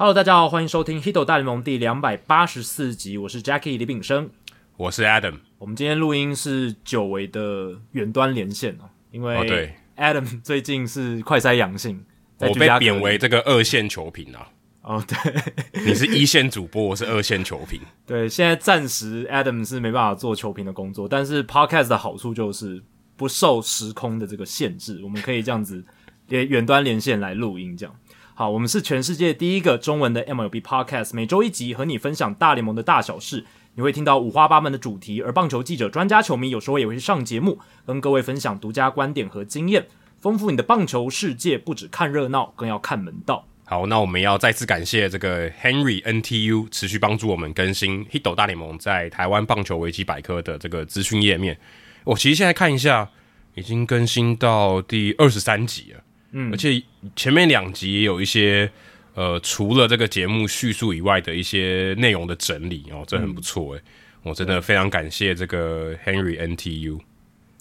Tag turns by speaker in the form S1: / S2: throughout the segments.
S1: Hello，大家好，欢迎收听《Hito 大联盟》第两百八十四集，我是 Jackie 李炳生，
S2: 我是 Adam。
S1: 我们今天录音是久违的远端连线哦，因为 Adam 最近是快筛阳性，
S2: 我被贬为这个二线球评啊。
S1: 哦，对，
S2: 你是一线主播，我是二线球评。
S1: 对，现在暂时 Adam 是没办法做球评的工作，但是 Podcast 的好处就是不受时空的这个限制，我们可以这样子连远端连线来录音，这样。好，我们是全世界第一个中文的 MLB Podcast，每周一集和你分享大联盟的大小事。你会听到五花八门的主题，而棒球记者、专家、球迷有时候也会上节目，跟各位分享独家观点和经验，丰富你的棒球世界。不只看热闹，更要看门道。
S2: 好，那我们要再次感谢这个 Henry NTU 持续帮助我们更新 Hito 大联盟在台湾棒球维基百科的这个资讯页面。我其实现在看一下，已经更新到第二十三集了。嗯，而且前面两集也有一些呃，除了这个节目叙述以外的一些内容的整理哦，这很不错诶、嗯，我真的非常感谢这个 Henry NTU。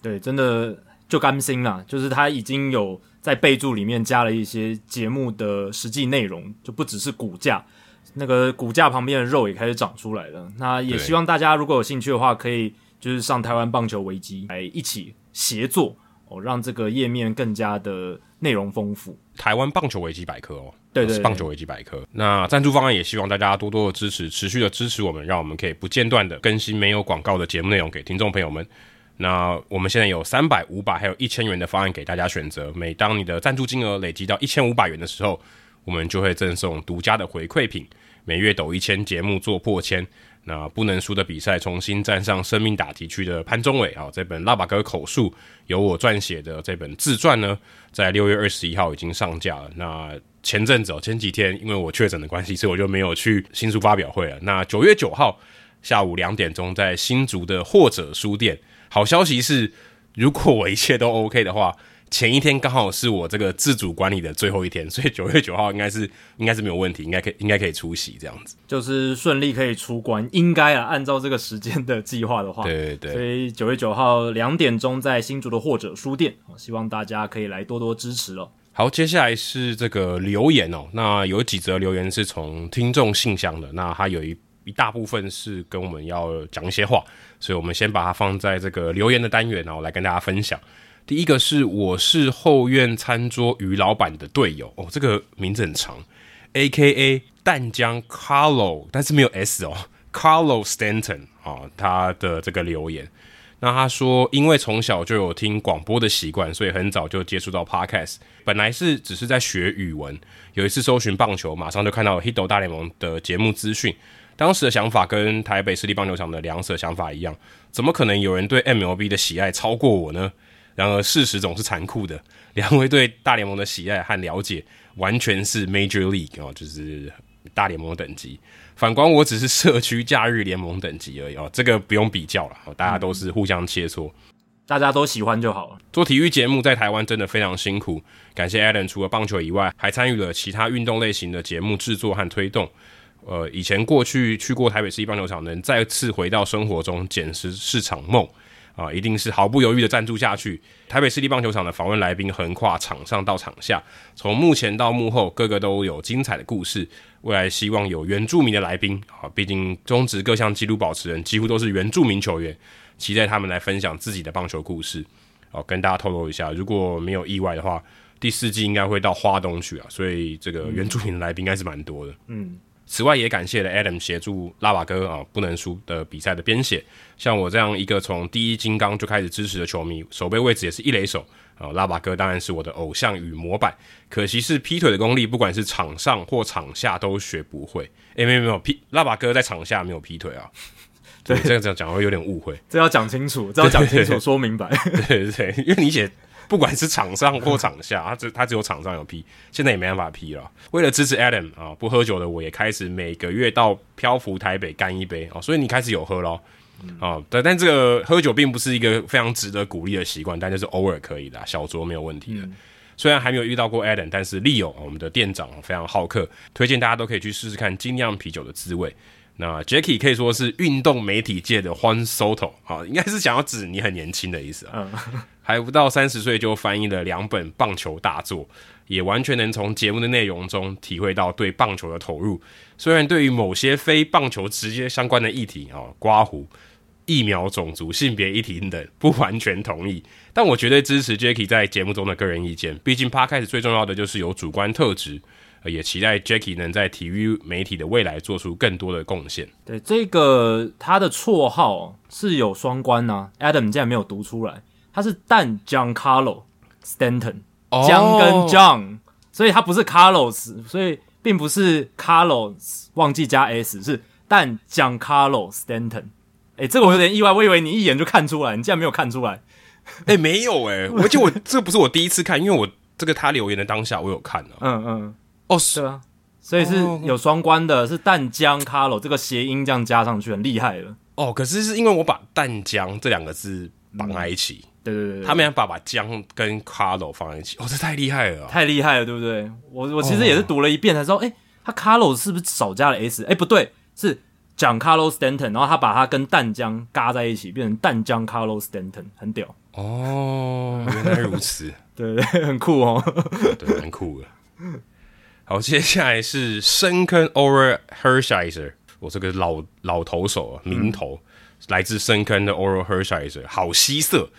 S1: 对，真的就甘心啦，就是他已经有在备注里面加了一些节目的实际内容，就不只是骨架，那个骨架旁边的肉也开始长出来了。那也希望大家如果有兴趣的话，可以就是上台湾棒球危机来一起协作哦，让这个页面更加的。内容丰富，
S2: 台湾棒球维基百科哦，
S1: 对，对对，
S2: 是棒球维基百科。那赞助方案也希望大家多多的支持，持续的支持我们，让我们可以不间断的更新没有广告的节目内容给听众朋友们。那我们现在有三百、五百，还有一千元的方案给大家选择。每当你的赞助金额累积到一千五百元的时候，我们就会赠送独家的回馈品，每月抖一千，节目做破千。那不能输的比赛，重新站上生命打击区的潘宗伟啊！这本拉巴哥口述由我撰写的这本自传呢，在六月二十一号已经上架了。那前阵子哦，前几天因为我确诊的关系，所以我就没有去新书发表会了。那九月九号下午两点钟，在新竹的或者书店。好消息是，如果我一切都 OK 的话。前一天刚好是我这个自主管理的最后一天，所以九月九号应该是应该是没有问题，应该可以应该可以出席这样子，
S1: 就是顺利可以出关，应该啊，按照这个时间的计划的话，
S2: 对对对，
S1: 所以九月九号两点钟在新竹的或者书店，希望大家可以来多多支持哦。
S2: 好，接下来是这个留言哦，那有几则留言是从听众信箱的，那它有一一大部分是跟我们要讲一些话，所以我们先把它放在这个留言的单元，然后来跟大家分享。第一个是我是后院餐桌鱼老板的队友哦，这个名字很长，A K A 淡江 Carlo，但是没有 S 哦，Carlo Stanton 啊、哦，他的这个留言，那他说因为从小就有听广播的习惯，所以很早就接触到 Podcast，本来是只是在学语文，有一次搜寻棒球，马上就看到 Hito 大联盟的节目资讯，当时的想法跟台北市立棒球场的两者想法一样，怎么可能有人对 MLB 的喜爱超过我呢？然而，事实总是残酷的。两位对大联盟的喜爱和了解，完全是 Major League 哦，就是大联盟等级。反观我只是社区假日联盟等级而已哦，这个不用比较了。大家都是互相切磋，
S1: 大家都喜欢就好了。
S2: 做体育节目在台湾真的非常辛苦。感谢 Alan，除了棒球以外，还参与了其他运动类型的节目制作和推动。呃，以前过去去过台北市立棒球场，能再次回到生活中，简直是场梦。啊，一定是毫不犹豫的赞助下去。台北市立棒球场的访问来宾横跨场上到场下，从幕前到幕后，个个都有精彩的故事。未来希望有原住民的来宾啊，毕竟中职各项纪录保持人几乎都是原住民球员，期待他们来分享自己的棒球故事。哦，跟大家透露一下，如果没有意外的话，第四季应该会到花东去啊，所以这个原住民的来宾应该是蛮多的。嗯。此外，也感谢了 Adam 协助拉瓦哥啊不能输的比赛的编写。像我这样一个从第一金刚就开始支持的球迷，守备位置也是一垒手啊。拉瓦哥当然是我的偶像与模板，可惜是劈腿的功力，不管是场上或场下都学不会。诶，没有没有劈，拉瓦哥在场下没有劈腿啊。对，这样这样讲会有点误会，
S1: 这要讲清楚，这要讲清楚，说明白。
S2: 对对对，因为你写。不管是场上或场下，他只他只有场上有批，现在也没办法批了。为了支持 Adam 啊，不喝酒的我也开始每个月到漂浮台北干一杯啊，所以你开始有喝咯。啊。对，但这个喝酒并不是一个非常值得鼓励的习惯，但就是偶尔可以的，小酌没有问题的。嗯、虽然还没有遇到过 Adam，但是 Leo 我们的店长非常好客，推荐大家都可以去试试看精酿啤酒的滋味。那 Jackie 可以说是运动媒体界的 Juan Soto 啊，应该是想要指你很年轻的意思啊。嗯还不到三十岁就翻译了两本棒球大作，也完全能从节目的内容中体会到对棒球的投入。虽然对于某些非棒球直接相关的议题啊，刮胡、疫苗、种族、性别议题等，不完全同意，但我绝对支持 Jacky 在节目中的个人意见。毕竟 Podcast 最重要的就是有主观特质。也期待 Jackie 能在体育媒体的未来做出更多的贡献。
S1: 对，这个他的绰号是有双关呐、啊、，Adam 竟然没有读出来，他是但 John Carlo Stanton，江、oh. 跟 John，所以他不是 Carlos，所以并不是 Carlos 忘记加 S，是但 John Carlo Stanton。哎，这个我有点意外，我以为你一眼就看出来，你竟然没有看出来。
S2: 哎，没有哎、欸，而且我这个不是我第一次看，因为我这个他留言的当下我有看啊。
S1: 嗯 嗯。
S2: 哦，是
S1: 啊，所以是有双关的，是淡江卡罗这个谐音这样加上去很厉害了。
S2: 哦，可是是因为我把淡江这两个字绑在一起，
S1: 嗯、对，对对对，
S2: 他们要把把江跟卡罗放在一起，哦，这太厉害了，
S1: 太厉害了，对不对？我我其实也是读了一遍才知道，哎、哦，他卡罗是不是少加了 s？哎，不对，是讲卡罗 Stanton，然后他把它跟淡江嘎在一起，变成淡江卡罗 Stanton，很屌。
S2: 哦，原来如此，
S1: 对对，很酷哦，
S2: 对，蛮酷的。好，接下来是深坑 Orel Hershiser，我这个老老投手啊，名头，嗯、来自深坑的 Orel Hershiser，好稀色。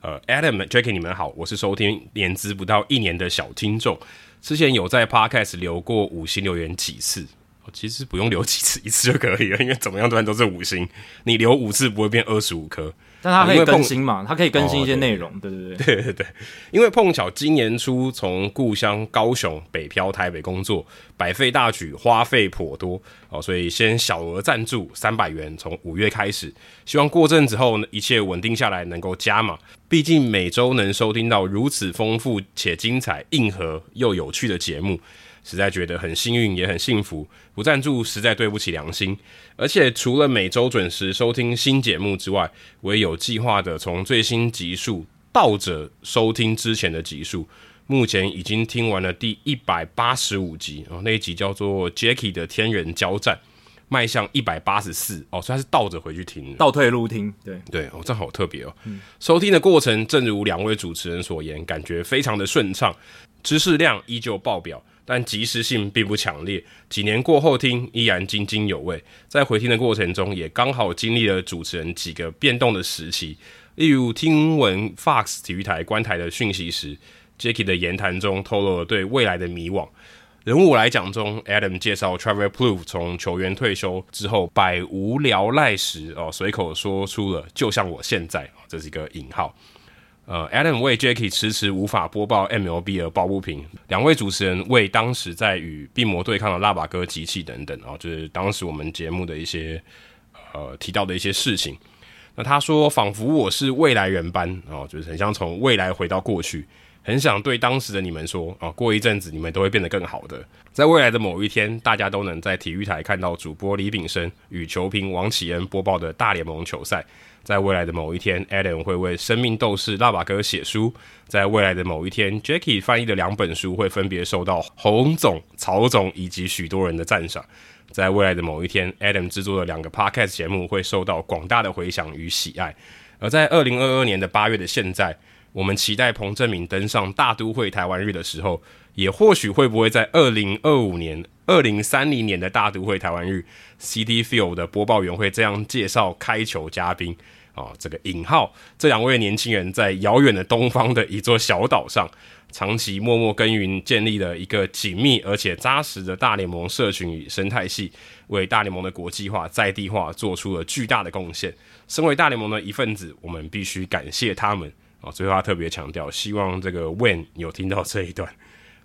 S2: 呃，Adam、Jacky，你们好，我是收听年资不到一年的小听众，之前有在 Podcast 留过五星留言几次，其实不用留几次，一次就可以了，因为怎么样，突然都是五星，你留五次不会变二十五颗。
S1: 但它可以更新嘛？它可以更新一些内容，对对对
S2: 对对对。因为碰巧今年初从故乡高雄北漂台北工作，百废大举，花费颇多哦，所以先小额赞助三百元，从五月开始，希望过阵子后一切稳定下来能够加码。毕竟每周能收听到如此丰富且精彩、硬核又有趣的节目。实在觉得很幸运，也很幸福。不赞助实在对不起良心。而且除了每周准时收听新节目之外，我也有计划的从最新集数倒着收听之前的集数。目前已经听完了第一百八十五集哦，那一集叫做 Jacky 的天人交战，迈向一百八十四哦，所以它是倒着回去听，
S1: 倒退路听。对
S2: 对哦，这好特别哦。嗯、收听的过程，正如两位主持人所言，感觉非常的顺畅，知识量依旧爆表。但即时性并不强烈，几年过后听依然津津有味。在回听的过程中，也刚好经历了主持人几个变动的时期，例如听闻 Fox 体育台关台的讯息时，Jacky 的言谈中透露了对未来的迷惘。人物来讲中，Adam 介绍 Trevor Plouffe 从球员退休之后百无聊赖时，哦，随口说出了就像我现在，这是一个引号。呃，Adam 为 Jacky 迟迟无法播报 MLB 而抱不平。两位主持人为当时在与病魔对抗的腊把哥集气等等啊，就是当时我们节目的一些呃提到的一些事情。那他说，仿佛我是未来人般哦，就是很像从未来回到过去，很想对当时的你们说啊，过一阵子你们都会变得更好的，在未来的某一天，大家都能在体育台看到主播李炳生与球评王启恩播报的大联盟球赛。在未来的某一天，Adam 会为生命斗士腊把哥写书。在未来的某一天，Jacky 翻译的两本书会分别受到洪总、曹总以及许多人的赞赏。在未来的某一天，Adam 制作的两个 Podcast 节目会受到广大的回响与喜爱。而在二零二二年的八月的现在，我们期待彭政闵登上大都会台湾日的时候，也或许会不会在二零二五年、二零三零年的大都会台湾日，Citi Field 的播报员会这样介绍开球嘉宾啊、哦，这个引号，这两位年轻人在遥远的东方的一座小岛上，长期默默耕耘，建立了一个紧密而且扎实的大联盟社群与生态系，为大联盟的国际化、在地化做出了巨大的贡献。身为大联盟的一份子，我们必须感谢他们啊、哦！最后他特别强调，希望这个 When 有听到这一段。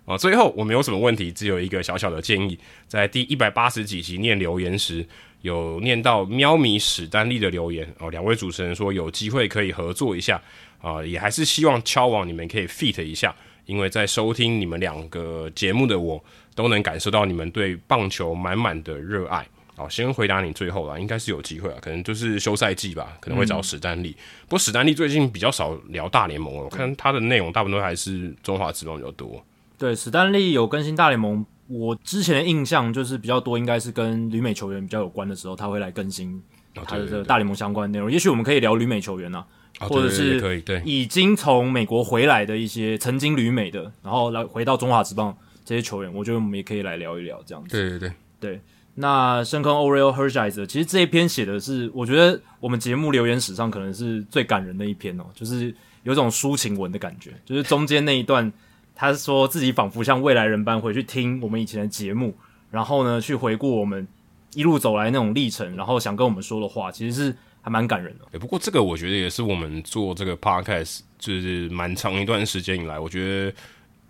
S2: 啊，最后我没有什么问题，只有一个小小的建议，在第一百八十几集念留言时，有念到喵咪史丹利的留言哦，两位主持人说有机会可以合作一下啊，也还是希望敲网你们可以 fit 一下，因为在收听你们两个节目的我都能感受到你们对棒球满满的热爱。好，先回答你最后啦，应该是有机会啊，可能就是休赛季吧，可能会找史丹利。嗯、不过史丹利最近比较少聊大联盟了，我看他的内容大部分都还是中华职棒比较多。
S1: 对，史丹利有更新大联盟，我之前的印象就是比较多，应该是跟旅美球员比较有关的时候，他会来更新他的这个大联盟相关的内容。也许我们可以聊旅美球员啊，
S2: 哦、
S1: 或者是
S2: 可以对
S1: 已经从美国回来的一些曾经旅美的，然后来回到中华职棒这些球员，我觉得我们也可以来聊一聊这样子。
S2: 对对对
S1: 对。那深坑 Oriol Hershiser 其实这一篇写的是，我觉得我们节目留言史上可能是最感人的一篇哦，就是有种抒情文的感觉，就是中间那一段，他说自己仿佛像未来人般回去听我们以前的节目，然后呢去回顾我们一路走来那种历程，然后想跟我们说的话，其实是还蛮感人的。
S2: 欸，不过这个我觉得也是我们做这个 Podcast 就是蛮长一段时间以来，我觉得。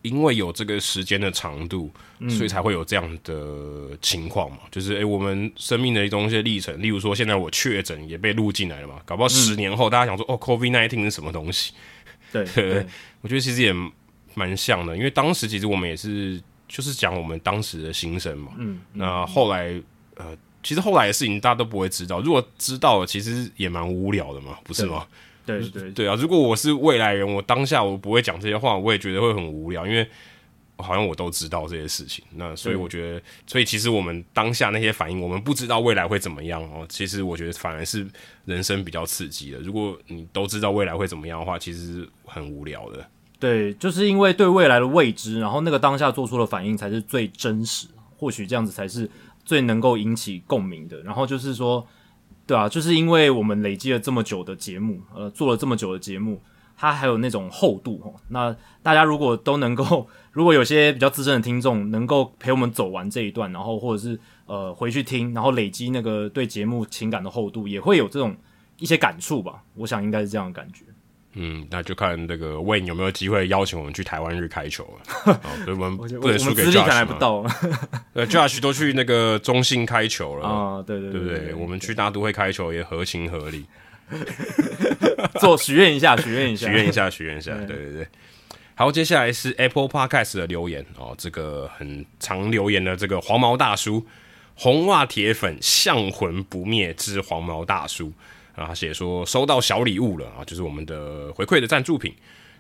S2: 因为有这个时间的长度，所以才会有这样的情况嘛。嗯、就是诶、欸，我们生命的一种一些历程，例如说，现在我确诊也被录进来了嘛。搞不好十年后，大家想说，嗯、哦，COVID nineteen 是什么东西？
S1: 对，对
S2: 我觉得其实也蛮像的，因为当时其实我们也是就是讲我们当时的心声嘛。嗯，那后来呃，其实后来的事情大家都不会知道，如果知道了，其实也蛮无聊的嘛，不是吗？
S1: 对对
S2: 对啊！如果我是未来人，我当下我不会讲这些话，我也觉得会很无聊，因为好像我都知道这些事情。那所以我觉得，所以其实我们当下那些反应，我们不知道未来会怎么样哦。其实我觉得反而是人生比较刺激的。如果你都知道未来会怎么样的话，其实是很无聊的。
S1: 对，就是因为对未来的未知，然后那个当下做出的反应才是最真实，或许这样子才是最能够引起共鸣的。然后就是说。对啊，就是因为我们累积了这么久的节目，呃，做了这么久的节目，它还有那种厚度。那大家如果都能够，如果有些比较资深的听众能够陪我们走完这一段，然后或者是呃回去听，然后累积那个对节目情感的厚度，也会有这种一些感触吧。我想应该是这样的感觉。
S2: 嗯，那就看那个 Wayne 有没有机会邀请我们去台湾日开球了。所以我们不能输给 Josh
S1: 还不到。
S2: 呃，Josh 都去那个中信开球了
S1: 啊，对对对，
S2: 对不对？我们去大都会开球也合情合理。
S1: 做许愿一下，许愿一下，
S2: 许愿一下，许愿一下。对对对。好，接下来是 Apple Podcast 的留言哦，这个很常留言的这个黄毛大叔，红袜铁粉向魂不灭之黄毛大叔。啊，他写说收到小礼物了啊，就是我们的回馈的赞助品。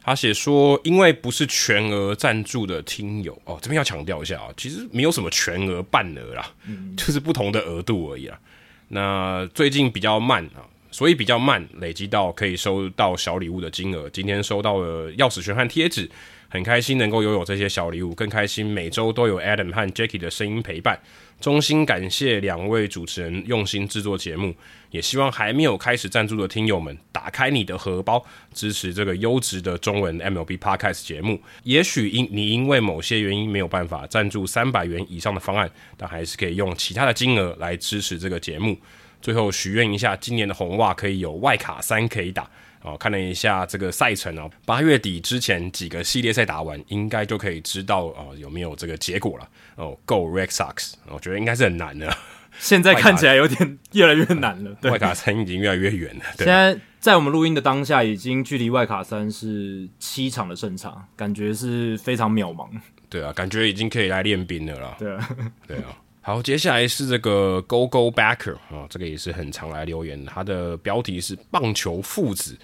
S2: 他写说，因为不是全额赞助的听友哦，这边要强调一下啊，其实没有什么全额、半额啦，嗯、就是不同的额度而已啦。那最近比较慢啊，所以比较慢累积到可以收到小礼物的金额。今天收到了钥匙圈和贴纸，很开心能够拥有这些小礼物，更开心每周都有 Adam 和 Jackie 的声音陪伴。衷心感谢两位主持人用心制作节目，也希望还没有开始赞助的听友们打开你的荷包，支持这个优质的中文 MLB Podcast 节目。也许因你因为某些原因没有办法赞助三百元以上的方案，但还是可以用其他的金额来支持这个节目。最后许愿一下，今年的红袜可以有外卡三可以打。哦，看了一下这个赛程哦，八月底之前几个系列赛打完，应该就可以知道哦有没有这个结果了。哦，Go Red Sox，我觉得应该是很难的。
S1: 现在看起来有点越来越难了。对，
S2: 外卡三已经越来越远了。对。
S1: 现在在我们录音的当下，已经距离外卡三是七场的胜场，感觉是非常渺茫。
S2: 对啊，感觉已经可以来练兵了啦。
S1: 对啊，
S2: 对啊。好，接下来是这个 Go Go Backer 啊、哦，这个也是很常来留言，他的标题是棒球父子。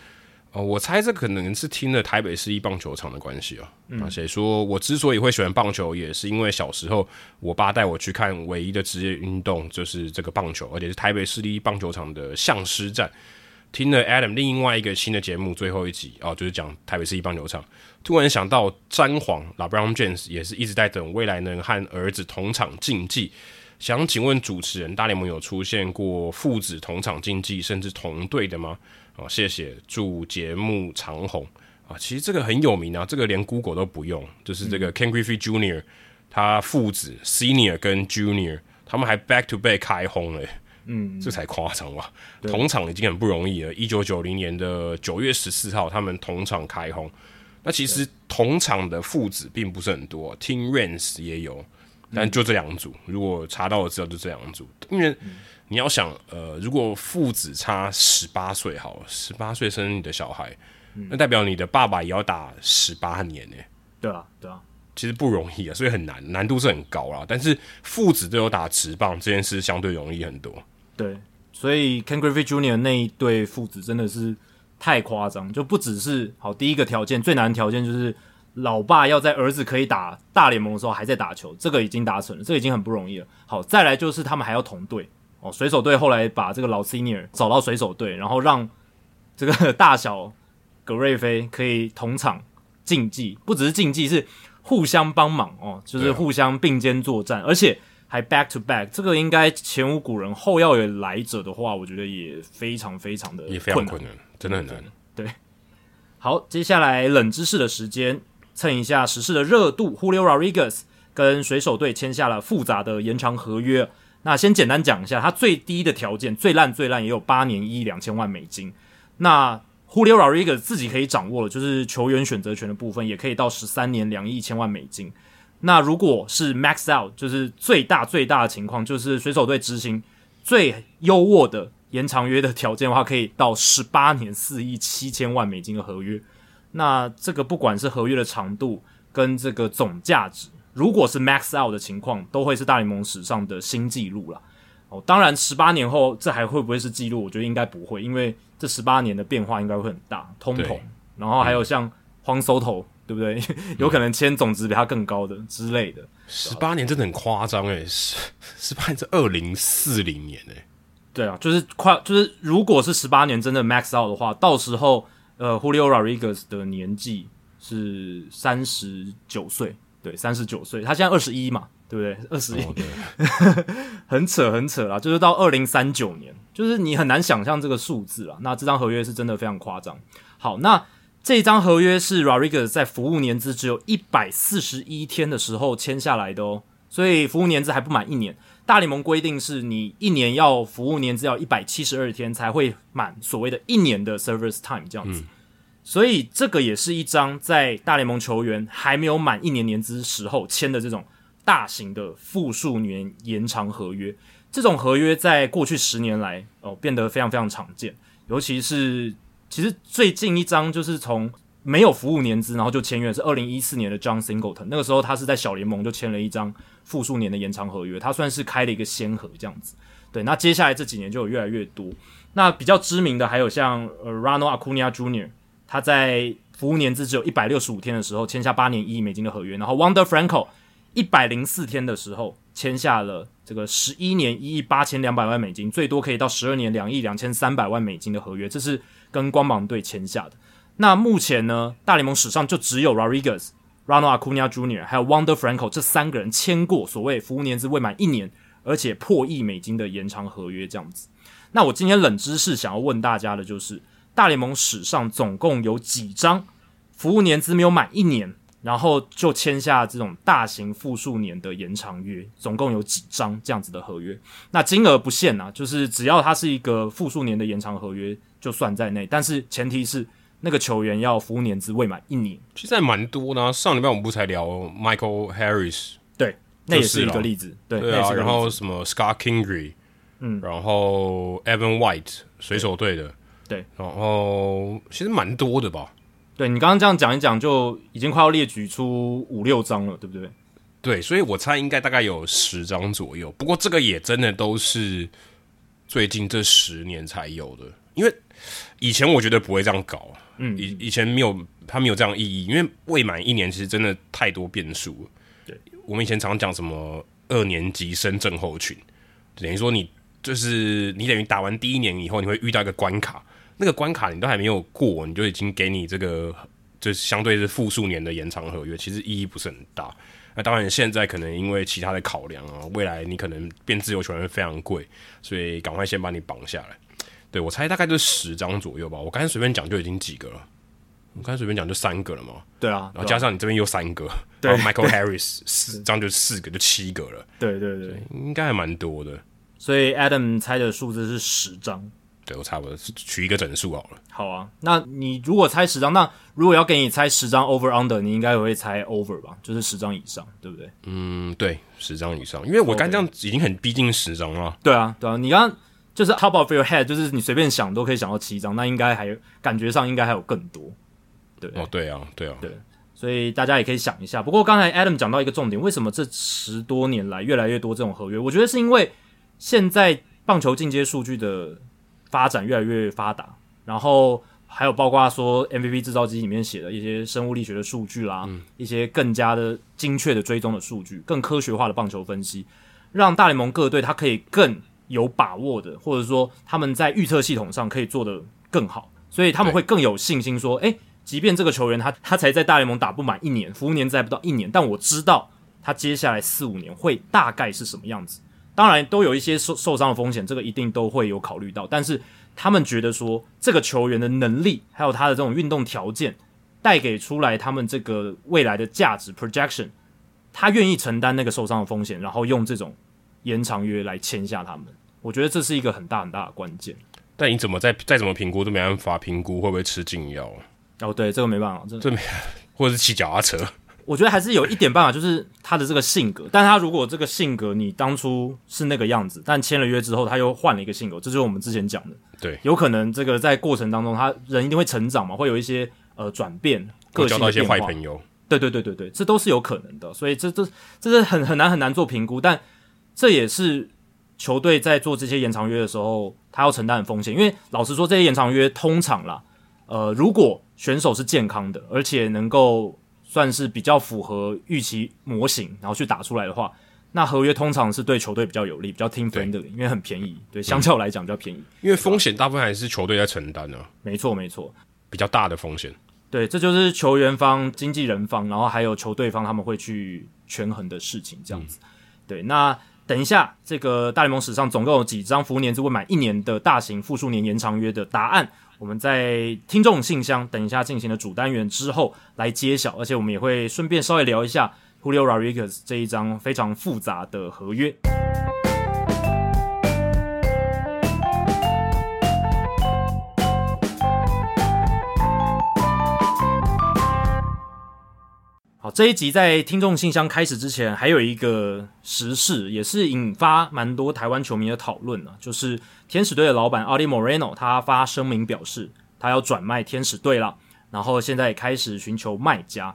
S2: 哦，我猜这可能是听了台北市一棒球场的关系哦。而且说我之所以会喜欢棒球，也是因为小时候我爸带我去看唯一的职业运动就是这个棒球，而且是台北市立棒球场的象师战。听了 Adam 另外一个新的节目最后一集哦，就是讲台北市立棒球场，突然想到詹皇 LeBron James 也是一直在等未来能和儿子同场竞技。想请问主持人，大联盟有出现过父子同场竞技甚至同队的吗？哦，谢谢，祝节目长红啊！其实这个很有名啊，这个连 Google 都不用，就是这个 Ken Griffey Jr. 他父子 Senior 跟 Junior 他们还 Back to Back 开轰嘞，嗯，这才夸张吧？同场已经很不容易了。一九九零年的九月十四号，他们同场开轰。那其实同场的父子并不是很多，Team Raines 也有，但就这两组。如果查到了资料，就这两组，因为。你要想，呃，如果父子差十八岁，好了，十八岁生你的小孩，嗯，那代表你的爸爸也要打十八年呢？
S1: 对啊，对啊，
S2: 其实不容易啊，所以很难，难度是很高啦。但是父子都有打直棒这件事相对容易很多。
S1: 对，所以 Ken Griffey Jr. 那一对父子真的是太夸张，就不只是好，第一个条件最难的条件就是老爸要在儿子可以打大联盟的时候还在打球，这个已经达成了，这个已经很不容易了。好，再来就是他们还要同队。哦，水手队后来把这个老 Senior 找到水手队，然后让这个大小葛瑞菲可以同场竞技，不只是竞技，是互相帮忙哦，就是互相并肩作战，而且还 back to back，这个应该前无古人，后要有来者的话，我觉得也非常非常的
S2: 也非常困难，真的很难。
S1: 对，好，接下来冷知识的时间，蹭一下时事的热度，Julio Rodriguez 跟水手队签下了复杂的延长合约。那先简单讲一下，他最低的条件，最烂最烂也有八年一亿两千万美金。那 Julio Rodriguez 自己可以掌握的，就是球员选择权的部分，也可以到十三年两亿千万美金。那如果是 max out，就是最大最大的情况，就是水手队执行最优渥的延长约的条件的话，可以到十八年四亿七千万美金的合约。那这个不管是合约的长度跟这个总价值。如果是 max out 的情况，都会是大联盟史上的新纪录了。哦，当然，十八年后这还会不会是纪录？我觉得应该不会，因为这十八年的变化应该会很大，通膨，然后还有像 Juan Soto，对不对？有可能签总值比他更高的之类的。
S2: 十八年真的很夸张诶，十十八年是二零四零年诶。
S1: 对啊，就是快，就是如果是十八年真的 max out 的话，到时候呃，Julio Rodriguez 的年纪是三十九岁。对，三十九岁，他现在二十一嘛，对不对？二十一，很扯很扯啦，就是到二零三九年，就是你很难想象这个数字啦。那这张合约是真的非常夸张。好，那这张合约是 Rodriguez 在服务年资只有一百四十一天的时候签下来的哦，所以服务年资还不满一年。大联盟规定是你一年要服务年资要一百七十二天才会满所谓的一年的 service time 这样子。嗯所以这个也是一张在大联盟球员还没有满一年年资时候签的这种大型的复数年延长合约。这种合约在过去十年来哦变得非常非常常见，尤其是其实最近一张就是从没有服务年资然后就签约是二零一四年的 John Singleton，那个时候他是在小联盟就签了一张复数年的延长合约，他算是开了一个先河这样子。对，那接下来这几年就有越来越多。那比较知名的还有像呃 Ronald Acuna Jr. 他在服务年资只有一百六十五天的时候签下八年一亿美金的合约，然后 Wander Franco 一百零四天的时候签下了这个十一年一亿八千两百万美金，最多可以到十二年两亿两千三百万美金的合约，这是跟光芒队签下的。那目前呢，大联盟史上就只有 Rodriguez、Ronald Acuna Jr. 还有 Wander Franco 这三个人签过所谓服务年资未满一年而且破亿美金的延长合约，这样子。那我今天冷知识想要问大家的就是。大联盟史上总共有几张服务年资没有满一年，然后就签下这种大型复数年的延长约？总共有几张这样子的合约？那金额不限啊，就是只要它是一个复数年的延长合约，就算在内。但是前提是那个球员要服务年资未满一年。
S2: 其实还蛮多的啊，上礼拜我们不才聊 Michael Harris，
S1: 对，那也是一个例子。对，
S2: 对啊，然后什么 Scott Kingery，嗯，然后 Evan White，水手队的。
S1: 对，
S2: 然后其实蛮多的吧？
S1: 对，你刚刚这样讲一讲，就已经快要列举出五六张了，对不对？
S2: 对，所以我猜应该大概有十张左右。不过这个也真的都是最近这十年才有的，因为以前我觉得不会这样搞。嗯，以以前没有，它没有这样意义，因为未满一年其实真的太多变数了。对，我们以前常讲什么二年级生症候群，等于说你就是你等于打完第一年以后，你会遇到一个关卡。那个关卡你都还没有过，你就已经给你这个，就相对是复数年的延长合约，其实意义不是很大。那当然现在可能因为其他的考量啊，未来你可能变自由球员会非常贵，所以赶快先把你绑下来。对，我猜大概就十张左右吧，我刚才随便讲就已经几个了，我刚才随便讲就三个了嘛。
S1: 对啊，
S2: 然后加上你这边又三个，然后 Michael Harris 四张就四个，就七个了。
S1: 对对对，
S2: 应该还蛮多的。
S1: 所以 Adam 猜的数字是十张。
S2: 对，我差不多取一个整数好了。
S1: 好啊，那你如果猜十张，那如果要给你猜十张 over under，你应该也会猜 over 吧？就是十张以上，对不对？
S2: 嗯，对，十张以上，因为我刚这样已经很逼近十张了。
S1: 对啊，对啊，你刚刚就是 top of your head，就是你随便想都可以想到七张，那应该还有感觉上应该还有更多。对，
S2: 哦，对啊，对啊，
S1: 对，所以大家也可以想一下。不过刚才 Adam 讲到一个重点，为什么这十多年来越来越多这种合约？我觉得是因为现在棒球进阶数据的。发展越来越发达，然后还有包括说 MVP 制造机里面写的一些生物力学的数据啦，嗯、一些更加的精确的追踪的数据，更科学化的棒球分析，让大联盟各队它可以更有把握的，或者说他们在预测系统上可以做得更好，所以他们会更有信心说，诶，即便这个球员他他才在大联盟打不满一年，服务年资还不到一年，但我知道他接下来四五年会大概是什么样子。当然都有一些受受伤的风险，这个一定都会有考虑到，但是他们觉得说这个球员的能力还有他的这种运动条件带给出来他们这个未来的价值 projection。他愿意承担那个受伤的风险，然后用这种延长约来签下他们，我觉得这是一个很大很大的关键。
S2: 但你怎么再再怎么评估都没办法评估会不会吃禁药
S1: 哦，对，这个没办法，这
S2: 这没，或者是骑脚踏车。
S1: 我觉得还是有一点办法，就是他的这个性格。但他如果这个性格你当初是那个样子，但签了约之后他又换了一个性格，这就是我们之前讲的。
S2: 对，
S1: 有可能这个在过程当中，他人一定会成长嘛，会有一些呃转变，个性交到一些坏朋友。对对对对对，这都是有可能的，所以这这这是很很难很难做评估，但这也是球队在做这些延长约的时候，他要承担的风险。因为老实说，这些延长约通常啦，呃，如果选手是健康的，而且能够算是比较符合预期模型，然后去打出来的话，那合约通常是对球队比较有利，比较 team friendly，因为很便宜，对，相较来讲比较便宜。
S2: 因为风险大部分还是球队在承担的，
S1: 没错没错，
S2: 比较大的风险。
S1: 对，这就是球员方、经纪人方，然后还有球队方，他们会去权衡的事情，这样子。嗯、对，那等一下，这个大联盟史上总共有几张服务年资未满一年的大型复数年延长约的答案，我们在听众信箱等一下进行了主单元之后来揭晓，而且我们也会顺便稍微聊一下 Julio Rodriguez 这一张非常复杂的合约。好，这一集在听众信箱开始之前，还有一个时事，也是引发蛮多台湾球迷的讨论呢。就是天使队的老板 Arte Moreno，他发声明表示，他要转卖天使队了，然后现在也开始寻求卖家。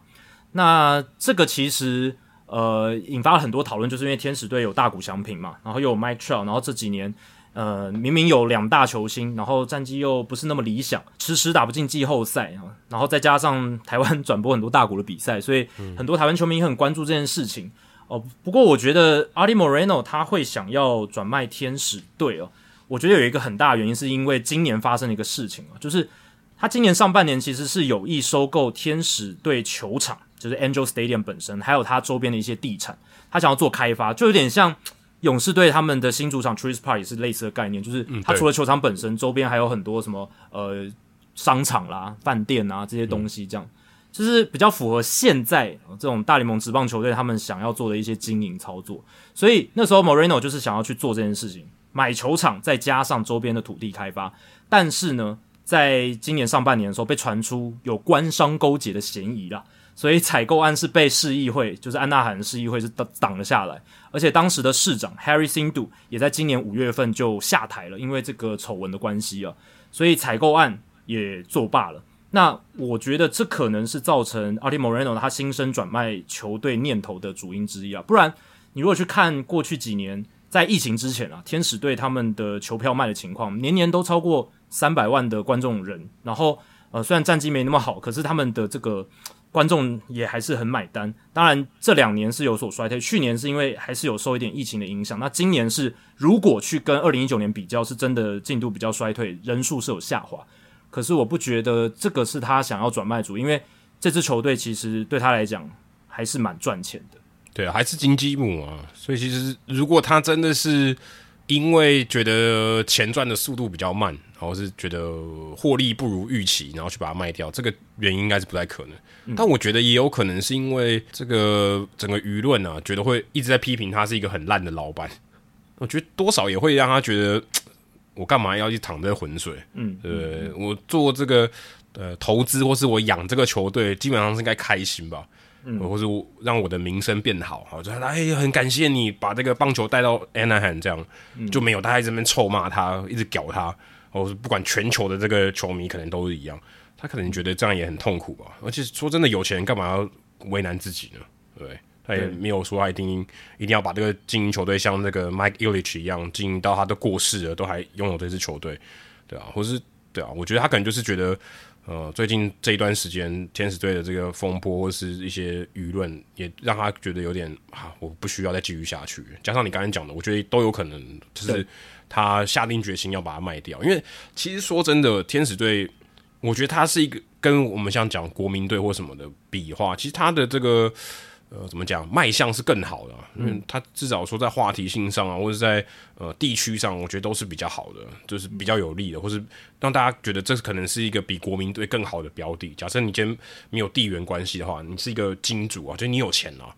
S1: 那这个其实呃引发了很多讨论，就是因为天使队有大谷翔平嘛，然后又有 Trout，然后这几年。呃，明明有两大球星，然后战绩又不是那么理想，迟迟打不进季后赛啊，然后再加上台湾转播很多大谷的比赛，所以很多台湾球迷也很关注这件事情哦。不过我觉得 Arte Moreno 他会想要转卖天使队哦，我觉得有一个很大的原因是因为今年发生了一个事情啊，就是他今年上半年其实是有意收购天使队球场，就是 Angel Stadium 本身，还有它周边的一些地产，他想要做开发，就有点像。勇士队他们的新主场 Truist Park 也是类似的概念，就是它除了球场本身，嗯、周边还有很多什么呃商场啦、饭店啊这些东西，这样、嗯、就是比较符合现在这种大联盟职棒球队他们想要做的一些经营操作。所以那时候 Moreno 就是想要去做这件事情，买球场再加上周边的土地开发。但是呢，在今年上半年的时候，被传出有官商勾结的嫌疑啦。所以采购案是被市议会，就是安纳罕市议会是挡挡了下来，而且当时的市长 Harry Sindu 也在今年五月份就下台了，因为这个丑闻的关系啊，所以采购案也作罢了。那我觉得这可能是造成 Arte Moreno 他心生转卖球队念头的主因之一啊，不然你如果去看过去几年在疫情之前啊，天使队他们的球票卖的情况，年年都超过三百万的观众人，然后呃虽然战绩没那么好，可是他们的这个。观众也还是很买单，当然这两年是有所衰退，去年是因为还是有受一点疫情的影响，那今年是如果去跟二零一九年比较，是真的进度比较衰退，人数是有下滑。可是我不觉得这个是他想要转卖主，因为这支球队其实对他来讲还是蛮赚钱的。
S2: 对啊，还是金鸡母啊，所以其实如果他真的是。因为觉得钱赚的速度比较慢，然后是觉得获利不如预期，然后去把它卖掉，这个原因应该是不太可能。嗯、但我觉得也有可能是因为这个整个舆论啊，觉得会一直在批评他是一个很烂的老板。我觉得多少也会让他觉得，我干嘛要去淌这浑水？嗯，对，嗯、我做这个呃投资，或是我养这个球队，基本上是应该开心吧。嗯，或是让我的名声变好，好，就哎，很感谢你把这个棒球带到 Anaheim，这样、嗯、就没有大家在这边臭骂他，一直屌他，或是不管全球的这个球迷可能都是一样，他可能觉得这样也很痛苦吧。而且说真的，有钱人干嘛要为难自己呢？对，他也没有说他一定一定要把这个经营球队像那个 Mike Ilitch 一样经营到他都过世了，都还拥有这支球队，对啊，或是对啊，我觉得他可能就是觉得。呃，最近这一段时间，天使队的这个风波或是一些舆论，也让他觉得有点啊，我不需要再继续下去。加上你刚才讲的，我觉得都有可能，就是他下定决心要把它卖掉。因为其实说真的，天使队，我觉得他是一个跟我们像讲国民队或什么的比话，其实他的这个。呃，怎么讲？卖相是更好的，因为他至少说在话题性上啊，或者在呃地区上，我觉得都是比较好的，就是比较有利的，或是让大家觉得这可能是一个比国民队更好的标的。假设你今天没有地缘关系的话，你是一个金主啊，就你有钱啊，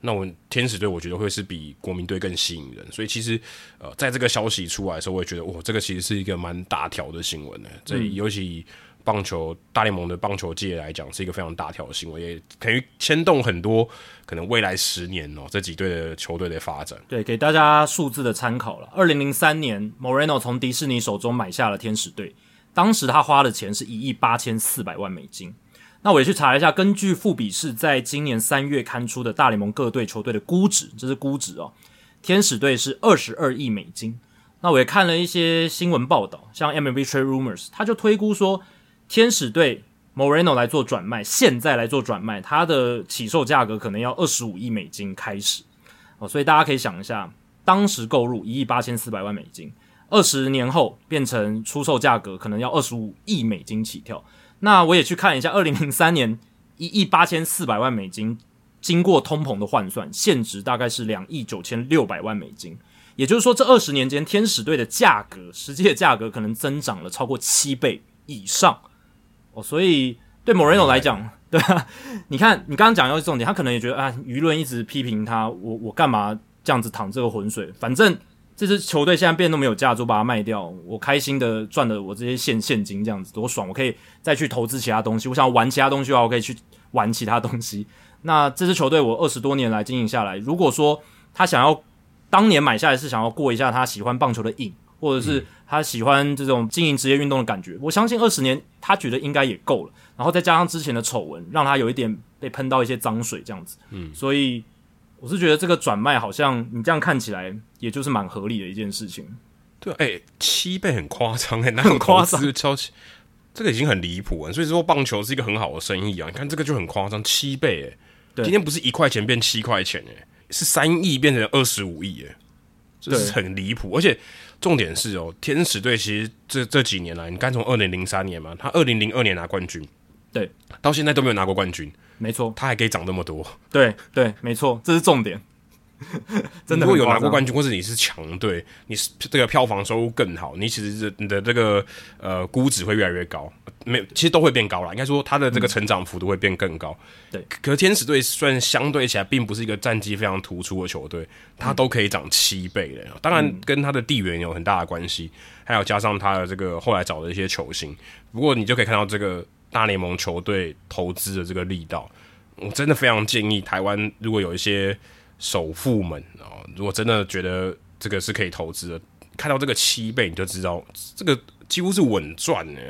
S2: 那我天使队我觉得会是比国民队更吸引人。所以其实呃，在这个消息出来的时候，我也觉得哇，这个其实是一个蛮大条的新闻呢。这尤其。棒球大联盟的棒球界来讲，是一个非常大条的新闻，也可以牵动很多可能未来十年哦、这几队的球队的发展。
S1: 对，给大家数字的参考了。二零零三年，Moreno 从迪士尼手中买下了天使队，当时他花的钱是一亿八千四百万美金。那我也去查了一下，根据富比士在今年三月刊出的大联盟各队球队的估值，这是估值哦，天使队是二十二亿美金。那我也看了一些新闻报道，像 MLB Trade Rumors，他就推估说。天使队 Moreno 来做转卖，现在来做转卖，它的起售价格可能要二十五亿美金开始哦，所以大家可以想一下，当时购入一亿八千四百万美金，二十年后变成出售价格可能要二十五亿美金起跳。那我也去看一下，二零零三年一亿八千四百万美金，经过通膨的换算，现值大概是两亿九千六百万美金。也就是说，这二十年间，天使队的价格实际的价格可能增长了超过七倍以上。哦，所以对 Moreno 来讲，对啊，你看你刚刚讲到重点，他可能也觉得啊，舆论一直批评他，我我干嘛这样子淌这个浑水？反正这支球队现在变那么有价值，我把它卖掉，我开心的赚了我这些现现金，这样子多爽！我可以再去投资其他东西，我想玩其他东西的话，我可以去玩其他东西。那这支球队我二十多年来经营下来，如果说他想要当年买下来是想要过一下他喜欢棒球的瘾。或者是他喜欢这种经营职业运动的感觉，我相信二十年他觉得应该也够了。然后再加上之前的丑闻，让他有一点被喷到一些脏水这样子。嗯，所以我是觉得这个转卖好像你这样看起来，也就是蛮合理的一件事情。
S2: 对，哎、欸，七倍很夸张哎，那很夸张，超这个已经很离谱了。所以说棒球是一个很好的生意啊，你看这个就很夸张，七倍哎，对，今天不是一块钱变七块钱哎，是三亿变成二十五亿哎，这是很离谱，而且。重点是哦，天使队其实这这几年来，你刚从二零零三年嘛，他二零零二年拿冠军，
S1: 对，
S2: 到现在都没有拿过冠军，
S1: 没错，
S2: 他还可以涨那么多，
S1: 对对，没错，这是重点。真的，
S2: 如果有拿过冠军，或者你是强队，你是这个票房收入更好，你其实是你的这个呃估值会越来越高，没，其实都会变高了。应该说，它的这个成长幅度会变更高。
S1: 对、嗯，
S2: 可是天使队虽然相对起来并不是一个战绩非常突出的球队，它都可以涨七倍的。当然，跟它的地缘有很大的关系，还有加上它的这个后来找的一些球星。不过，你就可以看到这个大联盟球队投资的这个力道。我真的非常建议台湾如果有一些。首富们啊，如果真的觉得这个是可以投资的，看到这个七倍，你就知道这个几乎是稳赚的，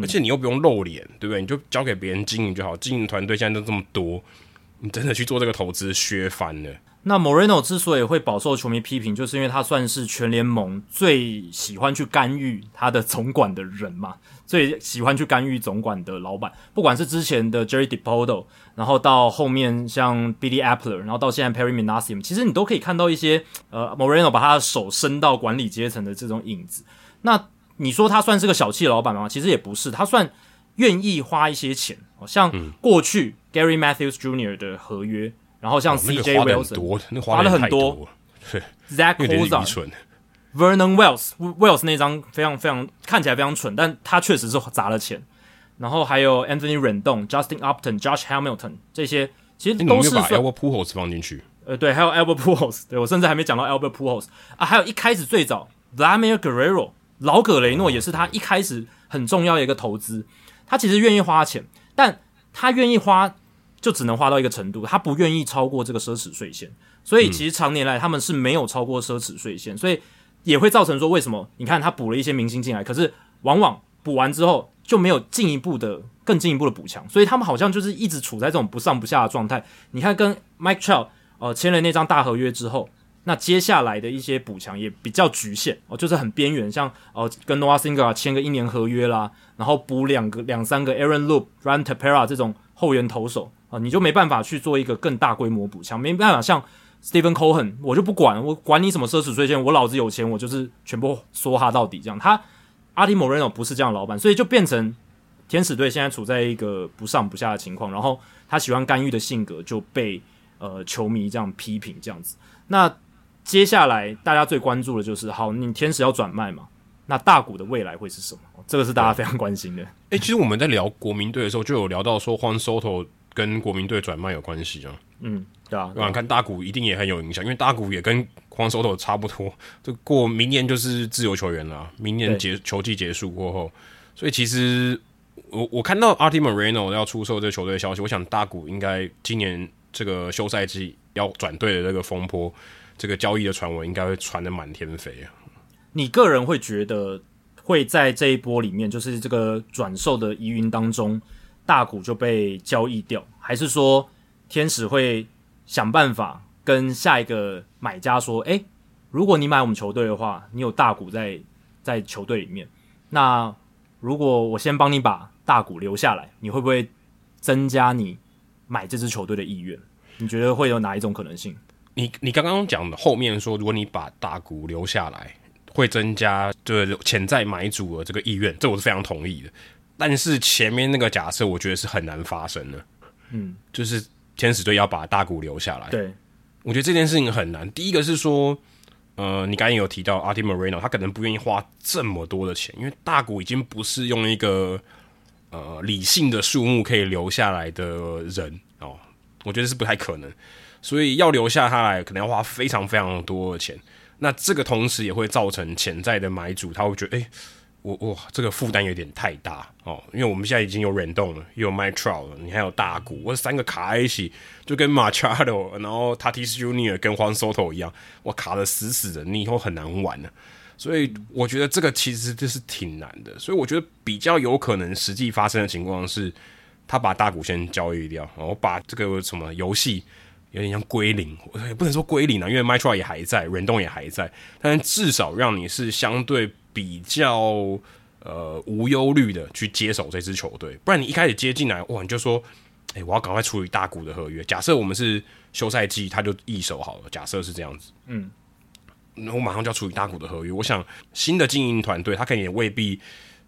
S2: 而且你又不用露脸，对不对？你就交给别人经营就好，经营团队现在都这么多，你真的去做这个投资，削翻了。
S1: 那 Moreno 之所以会饱受球迷批评，就是因为他算是全联盟最喜欢去干预他的总管的人嘛，最喜欢去干预总管的老板，不管是之前的 Jerry Depoto，然后到后面像 Billy Appler，然后到现在 Perry Minasium，其实你都可以看到一些呃 Moreno 把他的手伸到管理阶层的这种影子。那你说他算是个小气的老板吗？其实也不是，他算愿意花一些钱，像过去 Gary Matthews Jr. 的合约。然后像 C.J. Wilson，花了很多。Zach Kozar，Vernon Wells，Wells 那张非常非常看起来非常蠢，但他确实是砸了钱。然后还有 Anthony Rendon、Justin Upton、Josh Hamilton 这些，其实都是把
S2: Albert Pujols 放进去。
S1: 呃，对，还有 Albert Pujols，对我甚至还没讲到 Albert Pujols 啊，还有一开始最早 Vladimir Guerrero 老葛雷诺也是他一开始很重要的一个投资。他其实愿意花钱，但他愿意花。就只能花到一个程度，他不愿意超过这个奢侈税线，所以其实常年来他们是没有超过奢侈税线，所以也会造成说，为什么你看他补了一些明星进来，可是往往补完之后就没有进一步的更进一步的补强，所以他们好像就是一直处在这种不上不下的状态。你看跟 Mike Trout 呃签了那张大合约之后，那接下来的一些补强也比较局限哦，就是很边缘，像呃跟 Noah Singer 签个一年合约啦，然后补两个两三个 Aaron Loop、Ryan Tepera 这种后援投手啊，你就没办法去做一个更大规模补强，没办法像 Stephen Cohen，我就不管，我管你什么奢侈税线，我老子有钱，我就是全部梭哈到底这样。他 Arte Moreno 不是这样的老板，所以就变成天使队现在处在一个不上不下的情况，然后他喜欢干预的性格就被呃球迷这样批评这样子，那。接下来大家最关注的就是，好，你天使要转卖嘛？那大谷的未来会是什么？这个是大家非常关心的。
S2: 诶，其实我们在聊国民队的时候，就有聊到说，Juan Soto 跟国民队转卖有关系啊。
S1: 嗯，对啊，
S2: 对啊，看大谷一定也很有影响，因为大谷也跟 Juan Soto 差不多，就过明年就是自由球员了。明年结球季结束过后，所以其实我我看到 Arte Moreno 要出售这个球队的消息，我想大谷应该今年这个休赛季要转队的这个风波。这个交易的传闻应该会传的满天飞啊！
S1: 你个人会觉得会在这一波里面，就是这个转售的疑云当中，大谷就被交易掉，还是说天使会想办法跟下一个买家说：“诶，如果你买我们球队的话，你有大股在在球队里面，那如果我先帮你把大股留下来，你会不会增加你买这支球队的意愿？你觉得会有哪一种可能性？”
S2: 你你刚刚讲的后面说，如果你把大股留下来，会增加就是潜在买主的这个意愿，这我是非常同意的。但是前面那个假设，我觉得是很难发生的。嗯，就是天使队要把大谷留下来。
S1: 对，
S2: 我觉得这件事情很难。第一个是说，呃，你刚才有提到 Arte Moreno，他可能不愿意花这么多的钱，因为大谷已经不是用一个呃理性的数目可以留下来的人哦，我觉得是不太可能。所以要留下他来，可能要花非常非常多的钱。那这个同时也会造成潜在的买主，他会觉得，诶、欸，我哇，这个负担有点太大哦。因为我们现在已经有软动了，又有 Mike Trout 了，你还有大谷，我三个卡在一起，就跟 Machado，然后 Tatis Junior 跟 Juan Soto 一样，我卡得死死的，你以后很难玩了。所以我觉得这个其实就是挺难的。所以我觉得比较有可能实际发生的情况是，他把大谷先交易掉，然后把这个什么游戏。有点像归零，也不能说归零啊，因为 Mike Trout 也还在软动也还在，但至少让你是相对比较呃无忧虑的去接手这支球队，不然你一开始接进来，哇，你就说，哎、欸，我要赶快处理大股的合约。假设我们是休赛季，他就易手好了，假设是这样子，嗯，那我马上就要处理大股的合约。我想新的经营团队他可能也未必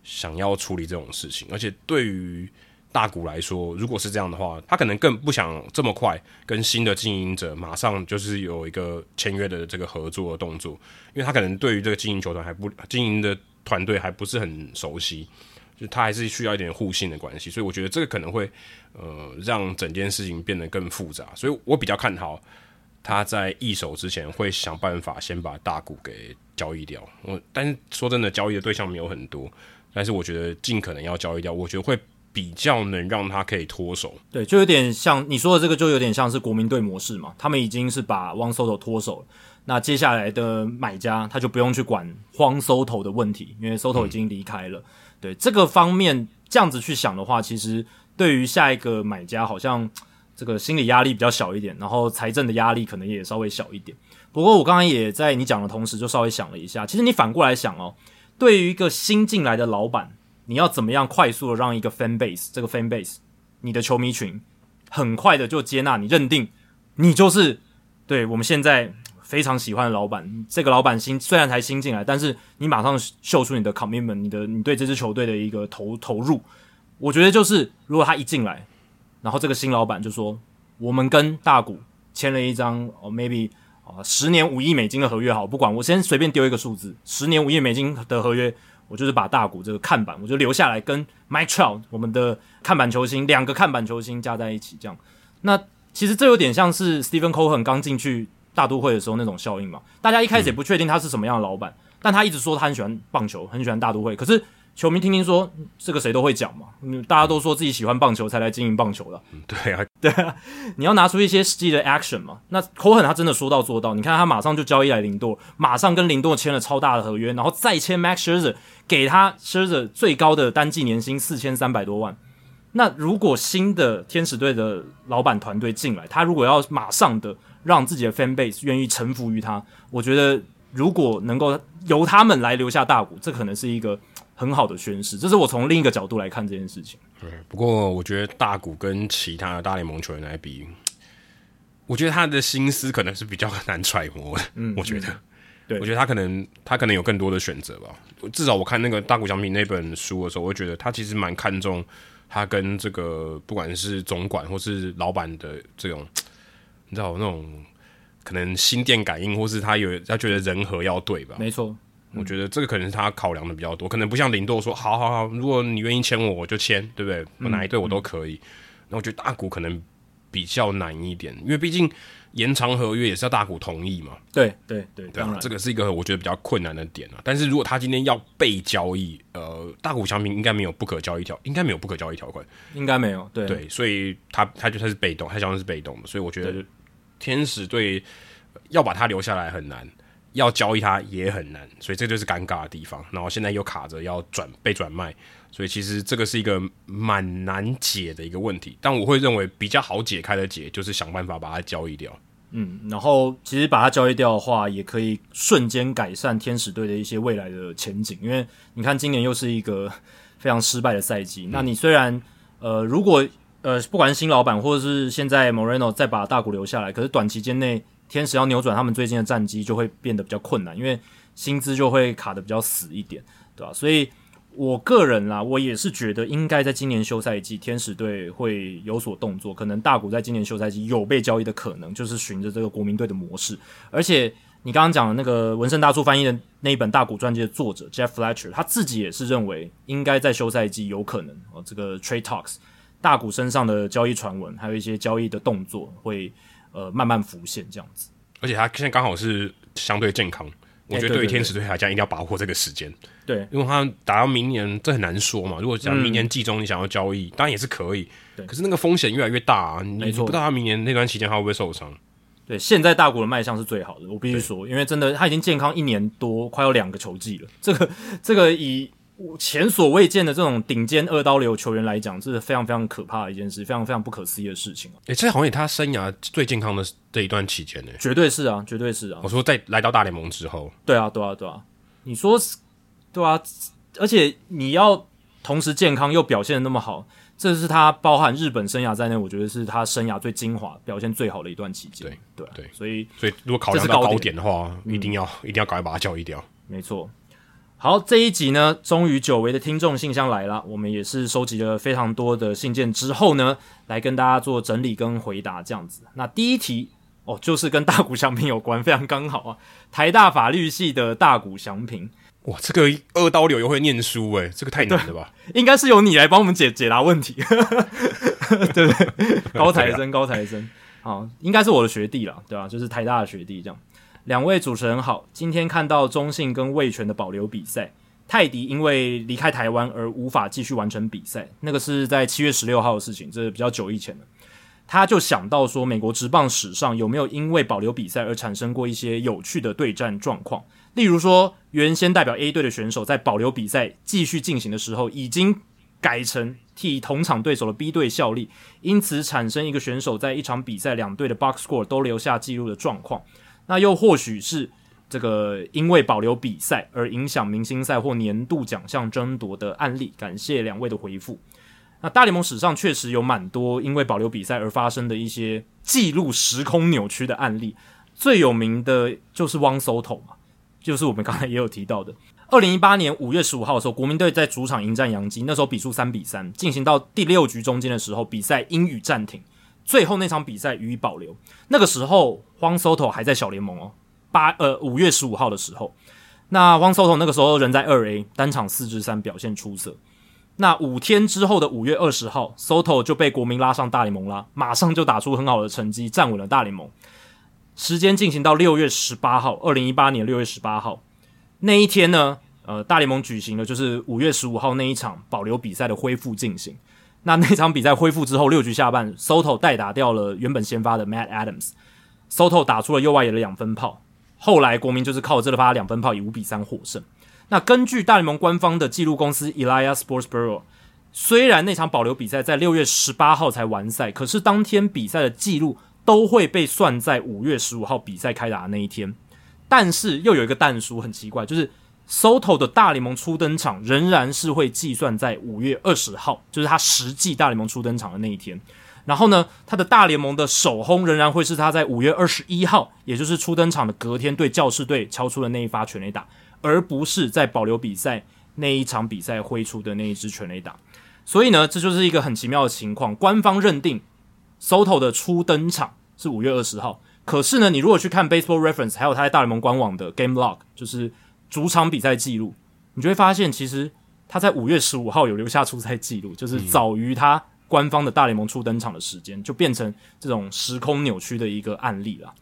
S2: 想要处理这种事情，而且对于。大谷来说，如果是这样的话，他可能更不想这么快跟新的经营者马上就是有一个签约的这个合作的动作，因为他可能对于这个经营球团还不经营的团队还不是很熟悉，就他还是需要一点互信的关系，所以我觉得这个可能会呃让整件事情变得更复杂，所以我比较看好他在易手之前会想办法先把大谷给交易掉。我但是说真的，交易的对象没有很多，但是我觉得尽可能要交易掉，我觉得会。比较能让他可以脱手，
S1: 对，就有点像你说的这个，就有点像是国民队模式嘛。他们已经是把 Juan Soto 脱手了，那接下来的买家他就不用去管 Juan Soto 的问题，因为 Soto 已经离开了。嗯、对这个方面这样子去想的话，其实对于下一个买家，好像这个心理压力比较小一点，然后财政的压力可能也稍微小一点。不过我刚刚也在你讲的同时，就稍微想了一下，其实你反过来想哦，对于一个新进来的老板。你要怎么样快速的让一个 fan base 这个 fan base 你的球迷群很快的就接纳你，认定你就是对我们现在非常喜欢的老板。这个老板新虽然才新进来，但是你马上秀出你的 commitment，你的你对这支球队的一个投投入。我觉得就是如果他一进来，然后这个新老板就说我们跟大谷签了一张哦 maybe 啊十年五亿美金的合约，好，不管我先随便丢一个数字，十年五亿美金的合约。我就是把大谷这个看板，我就留下来跟 my charm 我们的看板球星两个看板球星加在一起，这样。那其实这有点像是 Stephen Cohen 刚进去大都会的时候那种效应嘛。大家一开始也不确定他是什么样的老板，但他一直说他很喜欢棒球，很喜欢大都会。可是球迷听听说这个谁都会讲嘛，大家都说自己喜欢棒球才来经营棒球的。
S2: 对啊，
S1: 对啊，你要拿出一些实际的 action 嘛。那 Cohen 他真的说到做到，你看他马上就交易来林多，马上跟林多签了超大的合约，然后再签 Max Scherzer，给他 Scherzer 最高的单季年薪四千三百多万。那如果新的天使队的老板团队进来，他如果要马上的让自己的 fan base 愿意臣服于他。我觉得如果能够由他们来留下大股，这可能是一个很好的宣示。这是我从另一个角度来看这件事情。
S2: 对，不过我觉得大谷跟其他的大联盟球员来比，我觉得他的心思可能是比较难揣摩的。嗯，我觉得。嗯
S1: 对，
S2: 我觉得他可能他可能有更多的选择吧。至少我看那个大谷翔平那本书的时候，我觉得他其实蛮看重他跟这个不管是总管或是老板的这种，你知道那种可能心电感应，或是他有他觉得人和要对吧？
S1: 没错，
S2: 我觉得这个可能是他考量的比较多，可能不像林多说，好好好，如果你愿意签我，我就签，对不对？我哪一队我都可以。那、嗯、我觉得大谷可能比较难一点，因为毕竟。延长合约也是要大谷同意嘛？
S1: 对对对，
S2: 对啊，
S1: 当然，
S2: 这个是一个我觉得比较困难的点啊。但是如果他今天要被交易，呃，大谷翔平应该没有不可交易条，应该没有不可交易条款，
S1: 应该没有。对
S2: 对，所以他他就他是被动，他相当是被动的，所以我觉得天使队要把他留下来很难，要交易它也很难，所以这就是尴尬的地方。然后现在又卡着要转被转卖。所以其实这个是一个蛮难解的一个问题，但我会认为比较好解开的解就是想办法把它交易掉。
S1: 嗯，然后其实把它交易掉的话，也可以瞬间改善天使队的一些未来的前景，因为你看今年又是一个非常失败的赛季。嗯、那你虽然呃，如果呃，不管是新老板或者是现在 Moreno 再把大股留下来，可是短期间内天使要扭转他们最近的战绩就会变得比较困难，因为薪资就会卡得比较死一点，对吧？所以。我个人啦，我也是觉得应该在今年休赛季，天使队会有所动作。可能大谷在今年休赛季有被交易的可能，就是循着这个国民队的模式。而且你刚刚讲的那个文森大叔翻译的那一本大谷传记的作者 Jeff Fletcher，他自己也是认为应该在休赛季有可能哦，这个 Trade Talks 大谷身上的交易传闻，还有一些交易的动作会呃慢慢浮现这样子。
S2: 而且他现在刚好是相对健康。我觉得对于天使队来讲，一定要把握这个时间。
S1: 对，
S2: 因为他打到明年，这很难说嘛。如果讲明年季中你想要交易，嗯、当然也是可以。对，可是那个风险越来越大啊！你不知道他明年那段期间他会不会受伤。
S1: 对，现在大谷的卖相是最好的，我必须说，因为真的他已经健康一年多，快要两个球季了。这个这个以。前所未见的这种顶尖二刀流球员来讲，这是非常非常可怕的一件事，非常非常不可思议的事情啊！
S2: 诶、欸，这好像也他生涯最健康的这一段期间呢，
S1: 绝对是啊，绝对是啊！
S2: 我说在来到大联盟之后，
S1: 对啊，对啊，对啊，你说对啊，而且你要同时健康又表现的那么好，这是他包含日本生涯在内，我觉得是他生涯最精华、表现最好的一段期间。对对对，所以
S2: 所以如果考虑到高点的话，一定要、嗯、一定要赶快把它交易掉。
S1: 没错。好，这一集呢，终于久违的听众信箱来了。我们也是收集了非常多的信件之后呢，来跟大家做整理跟回答这样子。那第一题哦，就是跟大谷祥平有关，非常刚好啊。台大法律系的大谷祥平，
S2: 哇，这个二刀流又会念书诶，这个太难了吧？
S1: 应该是由你来帮我们解解答问题，对不对？高材生，高材生，好，应该是我的学弟了，对吧？就是台大的学弟这样。两位主持人好，今天看到中信跟味全的保留比赛，泰迪因为离开台湾而无法继续完成比赛，那个是在七月十六号的事情，这是比较久以前的。他就想到说，美国职棒史上有没有因为保留比赛而产生过一些有趣的对战状况？例如说，原先代表 A 队的选手在保留比赛继续进行的时候，已经改成替同场对手的 B 队效力，因此产生一个选手在一场比赛两队的 box score 都留下记录的状况。那又或许是这个因为保留比赛而影响明星赛或年度奖项争夺的案例。感谢两位的回复。那大联盟史上确实有蛮多因为保留比赛而发生的一些记录时空扭曲的案例。最有名的就是汪 Soto 嘛，就是我们刚才也有提到的。二零一八年五月十五号的时候，国民队在主场迎战洋基，那时候比数三比三，进行到第六局中间的时候，比赛因雨暂停。最后那场比赛予以保留。那个时候，汪 Soto 还在小联盟哦。八呃五月十五号的时候，那汪 Soto 那个时候人在二 A，单场四支三，表现出色。那五天之后的五月二十号，Soto 就被国民拉上大联盟啦，马上就打出很好的成绩，站稳了大联盟。时间进行到六月十八号，二零一八年六月十八号那一天呢，呃，大联盟举行了就是五月十五号那一场保留比赛的恢复进行。那那场比赛恢复之后，六局下半，Soto 代打掉了原本先发的 Matt Adams Soto 打出了右外野的两分炮。后来国民就是靠这发两分炮以五比三获胜。那根据大联盟官方的记录公司 ELIASPORTS Bureau，虽然那场保留比赛在六月十八号才完赛，可是当天比赛的记录都会被算在五月十五号比赛开打的那一天。但是又有一个但书很奇怪，就是 Soto 的大联盟初登场仍然是会计算在五月二十号，就是他实际大联盟初登场的那一天。然后呢，他的大联盟的首轰仍然会是他在五月二十一号，也就是初登场的隔天对教士队敲出的那一发全垒打，而不是在保留比赛那一场比赛挥出的那一支全垒打。所以呢，这就是一个很奇妙的情况。官方认定 Soto 的初登场是五月二十号，可是呢，你如果去看 Baseball Reference，还有他在大联盟官网的 Game Log，就是主场比赛记录，你就会发现，其实他在五月十五号有留下出赛记录，就是早于他。官方的大联盟初登场的时间就变成这种时空扭曲的一个案例了。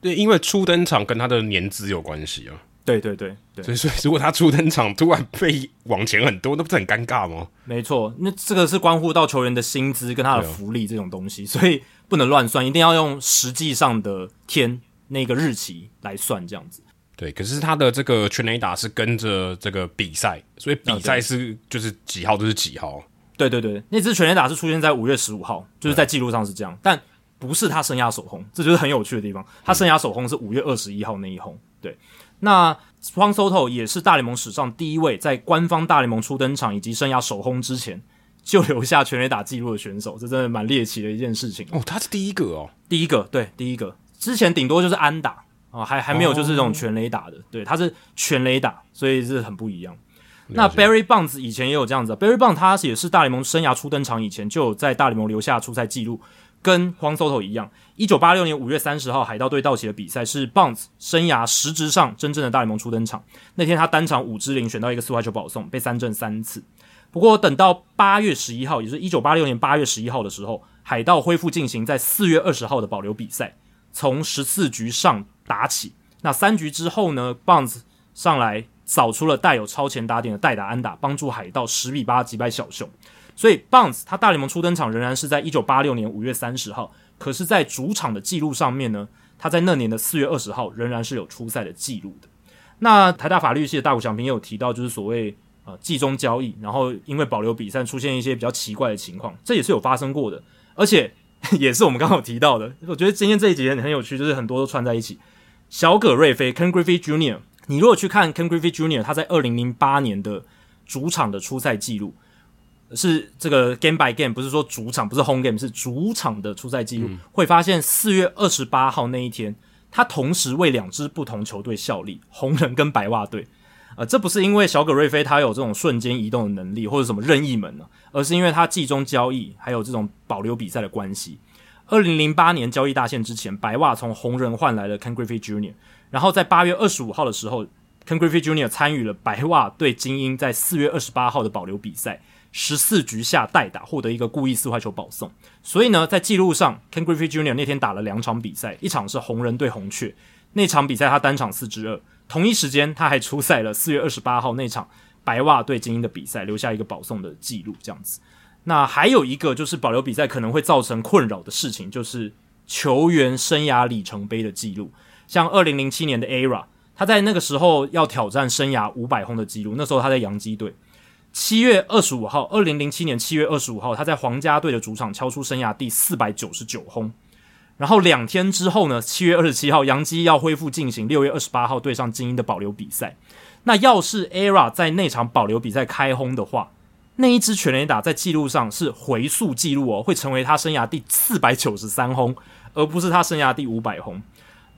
S2: 对，因为初登场跟他的年资有关系啊。
S1: 对对对对，
S2: 所以所以如果他初登场突然被往前很多，那不是很尴尬吗？
S1: 没错，那这个是关乎到球员的薪资跟他的福利这种东西，所以不能乱算，一定要用实际上的天那个日期来算这样子。
S2: 对，可是他的这个全垒打是跟着这个比赛，所以比赛是就是几号就是几号。
S1: 对对对，那支全垒打是出现在五月十五号，就是在记录上是这样，但不是他生涯首轰，这就是很有趣的地方。他生涯首轰是五月二十一号那一轰。对，那 Juan Soto 也是大联盟史上第一位在官方大联盟初登场以及生涯首轰之前就留下全垒打记录的选手，这真的蛮猎奇的一件事情
S2: 哦。他是第一个哦，
S1: 第一个，对，第一个，之前顶多就是安打啊，还还没有就是这种全垒打的，对，他是全垒打，所以是很不一样。那 Barry Bonds 以前也有这样子，Barry Bonds 他也是大联盟生涯初登场以前就有在大联盟留下出赛记录，跟 Juan Soto 一样。一九八六年五月三十号海盗队道奇的比赛是 Bonds 生涯实质上真正的大联盟初登场，那天他单场五支零选到一个四坏球保送，被三振三次。不过等到八月十一号，也就是一九八六年八月十一号的时候，海盗恢复进行在四月二十号的保留比赛，从十四局上打起。那三局之后呢，Bonds 上来。扫出了带有超前打点的代打安打，帮助海盗十比八击败小熊。所以，Bounce 他大联盟初登场仍然是在一九八六年五月三十号，可是，在主场的记录上面呢，他在那年的四月二十号仍然是有出赛的记录的。那台大法律系的大谷翔平也有提到，就是所谓呃季中交易，然后因为保留比赛出现一些比较奇怪的情况，这也是有发生过的，而且 也是我们刚刚有提到的。我觉得今天这一集很有趣，就是很多都串在一起。小葛瑞菲 Ken Griffey Jr. 你如果去看 Ken Griffey Jr. 他在二零零八年的主场的出赛记录，是这个 Game by Game，不是说主场，不是 Home Game，是主场的出赛记录，嗯、会发现四月二十八号那一天，他同时为两支不同球队效力，红人跟白袜队。呃，这不是因为小葛瑞菲他有这种瞬间移动的能力或者什么任意门呢，而是因为他季中交易还有这种保留比赛的关系。二零零八年交易大限之前，白袜从红人换来了 Ken Griffey Jr.，然后在八月二十五号的时候，Ken Griffey Jr. 参与了白袜对精英在四月二十八号的保留比赛，十四局下代打获得一个故意四坏球保送。所以呢，在记录上，Ken Griffey Jr. 那天打了两场比赛，一场是红人对红雀，那场比赛他单场四支二，同一时间他还出赛了四月二十八号那场白袜对精英的比赛，留下一个保送的记录，这样子。那还有一个就是保留比赛可能会造成困扰的事情，就是球员生涯里程碑的记录。像二零零七年的 ERA，他在那个时候要挑战生涯五百轰的记录。那时候他在洋基队，七月二十五号，二零零七年七月二十五号，他在皇家队的主场敲出生涯第四百九十九轰。然后两天之后呢，七月二十七号，洋基要恢复进行六月二十八号对上精英的保留比赛。那要是 ERA 在那场保留比赛开轰的话，那一支全垒打在记录上是回溯记录哦，会成为他生涯第四百九十三轰，而不是他生涯第五百轰。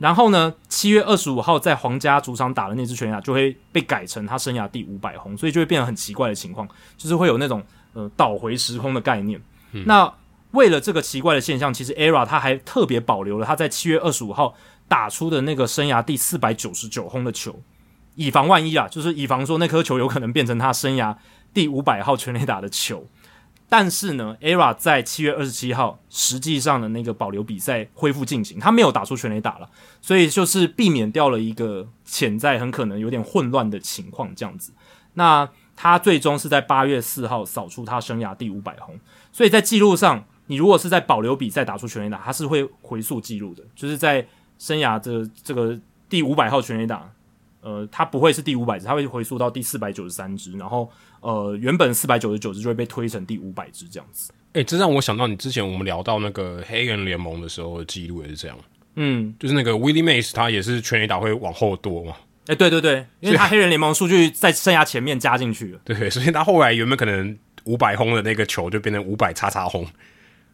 S1: 然后呢，七月二十五号在皇家主场打的那支全垒打就会被改成他生涯第五百轰，所以就会变得很奇怪的情况，就是会有那种呃倒回时空的概念。嗯、那为了这个奇怪的现象，其实 ERA 他还特别保留了他在七月二十五号打出的那个生涯第四百九十九轰的球，以防万一啊，就是以防说那颗球有可能变成他生涯。第五百号全垒打的球，但是呢，ERA 在七月二十七号实际上的那个保留比赛恢复进行，他没有打出全垒打了，所以就是避免掉了一个潜在很可能有点混乱的情况，这样子。那他最终是在八月四号扫出他生涯第五百轰，所以在记录上，你如果是在保留比赛打出全垒打，他是会回溯记录的，就是在生涯的这个第五百号全垒打。呃，他不会是第五百支，他会回溯到第四百九十三支，然后呃，原本四百九十九支就会被推成第五百只这样子。
S2: 诶、欸，这让我想到你之前我们聊到那个黑人联盟的时候的记录也是这样。嗯，就是那个 Willie Mays，他也是全垒打会往后多嘛。
S1: 哎、欸，对对对，因为他黑人联盟数据在生涯前面加进去了。
S2: 对，所以他后来原本可能五百轰的那个球就变成五百叉叉轰。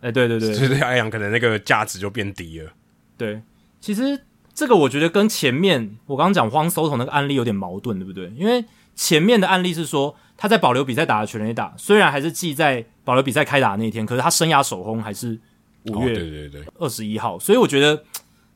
S1: 哎、欸，对对对，
S2: 所以对他来讲，可能那个价值就变低了。
S1: 对，其实这个我觉得跟前面我刚刚讲荒收头那个案例有点矛盾，对不对？因为前面的案例是说他在保留比赛打的全垒打，虽然还是记在保留比赛开打的那一天，可是他生涯首轰还是五月对对对二十一号，所以我觉得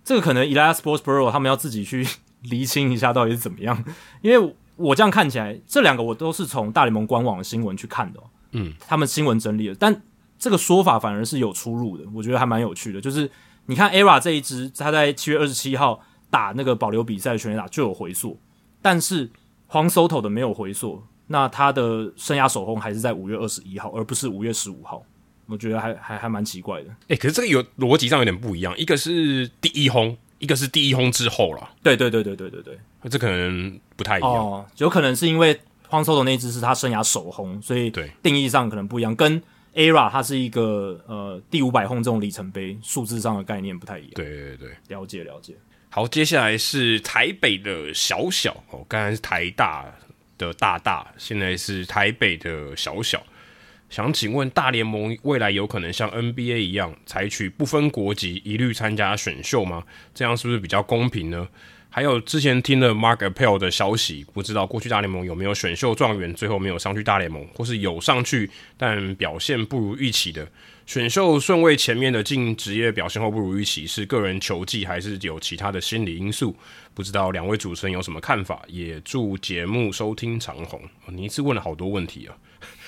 S1: 这个可能 Elias Sports Bureau 他们要自己去 厘清一下到底是怎么样，因为我这样看起来这两个我都是从大联盟官网的新闻去看的，嗯，他们新闻整理的，但。这个说法反而是有出入的，我觉得还蛮有趣的。就是你看 ERA 这一支，他在七月二十七号打那个保留比赛的全垒打就有回溯，但是 Juan Soto 的没有回溯，那他的生涯首轰还是在五月二十一号，而不是五月十五号。我觉得还还还蛮奇怪的。
S2: 诶，可是这个有逻辑上有点不一样，一个是第一轰，一个是第一轰之后了。
S1: 对对对对对对对，
S2: 这可能不太一样。
S1: 哦，有可能是因为 Juan Soto 那只是他生涯首轰，所以对定义上可能不一样，跟。ERA 它是一个呃第五百轰这种里程碑，数字上的概念不太一样。
S2: 对对对，
S1: 了解了解。
S2: 好，接下来是台北的小小哦，刚才是台大的大大，现在是台北的小小。想请问大联盟未来有可能像 NBA 一样，采取不分国籍一律参加选秀吗？这样是不是比较公平呢？还有之前听了 Mark Appel 的消息，不知道过去大联盟有没有选秀状元最后没有上去大联盟，或是有上去但表现不如预期的选秀顺位前面的进职业表现后不如预期，是个人球技还是有其他的心理因素？不知道两位主持人有什么看法？也祝节目收听长虹。你一次问了好多问题啊！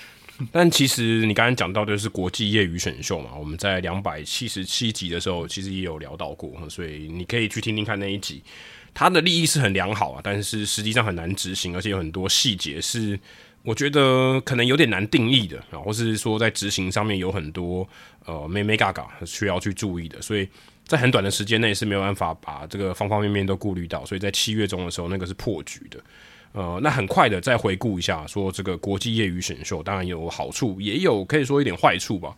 S2: 但其实你刚才讲到的是国际业余选秀嘛，我们在两百七十七集的时候其实也有聊到过，所以你可以去听听看那一集。他的利益是很良好啊，但是实际上很难执行，而且有很多细节是我觉得可能有点难定义的啊，或是说在执行上面有很多呃没没嘎嘎需要去注意的，所以在很短的时间内是没有办法把这个方方面面都顾虑到，所以在七月中的时候那个是破局的。呃，那很快的再回顾一下，说这个国际业余选秀当然有好处，也有可以说一点坏处吧。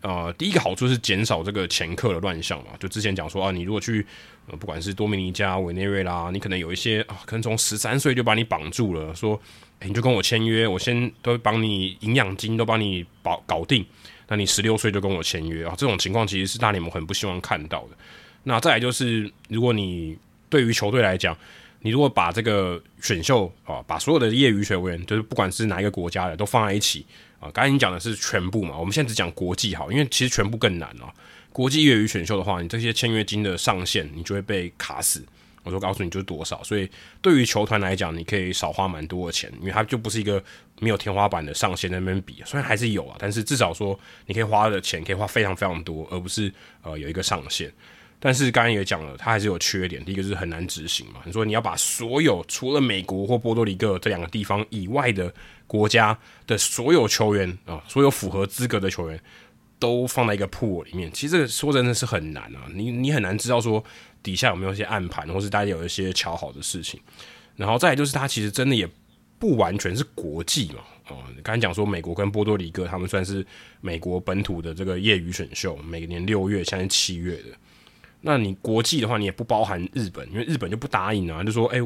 S2: 呃，第一个好处是减少这个前客的乱象嘛，就之前讲说啊，你如果去。呃，不管是多米尼加、委内瑞拉，你可能有一些啊，可能从十三岁就把你绑住了，说，你就跟我签约，我先都帮你营养金都帮你保搞定，那你十六岁就跟我签约啊，这种情况其实是大联盟很不希望看到的。那再来就是，如果你对于球队来讲，你如果把这个选秀啊，把所有的业余球员，就是不管是哪一个国家的，都放在一起啊，刚才你讲的是全部嘛，我们现在只讲国际好，因为其实全部更难啊。国际业余选秀的话，你这些签约金的上限，你就会被卡死。我就告诉你就是多少，所以对于球团来讲，你可以少花蛮多的钱，因为它就不是一个没有天花板的上限那边比。虽然还是有啊，但是至少说你可以花的钱可以花非常非常多，而不是呃有一个上限。但是刚刚也讲了，它还是有缺点。第一个是很难执行嘛，你说你要把所有除了美国或波多黎各这两个地方以外的国家的所有球员啊，所有符合资格的球员。都放在一个 pool 里面，其实这个说真的是很难啊，你你很难知道说底下有没有一些暗盘，或是大家有一些巧好的事情。然后再来就是，它其实真的也不完全是国际嘛，哦，刚才讲说美国跟波多黎各，他们算是美国本土的这个业余选秀，每年六月，现在七月的。那你国际的话，你也不包含日本，因为日本就不答应啊，就说，哎，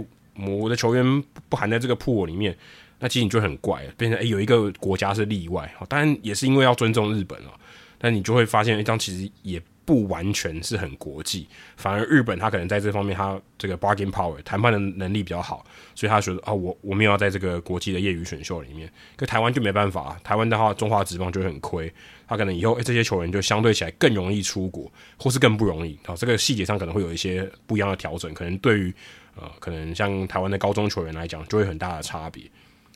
S2: 我的球员不含在这个 pool 里面，那其实你就很怪，变成哎有一个国家是例外，当然也是因为要尊重日本啊。但你就会发现，一张其实也不完全是很国际，反而日本他可能在这方面，他这个 bargain power 谈判的能力比较好，所以他觉得啊，我我没有要在这个国际的业余选秀里面，可台湾就没办法，台湾的话，中华职棒就很亏，他可能以后诶这些球员就相对起来更容易出国，或是更不容易啊，这个细节上可能会有一些不一样的调整，可能对于呃，可能像台湾的高中球员来讲，就会很大的差别。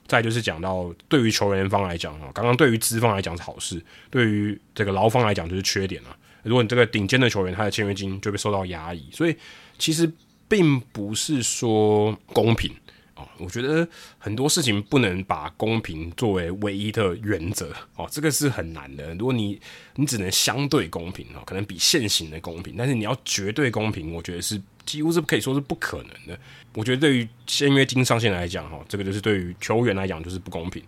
S2: 再就是讲到，对于球员方来讲啊，刚刚对于资方来讲是好事，对于这个劳方来讲就是缺点了。如果你这个顶尖的球员，他的签约金就会受到压抑，所以其实并不是说公平啊。我觉得很多事情不能把公平作为唯一的原则哦，这个是很难的。如果你你只能相对公平哦，可能比现行的公平，但是你要绝对公平，我觉得是几乎是可以说是不可能的。我觉得对于签约金上限来讲，哈，这个就是对于球员来讲就是不公平。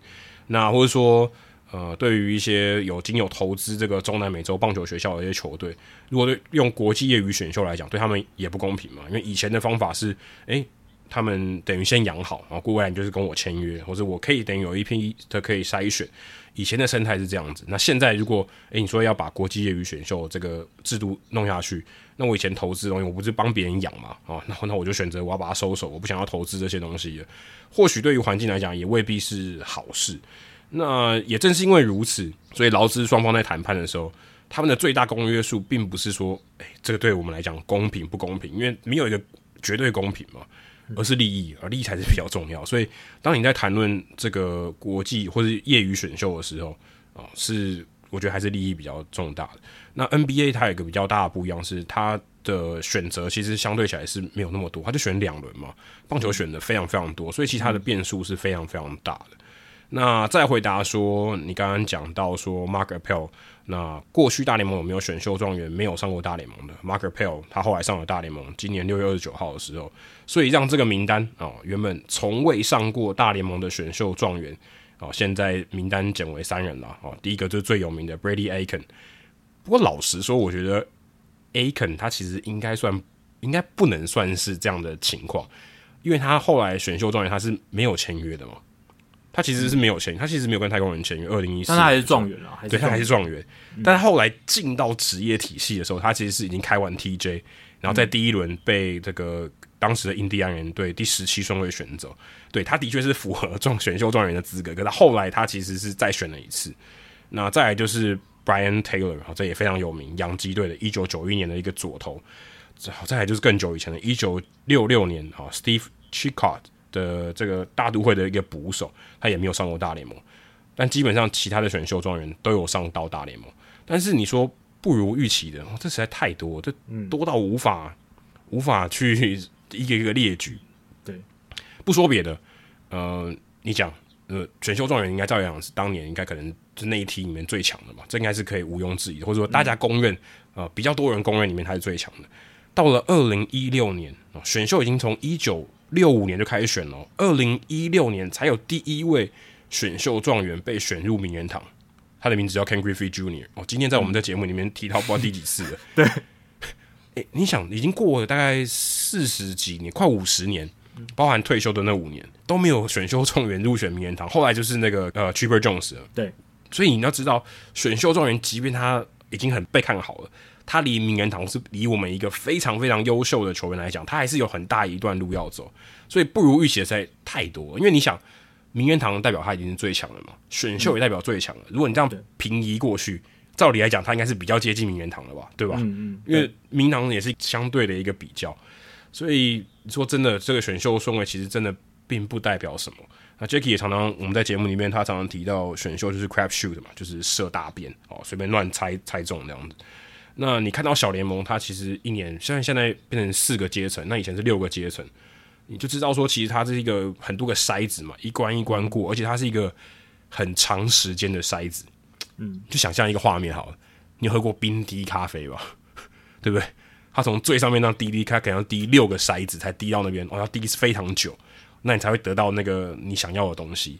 S2: 那或者说，呃，对于一些有经有投资这个中南美洲棒球学校的一些球队，如果用国际业余选秀来讲，对他们也不公平嘛。因为以前的方法是，诶，他们等于先养好，然后过未来就是跟我签约，或者我可以等于有一批的可以筛选。以前的生态是这样子。那现在如果，诶，你说要把国际业余选秀这个制度弄下去，那我以前投资的东西，我不是帮别人养嘛？啊，那那我就选择我要把它收手，我不想要投资这些东西了。或许对于环境来讲，也未必是好事。那也正是因为如此，所以劳资双方在谈判的时候，他们的最大公约数并不是说，哎，这个对我们来讲公平不公平，因为没有一个绝对公平嘛，而是利益，而利益才是比较重要。所以，当你在谈论这个国际或是业余选秀的时候，啊，是我觉得还是利益比较重大的。那 NBA 它有一个比较大的不一样是，它的选择其实相对起来是没有那么多，它就选两轮嘛，棒球选的非常非常多，所以其他的变数是非常非常大的。那再回答说，你刚刚讲到说 Mark Appel，那过去大联盟有没有选秀状元没有上过大联盟的？Mark Appel，他后来上了大联盟，今年六月二十九号的时候，所以让这个名单啊、哦，原本从未上过大联盟的选秀状元，哦，现在名单减为三人了，哦，第一个就是最有名的 Brady Aiken，不过老实说，我觉得 Aiken 他其实应该算，应该不能算是这样的情况，因为他后来选秀状元他是没有签约的嘛。他其实是没有签，他其实没有跟太空人签约。二零一四，
S1: 但他还是状元啊，
S2: 对，他还是状元。嗯、但他后来进到职业体系的时候，他其实是已经开完 TJ，然后在第一轮被这个当时的印第安人队第十七顺位选走。对，他的确是符合状选秀状元的资格，可是后来他其实是再选了一次。那再来就是 Brian Taylor，这也非常有名，洋基队的一九九一年的一个左投。好，再来就是更久以前的，一九六六年啊，Steve Chicott。的这个大都会的一个捕手，他也没有上过大联盟，但基本上其他的选秀状元都有上到大联盟。但是你说不如预期的，哦，这实在太多，这多到无法、嗯、无法去一个一个列举。
S1: 对，
S2: 不说别的，呃，你讲呃，选秀状元应该照样是当年应该可能就那一梯里面最强的嘛，这应该是可以毋庸置疑的，或者说大家公认，呃，比较多人公认里面他是最强的。到了二零一六年，选秀已经从一九六五年就开始选了，二零一六年才有第一位选秀状元被选入名人堂，他的名字叫 Ken Griffey Jr. 哦，今天在我们的节目里面提到不知道第几次了。
S1: 对，
S2: 诶，你想已经过了大概四十几年，快五十年，包含退休的那五年都没有选秀状元入选名人堂，后来就是那个呃 Chipper Jones 了。
S1: 对，
S2: 所以你要知道，选秀状元即便他已经很被看好了。他离名人堂是离我们一个非常非常优秀的球员来讲，他还是有很大一段路要走，所以不如预期的实在太多。因为你想，名人堂代表他已经是最强了嘛，选秀也代表最强了。如果你这样平移过去，照理来讲，他应该是比较接近名人堂了吧，对吧？嗯嗯。因为名堂也是相对的一个比较，所以说真的，这个选秀顺位其实真的并不代表什么。那 Jacky 也常常我们在节目里面，他常常提到选秀就是 crap shoot 嘛，就是射大便哦，随便乱猜猜中这样子。那你看到小联盟，它其实一年现在现在变成四个阶层，那以前是六个阶层，你就知道说，其实它是一个很多个筛子嘛，一关一关过，而且它是一个很长时间的筛子。嗯，就想象一个画面好了，你喝过冰滴咖啡吧？对不对？它从最上面那滴滴，它可能要滴六个筛子才滴到那边，哦，要滴非常久，那你才会得到那个你想要的东西。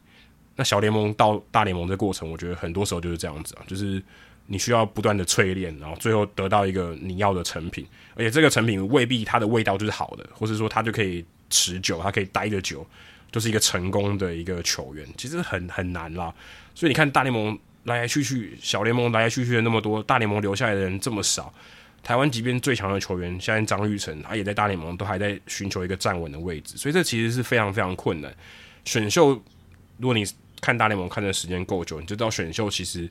S2: 那小联盟到大联盟这过程，我觉得很多时候就是这样子啊，就是。你需要不断的淬炼，然后最后得到一个你要的成品，而且这个成品未必它的味道就是好的，或者说它就可以持久，它可以待得久，就是一个成功的一个球员，其实很很难啦。所以你看大联盟来来去去，小联盟来来去去的那么多，大联盟留下来的人这么少。台湾即便最强的球员，现在张育成他也在大联盟都还在寻求一个站稳的位置，所以这其实是非常非常困难。选秀，如果你看大联盟看的时间够久，你就知道选秀其实。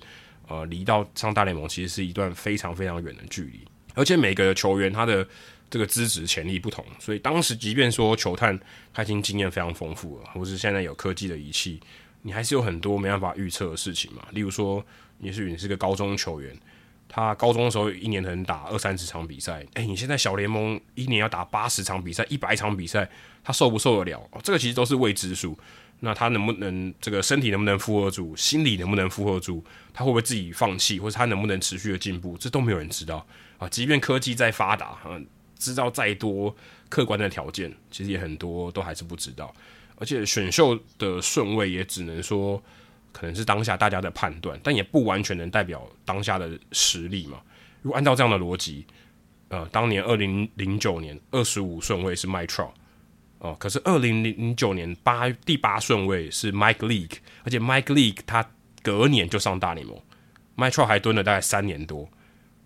S2: 呃，离到上大联盟其实是一段非常非常远的距离，而且每个球员他的这个资质潜力不同，所以当时即便说球探他已经经验非常丰富了，或是现在有科技的仪器，你还是有很多没办法预测的事情嘛。例如说，也许你是个高中球员，他高中的时候一年可能打二三十场比赛，诶，你现在小联盟一年要打八十场比赛、一百场比赛，他受不受得了？哦，这个其实都是未知数。那他能不能这个身体能不能负荷住，心理能不能负荷住？他会不会自己放弃，或者他能不能持续的进步？这都没有人知道啊！即便科技再发达，啊，知道再多客观的条件，其实也很多都还是不知道。而且选秀的顺位也只能说可能是当下大家的判断，但也不完全能代表当下的实力嘛。如果按照这样的逻辑，呃，当年二零零九年二十五顺位是麦特哦，可是二零零九年八第八顺位是 Mike Leake，而且 Mike Leake 他隔年就上大联盟，Mike Trout 还蹲了大概三年多。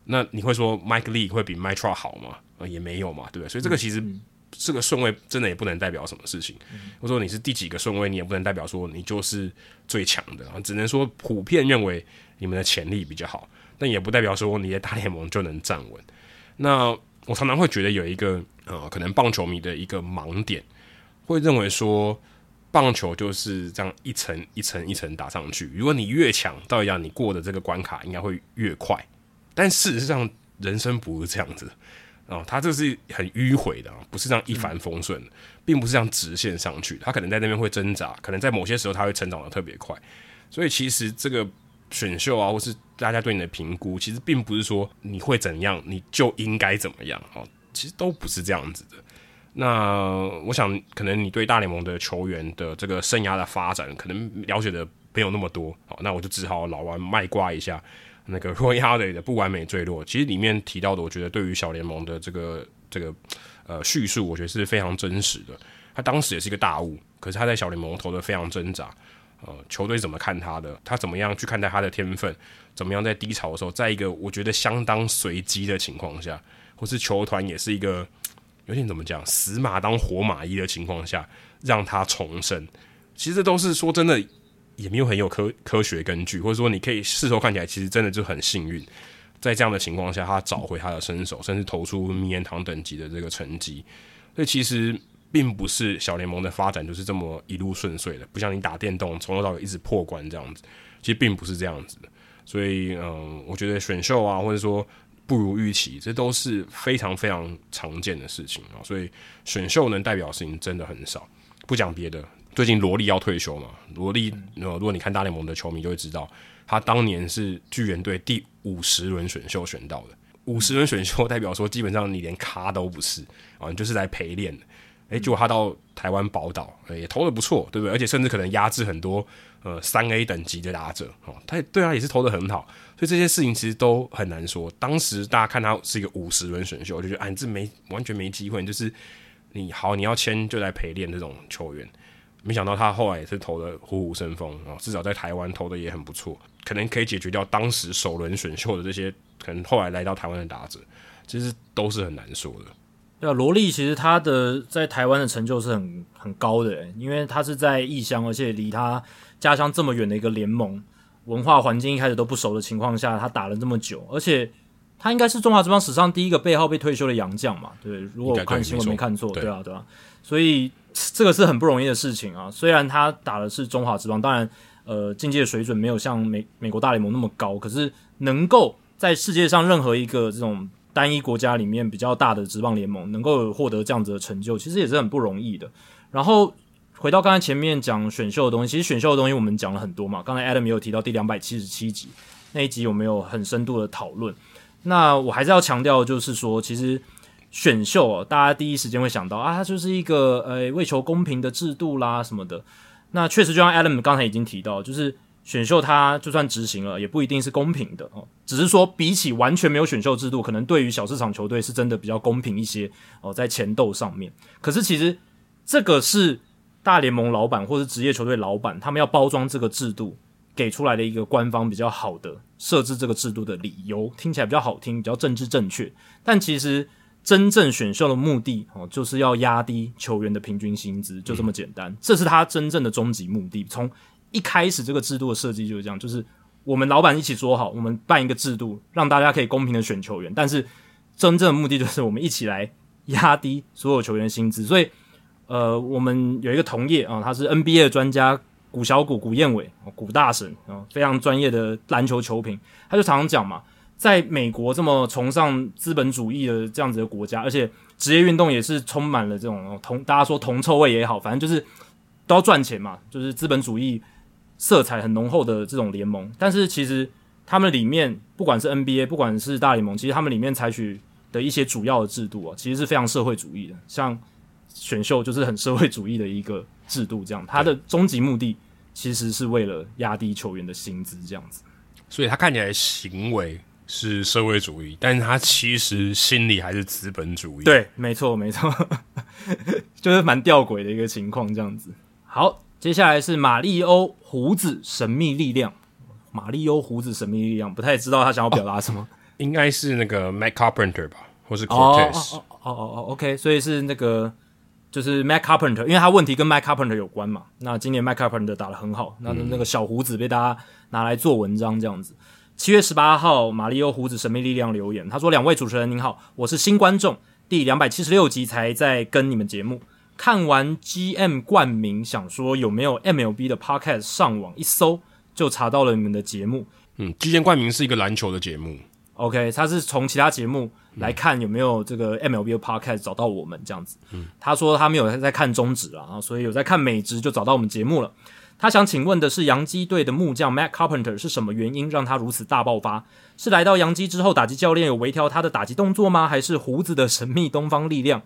S2: 那你会说 Mike Leake 会比 Mike Trout 好吗？呃，也没有嘛，对不对？所以这个其实、嗯、这个顺位真的也不能代表什么事情。嗯、或者说你是第几个顺位，你也不能代表说你就是最强的，只能说普遍认为你们的潜力比较好，但也不代表说你在大联盟就能站稳。那我常常会觉得有一个呃，可能棒球迷的一个盲点，会认为说棒球就是这样一层一层一层打上去。如果你越强，照样你过的这个关卡应该会越快。但事实上，人生不是这样子啊，它这是很迂回的，不是这样一帆风顺，并不是这样直线上去。他可能在那边会挣扎，可能在某些时候他会成长的特别快。所以其实这个。选秀啊，或是大家对你的评估，其实并不是说你会怎样，你就应该怎么样哦。其实都不是这样子的。那我想，可能你对大联盟的球员的这个生涯的发展，可能了解的没有那么多。好，那我就只好老王卖瓜一下那个 Royalty 的不完美坠落。其实里面提到的，我觉得对于小联盟的这个这个呃叙述，我觉得是非常真实的。他当时也是一个大物，可是他在小联盟投的非常挣扎。呃，球队怎么看他的？他怎么样去看待他的天分？怎么样在低潮的时候，在一个我觉得相当随机的情况下，或是球团也是一个有点怎么讲死马当活马医的情况下，让他重生？其实都是说真的，也没有很有科科学根据，或者说你可以事后看起来，其实真的就很幸运，在这样的情况下，他找回他的身手，甚至投出名人堂等级的这个成绩。所以其实。并不是小联盟的发展就是这么一路顺遂的，不像你打电动从头到尾一直破关这样子，其实并不是这样子的。所以，嗯，我觉得选秀啊，或者说不如预期，这都是非常非常常见的事情啊。所以，选秀能代表的事情真的很少。不讲别的，最近罗莉要退休嘛，罗力，呃，如果你看大联盟的球迷就会知道，他当年是巨人队第五十轮选秀选到的。五十轮选秀代表说，基本上你连咖都不是啊，你就是来陪练的。诶，结果他到台湾宝岛，也投的不错，对不对？而且甚至可能压制很多呃三 A 等级的打者哦。他对啊也是投的很好，所以这些事情其实都很难说。当时大家看他是一个五十轮选秀，就觉得哎，这没完全没机会，就是你好你要签就来陪练这种球员。没想到他后来也是投的虎虎生风啊，至少在台湾投的也很不错，可能可以解决掉当时首轮选秀的这些可能后来来到台湾的打者，其实都是很难说的。
S1: 对啊，罗力其实他的在台湾的成就是很很高的，因为他是在异乡，而且离他家乡这么远的一个联盟，文化环境一开始都不熟的情况下，他打了这么久，而且他应该是中华职棒史上第一个背号被退休的洋将嘛，对，如果我看新闻没看错，对啊，对啊，所以这个是很不容易的事情啊。虽然他打的是中华职棒，当然呃竞技的水准没有像美美国大联盟那么高，可是能够在世界上任何一个这种。单一国家里面比较大的职棒联盟能够获得这样子的成就，其实也是很不容易的。然后回到刚才前面讲选秀的东西，其实选秀的东西我们讲了很多嘛。刚才 Adam 也有提到第两百七十七集那一集有没有很深度的讨论？那我还是要强调，就是说，其实选秀哦，大家第一时间会想到啊，它就是一个呃为求公平的制度啦什么的。那确实就像 Adam 刚才已经提到，就是。选秀它就算执行了，也不一定是公平的哦。只是说，比起完全没有选秀制度，可能对于小市场球队是真的比较公平一些哦，在前斗上面。可是其实这个是大联盟老板或是职业球队老板他们要包装这个制度给出来的一个官方比较好的设置这个制度的理由，听起来比较好听，比较政治正确。但其实真正选秀的目的哦，就是要压低球员的平均薪资，就这么简单。这是他真正的终极目的。从一开始这个制度的设计就是这样，就是我们老板一起说好，我们办一个制度，让大家可以公平的选球员。但是真正的目的就是我们一起来压低所有球员薪资。所以，呃，我们有一个同业啊，他是 NBA 的专家，古小古古彦伟，古大神啊，非常专业的篮球球评，他就常常讲嘛，在美国这么崇尚资本主义的这样子的国家，而且职业运动也是充满了这种铜，大家说铜臭味也好，反正就是都要赚钱嘛，就是资本主义。色彩很浓厚的这种联盟，但是其实他们里面不管是 NBA，不管是大联盟，其实他们里面采取的一些主要的制度啊，其实是非常社会主义的，像选秀就是很社会主义的一个制度，这样它的终极目的其实是为了压低球员的薪资，这样子。
S2: 所以他看起来行为是社会主义，但是他其实心里还是资本主义。
S1: 对，没错，没错，就是蛮吊诡的一个情况，这样子。好，接下来是马里欧胡子神秘力量。马里欧胡子神秘力量，不太知道他想要表达什么。哦、
S2: 应该是那个 Matt Carpenter 吧，或是 Cortez。
S1: 哦哦哦哦，OK，所以是那个就是 Matt Carpenter，因为他问题跟 Matt Carpenter 有关嘛。那今年 Matt Carpenter 打得很好，那那个小胡子被大家拿来做文章这样子。七月十八号，马里欧胡子神秘力量留言，他说：“两位主持人您好，我是新观众，第两百七十六集才在跟你们节目，看完 GM 冠名，想说有没有 MLB 的 Podcast，上网一搜。”就查到了你们的节目，
S2: 嗯，，GM 冠名是一个篮球的节目
S1: ，OK，他是从其他节目来看有没有这个 MLB 的 Podcast 找到我们这样子，嗯，他说他没有在看中职啊，所以有在看美职就找到我们节目了。他想请问的是，洋基队的木匠 Matt Carpenter 是什么原因让他如此大爆发？是来到洋基之后，打击教练有微调他的打击动作吗？还是胡子的神秘东方力量？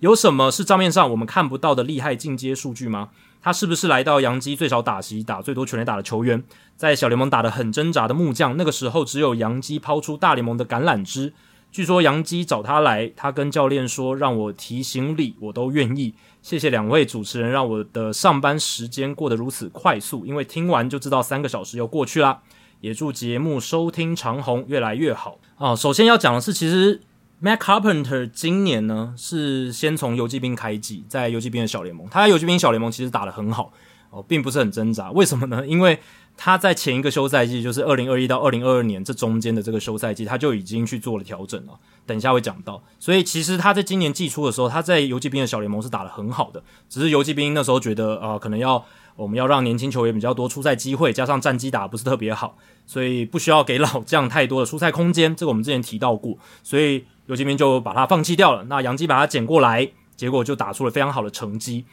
S1: 有什么是账面上我们看不到的厉害进阶数据吗？他是不是来到洋基最少打席、打最多全垒打的球员，在小联盟打得很挣扎的木匠？那个时候只有洋基抛出大联盟的橄榄枝。据说洋基找他来，他跟教练说：“让我提行李，我都愿意。”谢谢两位主持人，让我的上班时间过得如此快速。因为听完就知道三个小时又过去啦。也祝节目收听长虹，越来越好啊！首先要讲的是，其实。Matt Carpenter 今年呢是先从游骑兵开季，在游骑兵的小联盟，他在游骑兵小联盟其实打得很好哦，并不是很挣扎。为什么呢？因为他在前一个休赛季，就是二零二一到二零二二年这中间的这个休赛季，他就已经去做了调整了。等一下会讲到，所以其实他在今年季初的时候，他在游骑兵的小联盟是打得很好的，只是游骑兵那时候觉得啊、呃，可能要。我们要让年轻球员比较多出赛机会，加上战绩打不是特别好，所以不需要给老将太多的出赛空间。这个我们之前提到过，所以游骑兵就把他放弃掉了。那杨基把他捡过来，结果就打出了非常好的成绩。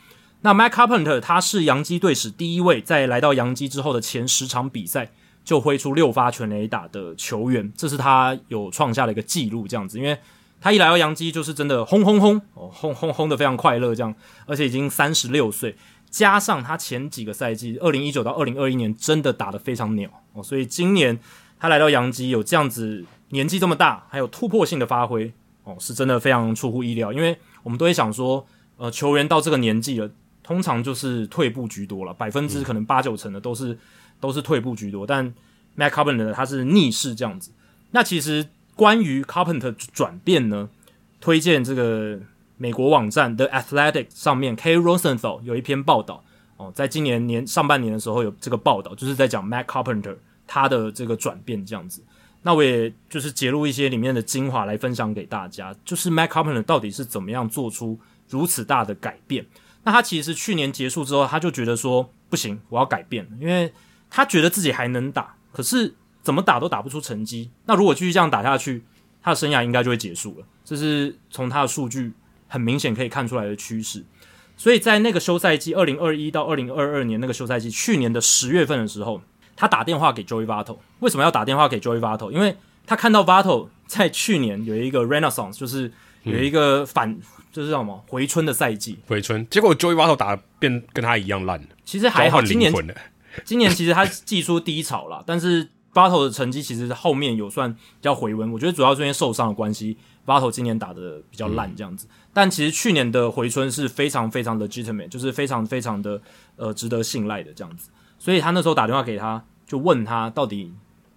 S1: 那 Matt Carpenter 他是洋基队史第一位在来到洋基之后的前十场比赛就挥出六发全垒打的球员，这是他有创下了一个记录。这样子，因为他一来到洋基就是真的轰轰轰哦，轰轰轰的非常快乐，这样，而且已经三十六岁。加上他前几个赛季，二零一九到二零二一年真的打得非常鸟哦，所以今年他来到洋基有这样子年纪这么大，还有突破性的发挥哦，是真的非常出乎意料。因为我们都会想说，呃，球员到这个年纪了，通常就是退步居多了，百分之可能八九成的都是都是退步居多。但 Matt Carpenter 他是逆势这样子。那其实关于 Carpenter 转变呢，推荐这个。美国网站 The Athletic 上面，K. Rosenthal 有一篇报道哦，在今年年上半年的时候有这个报道，就是在讲 Matt Carpenter 他的这个转变这样子。那我也就是截录一些里面的精华来分享给大家，就是 Matt Carpenter 到底是怎么样做出如此大的改变。那他其实去年结束之后，他就觉得说不行，我要改变，因为他觉得自己还能打，可是怎么打都打不出成绩。那如果继续这样打下去，他的生涯应该就会结束了。这是从他的数据。很明显可以看出来的趋势，所以在那个休赛季，二零二一到二零二二年那个休赛季，去年的十月份的时候，他打电话给 Joey Votto。为什么要打电话给 Joey Votto？因为他看到 Votto 在去年有一个 Renaissance，就是有一个反，嗯、就是叫什么回春的赛季。
S2: 回春，结果 Joey Votto 打得变跟他一样烂。
S1: 其实还好，今年今年其实他技术低潮了，但是 Votto 的成绩其实后面有算比较回温。我觉得主要是因为受伤的关系，Votto 今年打的比较烂这样子。嗯但其实去年的回春是非常非常的 legitimate，就是非常非常的呃值得信赖的这样子。所以他那时候打电话给他，就问他到底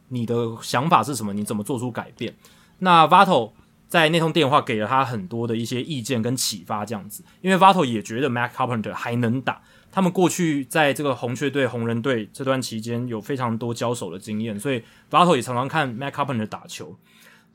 S1: 你的想法是什么？你怎么做出改变？那 Votto 在那通电话给了他很多的一些意见跟启发，这样子。因为 Votto 也觉得 Mac Carpenter 还能打，他们过去在这个红雀队、红人队这段期间有非常多交手的经验，所以 Votto 也常常看 Mac Carpenter 打球。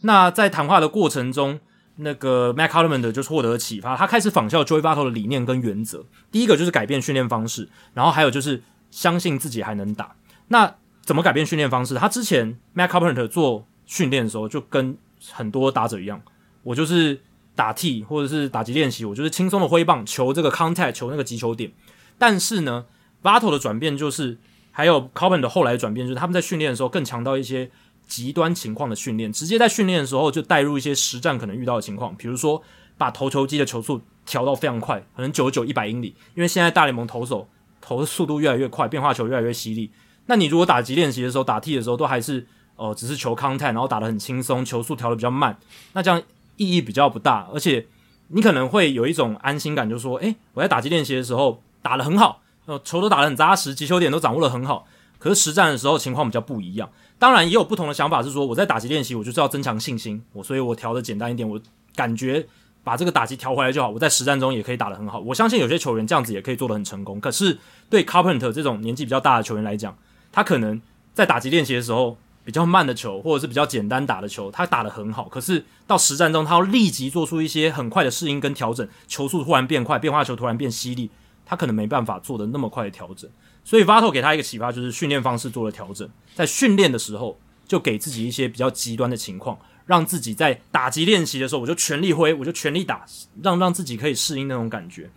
S1: 那在谈话的过程中，那个 Matt Carpenter 就获得了启发，他开始仿效 Joey Votto 的理念跟原则。第一个就是改变训练方式，然后还有就是相信自己还能打。那怎么改变训练方式？他之前 Matt Carpenter 做训练的时候，就跟很多打者一样，我就是打 T 或者是打击练习，我就是轻松的挥棒，求这个 contact，求那个击球点。但是呢，Votto 的转变就是，还有 Carpenter 后来转变就是，他们在训练的时候更强调一些极端情况的训练，直接在训练的时候就带入一些实战可能遇到的情况，比如说把投球机的球速调到非常快，可能九十九、一百英里，因为现在大联盟投手投的速度越来越快，变化球越来越犀利。那你如果打击练习的时候、打 T 的时候，都还是呃只是球 contact，然后打得很轻松，球速调得比较慢，那这样意义比较不大，而且你可能会有一种安心感，就是说，诶，我在打击练习的时候打得很好，呃，球都打得很扎实，击球点都掌握得很好。可是实战的时候情况比较不一样，当然也有不同的想法，是说我在打击练习，我就是要增强信心，我所以我调的简单一点，我感觉把这个打击调回来就好，我在实战中也可以打得很好。我相信有些球员这样子也可以做得很成功。可是对 Carpenter 这种年纪比较大的球员来讲，他可能在打击练习的时候比较慢的球，或者是比较简单打的球，他打得很好。可是到实战中，他要立即做出一些很快的适应跟调整，球速突然变快，变化球突然变犀利，他可能没办法做得那么快的调整。所以 Vato 给他一个启发，就是训练方式做了调整，在训练的时候就给自己一些比较极端的情况，让自己在打击练习的时候，我就全力挥，我就全力打，让让自己可以适应那种感觉。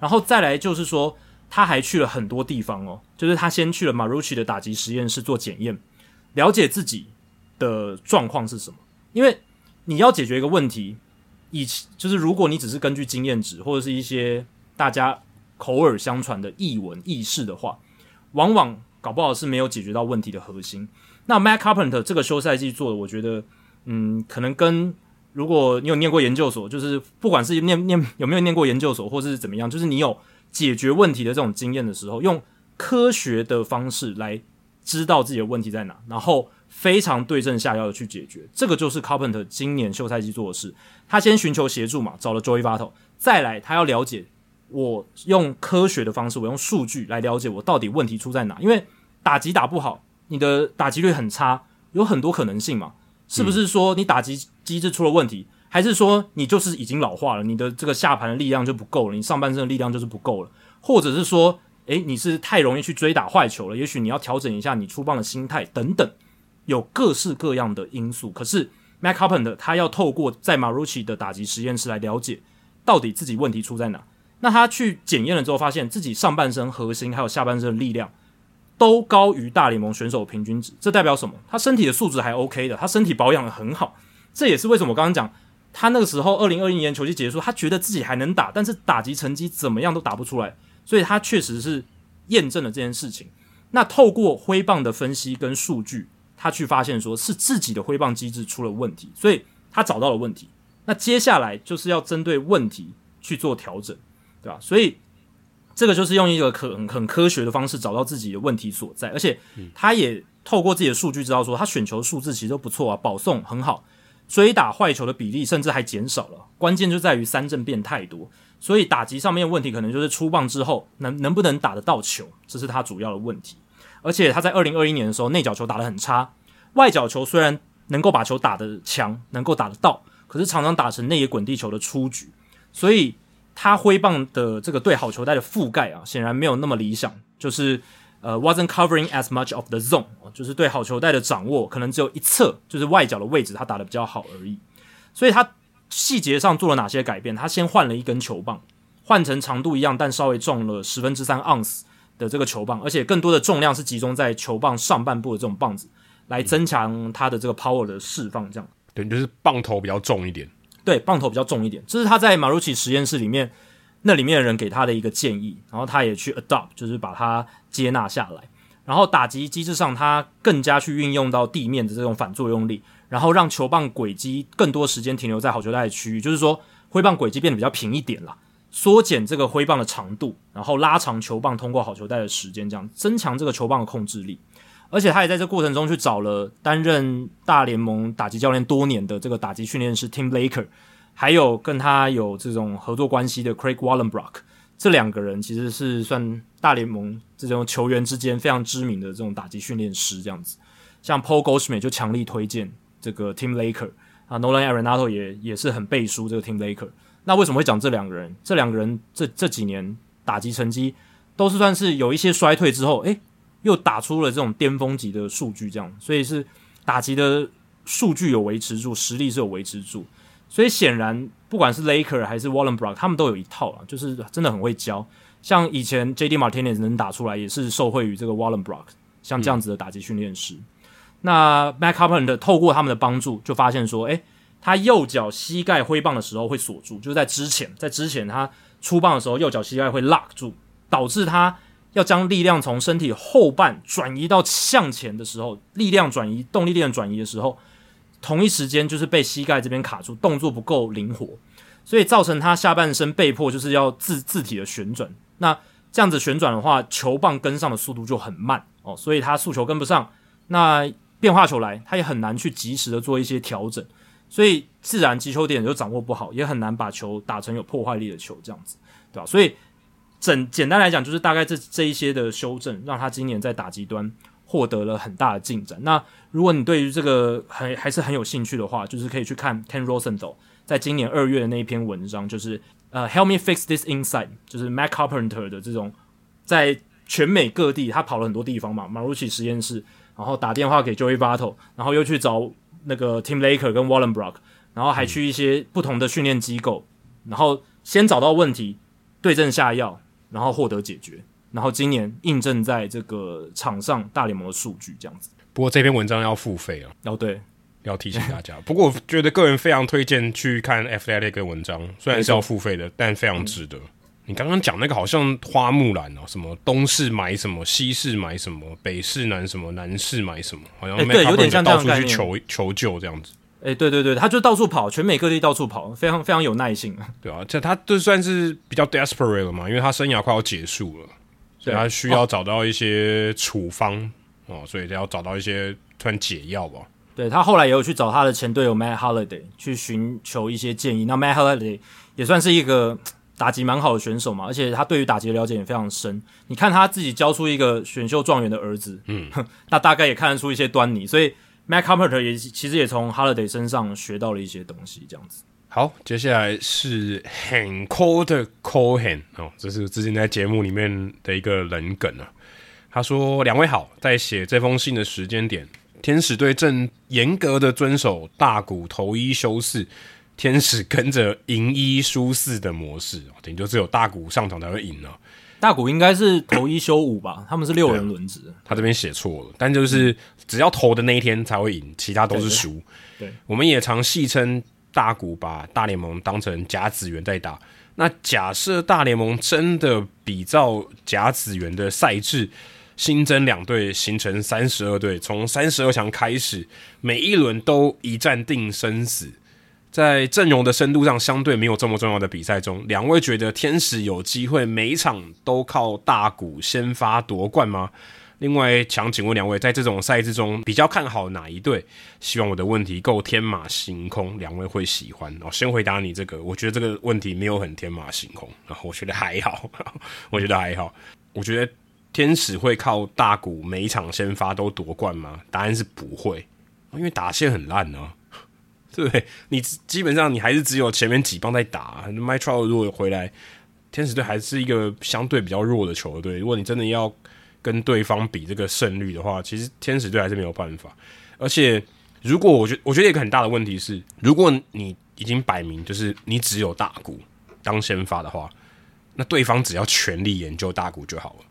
S1: 然后再来就是说，他还去了很多地方哦，就是他先去了 Marucci 的打击实验室做检验，了解自己的状况是什么。因为你要解决一个问题，以就是如果你只是根据经验值或者是一些大家口耳相传的译文軼事的话。往往搞不好是没有解决到问题的核心。那 Matt Carpenter 这个休赛季做的，我觉得，嗯，可能跟如果你有念过研究所，就是不管是念念有没有念过研究所，或是怎么样，就是你有解决问题的这种经验的时候，用科学的方式来知道自己的问题在哪，然后非常对症下药的去解决。这个就是 Carpenter 今年休赛季做的事。他先寻求协助嘛，找了 Joey Votto，再来他要了解。我用科学的方式，我用数据来了解我到底问题出在哪。因为打击打不好，你的打击率很差，有很多可能性嘛。是不是说你打击机制出了问题，还是说你就是已经老化了，你的这个下盘的力量就不够了，你上半身的力量就是不够了，或者是说，诶，你是太容易去追打坏球了，也许你要调整一下你出棒的心态等等，有各式各样的因素。可是 Matt Carpenter 他要透过在 Marucci 的打击实验室来了解到底自己问题出在哪。那他去检验了之后，发现自己上半身核心还有下半身的力量都高于大联盟选手平均值，这代表什么？他身体的素质还 OK 的，他身体保养得很好。这也是为什么我刚刚讲，他那个时候二零二一年球季结束，他觉得自己还能打，但是打击成绩怎么样都打不出来，所以他确实是验证了这件事情。那透过挥棒的分析跟数据，他去发现说是自己的挥棒机制出了问题，所以他找到了问题。那接下来就是要针对问题去做调整。对吧？所以这个就是用一个很很科学的方式找到自己的问题所在，而且他也透过自己的数据知道说，他选球数字其实都不错啊，保送很好，追打坏球的比例甚至还减少了。关键就在于三振变太多，所以打击上面的问题可能就是出棒之后能能不能打得到球，这是他主要的问题。而且他在二零二一年的时候内角球打得很差，外角球虽然能够把球打得强，能够打得到，可是常常打成内野滚地球的出局，所以。他挥棒的这个对好球带的覆盖啊，显然没有那么理想，就是呃，wasn't covering as much of the zone，就是对好球带的掌握可能只有一侧，就是外角的位置，他打得比较好而已。所以他细节上做了哪些改变？他先换了一根球棒，换成长度一样但稍微重了十分之三盎司的这个球棒，而且更多的重量是集中在球棒上半部的这种棒子，来增强他的这个 power 的释放。这样，
S2: 对，就是棒头比较重一点。
S1: 对，棒头比较重一点，这是他在马鲁奇实验室里面那里面的人给他的一个建议，然后他也去 adopt，就是把它接纳下来。然后打击机制上，他更加去运用到地面的这种反作用力，然后让球棒轨迹更多时间停留在好球带的区域，就是说挥棒轨迹变得比较平一点啦，缩减这个挥棒的长度，然后拉长球棒通过好球带的时间，这样增强这个球棒的控制力。而且他也在这过程中去找了担任大联盟打击教练多年的这个打击训练师 Tim Laker，还有跟他有这种合作关系的 Craig Wallenbrock，这两个人其实是算大联盟这种球员之间非常知名的这种打击训练师这样子。像 Paul Goldschmidt 就强力推荐这个 Tim Laker 啊，Nolan Arenado 也也是很背书这个 Tim Laker。那为什么会讲这两个人？这两个人这这几年打击成绩都是算是有一些衰退之后，诶。又打出了这种巅峰级的数据，这样，所以是打击的数据有维持住，实力是有维持住，所以显然不管是 Laker 还是 Wallenbrock，他们都有一套啊，就是真的很会教。像以前 JD Martinez 能打出来，也是受惠于这个 Wallenbrock，像这样子的打击训练师。那 m a c c a r p e n t 透过他们的帮助，就发现说，哎，他右脚膝盖挥棒的时候会锁住，就是在之前，在之前他出棒的时候，右脚膝盖会 lock 住，导致他要将力量从身体后半转移到向前的时候，力量转移、动力链转移的时候，同一时间就是被膝盖这边卡住，动作不够灵活，所以造成他下半身被迫就是要自自体的旋转。那这样子旋转的话，球棒跟上的速度就很慢哦，所以他速球跟不上。那变化球来，他也很难去及时的做一些调整，所以自然击球点就掌握不好，也很难把球打成有破坏力的球，这样子，对吧？所以整简单来讲，就是大概这这一些的修正，让他今年在打击端获得了很大的进展。那如果你对于这个还还是很有兴趣的话，就是可以去看 Ken Rosenthal 在今年二月的那一篇文章，就是呃、uh,，Help me fix this inside，就是 Matt Carpenter 的这种在全美各地，他跑了很多地方嘛，Marucci 实验室。然后打电话给 Joey Votto，然后又去找那个 Tim Laker 跟 Wallenbrock，然后还去一些不同的训练机构，然后先找到问题，对症下药，然后获得解决，然后今年印证在这个场上大联盟的数据这样子。
S2: 不过这篇文章要付费啊，
S1: 哦对，
S2: 要提醒大家。不过我觉得个人非常推荐去看 Athletic 的文章，虽然是要付费的，但非常值得。嗯你刚刚讲那个好像花木兰哦，什么东市买什么，西市买什么，北市南什么，南市买什么，好像、欸、
S1: 对，有点像这样
S2: 到处去求求救这样子。
S1: 哎、欸，对对对，他就到处跑，全美各地到处跑，非常非常有耐性。
S2: 对啊，这他就算是比较 desperate 了嘛，因为他生涯快要结束了，所以他需要找到一些处方哦，哦，所以他要找到一些突然解药吧。
S1: 对，他后来也有去找他的前队友 Matt Holliday 去寻求一些建议。那 Matt Holliday 也算是一个。打击蛮好的选手嘛，而且他对于打击的了解也非常深。你看他自己教出一个选秀状元的儿子，嗯，那大概也看得出一些端倪。所以 Matt Carpenter 也其实也从 Holiday 身上学到了一些东西，这样子。
S2: 好，接下来是 Hank 的 Cohen 哦，这是之前在节目里面的一个人梗啊。他说：“两位好，在写这封信的时间点，天使队正严格的遵守大谷投一休四。”天使跟着赢一输四的模式，等于就只有大谷上场才会赢了。
S1: 大谷应该是投一休五吧？他们是六人轮值。
S2: 他这边写错了，但就是只要投的那一天才会赢，其他都是
S1: 输。对，
S2: 我们也常戏称大谷把大联盟当成甲子园在打。那假设大联盟真的比照甲子园的赛制，新增两队，形成三十二队，从三十二强开始，每一轮都一战定生死。在阵容的深度上相对没有这么重要的比赛中，两位觉得天使有机会每一场都靠大谷先发夺冠吗？另外，想请问两位，在这种赛制中比较看好哪一队？希望我的问题够天马行空，两位会喜欢。哦，先回答你这个，我觉得这个问题没有很天马行空，然后我觉得还好，我觉得还好。我觉得天使会靠大谷每一场先发都夺冠吗？答案是不会，因为打线很烂呢、对，你基本上你还是只有前面几棒在打。Mike Trout 如果回来，天使队还是一个相对比较弱的球队。如果你真的要跟对方比这个胜率的话，其实天使队还是没有办法。而且，如果我觉我觉得一个很大的问题是，如果你已经摆明就是你只有大谷当先发的话，那对方只要全力研究大谷就好了。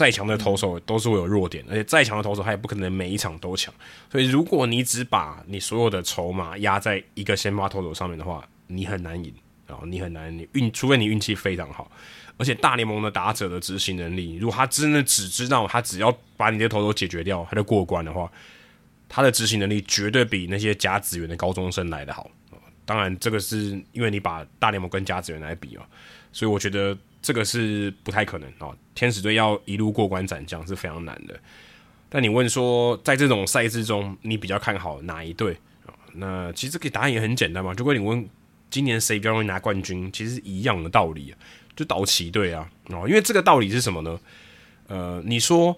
S2: 再强的投手都是会有弱点，而且再强的投手他也不可能每一场都强。所以，如果你只把你所有的筹码压在一个先发投手上面的话，你很难赢然后！你很难，你运，除非你运气非常好。而且，大联盟的打者的执行能力，如果他真的只知道他只要把你的投手解决掉，他就过关的话，他的执行能力绝对比那些甲子园的高中生来得好。当然，这个是因为你把大联盟跟甲子园来比哦，所以我觉得。这个是不太可能哦，天使队要一路过关斩将是非常难的。但你问说，在这种赛制中，你比较看好哪一队？那其实这个答案也很简单嘛，就跟你问今年谁比较容易拿冠军，其实一样的道理啊，就道奇队啊。哦，因为这个道理是什么呢？呃，你说，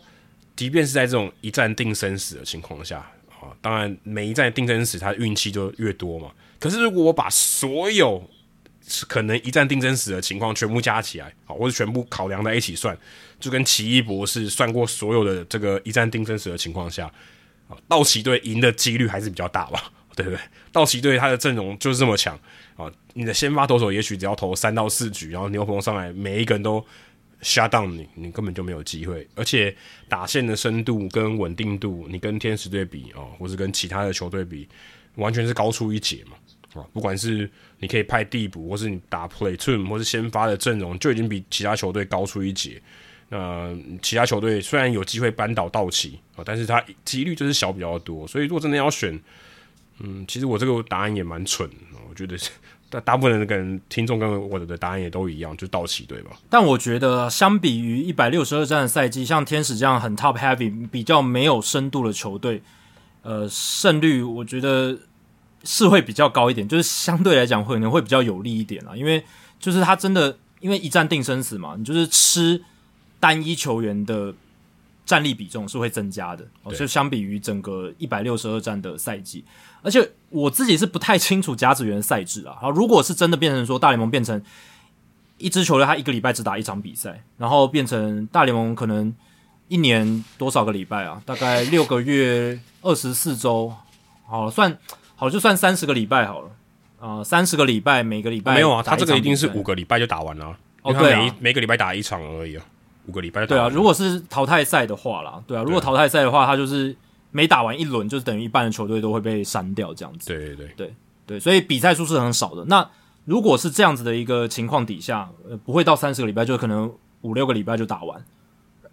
S2: 即便是在这种一战定生死的情况下，啊，当然每一战定生死，他运气就越多嘛。可是如果我把所有可能一战定生死的情况全部加起来，好，或者全部考量在一起算，就跟奇异博士算过所有的这个一战定生死的情况下，啊，道奇队赢的几率还是比较大吧，对不对？道奇队他的阵容就是这么强啊，你的先发投手也许只要投三到四局，然后牛棚上来每一个人都 shut down 你，你根本就没有机会。而且打线的深度跟稳定度，你跟天使队比哦，或是跟其他的球队比，完全是高出一截嘛。啊，不管是你可以派替补，或是你打 play t o n 或是先发的阵容，就已经比其他球队高出一截。那、其他球队虽然有机会扳倒道奇啊，但是他几率就是小比较多。所以如果真的要选，嗯，其实我这个答案也蛮蠢，我觉得大大部分人跟听众跟我的答案也都一样，就道奇队吧。
S1: 但我觉得相比于一百六十二战的赛季，像天使这样很 top heavy、比较没有深度的球队，呃，胜率我觉得。是会比较高一点，就是相对来讲会可能会比较有利一点啦，因为就是他真的因为一战定生死嘛，你就是吃单一球员的战力比重是会增加的，哦，就相比于整个一百六十二战的赛季，而且我自己是不太清楚甲子园赛制啊，好，如果是真的变成说大联盟变成一支球队他一个礼拜只打一场比赛，然后变成大联盟可能一年多少个礼拜啊？大概六个月二十四周，好算。好，就算三十个礼拜好了，啊、呃，三十个礼拜，每个礼拜
S2: 没有啊，他这个一定是五个礼拜就打完了，哦，对啊，每个礼拜打一场而已啊，五个礼拜就打完。
S1: 对啊，如果是淘汰赛的话啦，对啊，如果淘汰赛的话，他就是每打完一轮，就是等于一半的球队都会被删掉这样子。
S2: 对对对
S1: 对对，所以比赛数是很少的。那如果是这样子的一个情况底下，呃，不会到三十个礼拜，就可能五六个礼拜就打完，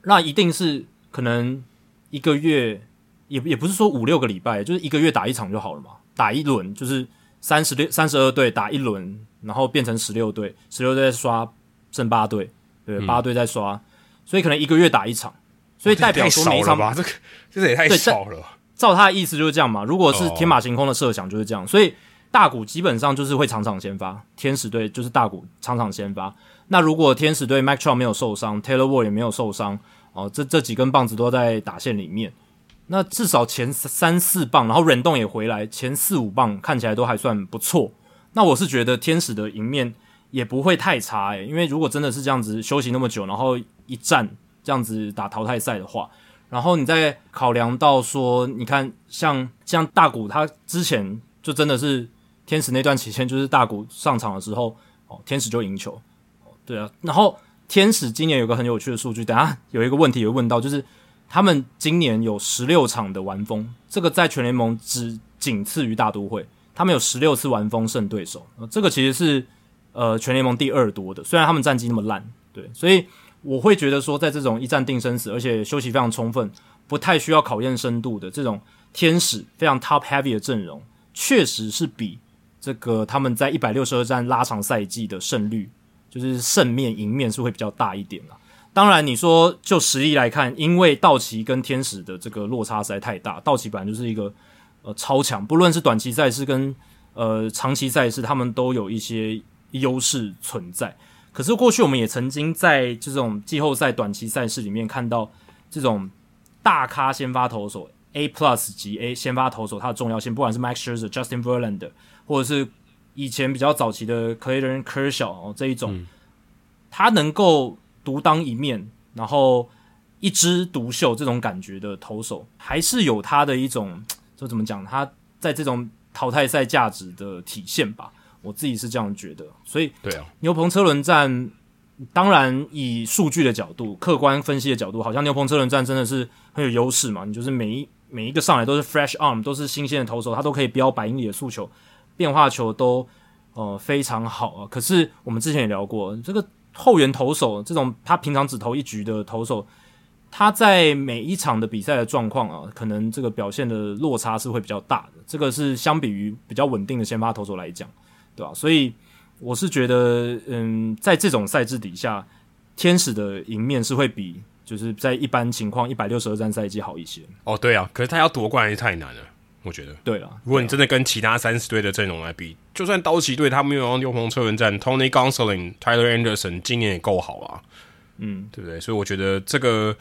S1: 那一定是可能一个月，也也不是说五六个礼拜，就是一个月打一场就好了嘛。打一轮就是三十六、三十二队打一轮，然后变成十六队，十六队再刷剩八队，对，八队再刷，嗯，所以可能一个月打一场，所以代表说每一场
S2: 吧，这个这个也太少了。
S1: 照他的意思就是这样嘛。如果是天马行空的设想就是这样，所以大谷基本上就是会场场先发，天使队就是大谷场场先发。那如果天使队 Mike Trout 没有受伤，Taylor Ward 也没有受伤，哦，这这几根棒子都在打线里面。那至少前三四棒，然后忍动也回来，前四五棒看起来都还算不错。那我是觉得天使的赢面也不会太差诶、因为如果真的是这样子休息那么久，然后一战这样子打淘汰赛的话，然后你再考量到说，你看像像大谷他之前就真的是天使那段期间，就是大谷上场的时候，哦，天使就赢球，对啊。然后天使今年有个很有趣的数据，等下有一个问题有问到，就是。他们今年有十六场的完封，这个在全联盟只仅次于大都会。他们有十六次完封胜对手，这个其实是呃全联盟第二多的。虽然他们战绩那么烂，对，所以我会觉得说，在这种一战定生死，而且休息非常充分，不太需要考验深度的这种天使非常 top heavy 的阵容，确实是比这个他们在一百六十二战拉长赛季的胜率，就是胜面赢面是会比较大一点啦。当然，你说就实力来看，因为道奇跟天使的这个落差实在太大，道奇本来就是一个呃超强，不论是短期赛事跟呃长期赛事，他们都有一些优势存在。可是过去我们也曾经在这种季后赛短期赛事里面看到这种大咖先发投手 A plus 级 A 先发投手它的重要性，不管是 Max Scherzer、Justin Verlander，或者是以前比较早期的 Clayton Kershaw 哦这一种，他能够。独当一面，然后一枝独秀这种感觉的投手，还是有他的一种，就怎么讲？他在这种淘汰赛价值的体现吧，我自己是这样觉得。所以，
S2: 对啊，
S1: 牛棚车轮战，当然以数据的角度、客观分析的角度，好像牛棚车轮战真的是很有优势嘛。你就是每一每一个上来都是 fresh arm，都是新鲜的投手，他都可以标百英里的速球，变化球都呃非常好啊。可是我们之前也聊过这个。后援投手这种，他平常只投一局的投手，他在每一场的比赛的状况啊，可能这个表现的落差是会比较大的。这个是相比于比较稳定的先发投手来讲，对吧？所以我是觉得，嗯，在这种赛制底下，天使的赢面是会比就是在一般情况一百六十二战赛季好一些。
S2: 哦，对啊，可是他要夺冠还是太难了。我觉得
S1: 对了，
S2: 如果你真的跟其他三十队的阵容来比，就算道奇队他没有用牛棚车轮战，Tony Gonsolin、Tyler Anderson 今年也够好啊，嗯，对不对？所以我觉得这个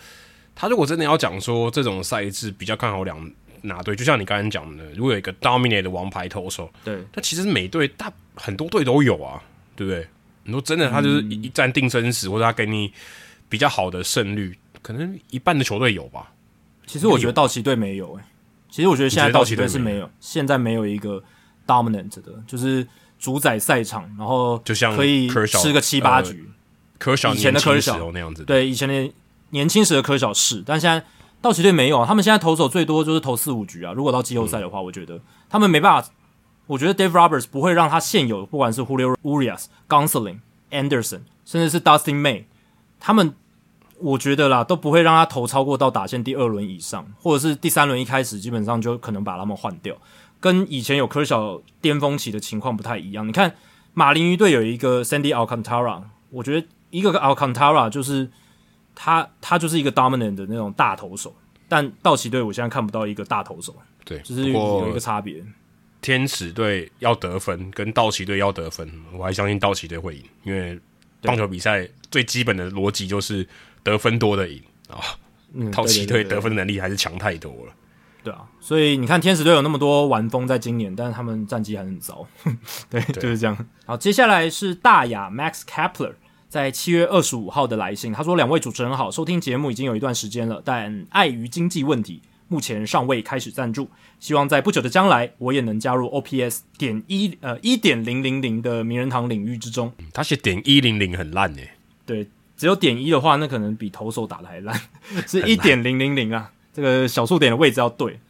S2: 他如果真的要讲说这种赛制比较看好两哪队，就像你刚才讲的，如果有一个 dominate 的王牌投手，
S1: 对，
S2: 那其实每队大很多队都有啊，对不对？你说真的，他就是一战定生死，嗯、或者他给你比较好的胜率，可能一半的球队有吧。
S1: 其实我觉得道奇队没有诶、欸。其实我觉得现在道奇队是没有，现在没有一个 dominant 的，就是主宰赛场，然后就像可以吃个七八局，
S2: 科小
S1: 以前的科小
S2: 那样子，
S1: 对，以前的年轻时的科小是，但现在道奇队没有啊，他们现在投手最多就是投四五局啊。如果到季后赛的话，嗯、我觉得他们没办法。我觉得 Dave Roberts 不会让他现有，不管是 Julio Urias、Gonsolin、Anderson，甚至是 Dustin May，他们我觉得啦都不会让他投超过到打线第二轮以上，或者是第三轮一开始基本上就可能把他们换掉，跟以前有科小巅峰期的情况不太一样。你看马林鱼队有一个 Sandy Alcantara，我觉得一个 Alcantara 就是他他就是一个 dominant 的那种大投手，但道奇队我现在看不到一个大投手，
S2: 对，
S1: 就是有一个差别。
S2: 天使队要得分，跟道奇队要得分，我还相信道奇队会赢，因为棒球比赛最基本的逻辑就是得分多的赢啊。嗯、道奇队得分能力还是强太多了。
S1: 对啊，所以你看天使队有那么多玩风在今年，但是他们战绩还是很糟。对，对就是这样。好，接下来是大雅 Max Kepler 在七月二十五号的来信，他说：“两位主持人好，收听节目已经有一段时间了，但碍于经济问题。”目前尚未开始赞助，希望在不久的将来，我也能加入 OPS 点一呃一点零零零的名人堂领域之中。
S2: 他写点一零零很烂诶，
S1: 对，只有点一的话，那可能比投手打的还烂，是一点零零零啊，这个小数点的位置要对。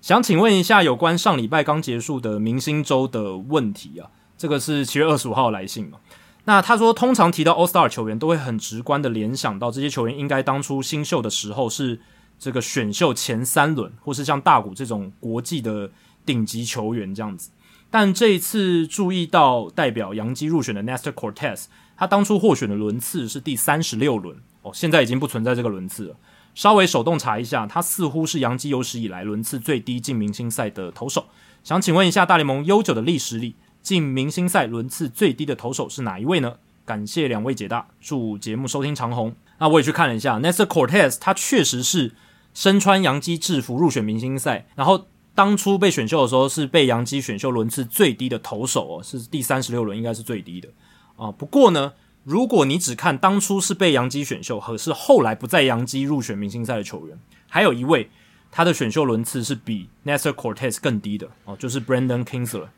S1: 想请问一下有关上礼拜刚结束的明星周的问题啊，这个是七月二十五号来信嘛？那他说，通常提到 All Star 球员，都会很直观的联想到这些球员应该当初新秀的时候是。这个选秀前三轮，或是像大谷这种国际的顶级球员这样子，但这一次注意到代表洋基入选的 Nestor Cortez，他当初获选的轮次是第三十六轮哦，现在已经不存在这个轮次了。稍微手动查一下，他似乎是洋基有史以来轮次最低进明星赛的投手。想请问一下，大联盟悠久的历史里，进明星赛轮次最低的投手是哪一位呢？感谢两位解答，祝节目收听长虹。那我也去看了一下 Nestor Cortez，他确实是。身穿洋基制服入选明星赛，然后当初被选秀的时候是被洋基选秀轮次最低的投手哦，是第三十六轮，应该是最低的啊。不过呢，如果你只看当初是被洋基选秀，可是后来不在洋基入选明星赛的球员，还有一位他的选秀轮次是比 Nestor Cortez 更低的哦，就是 Brandon Kingsler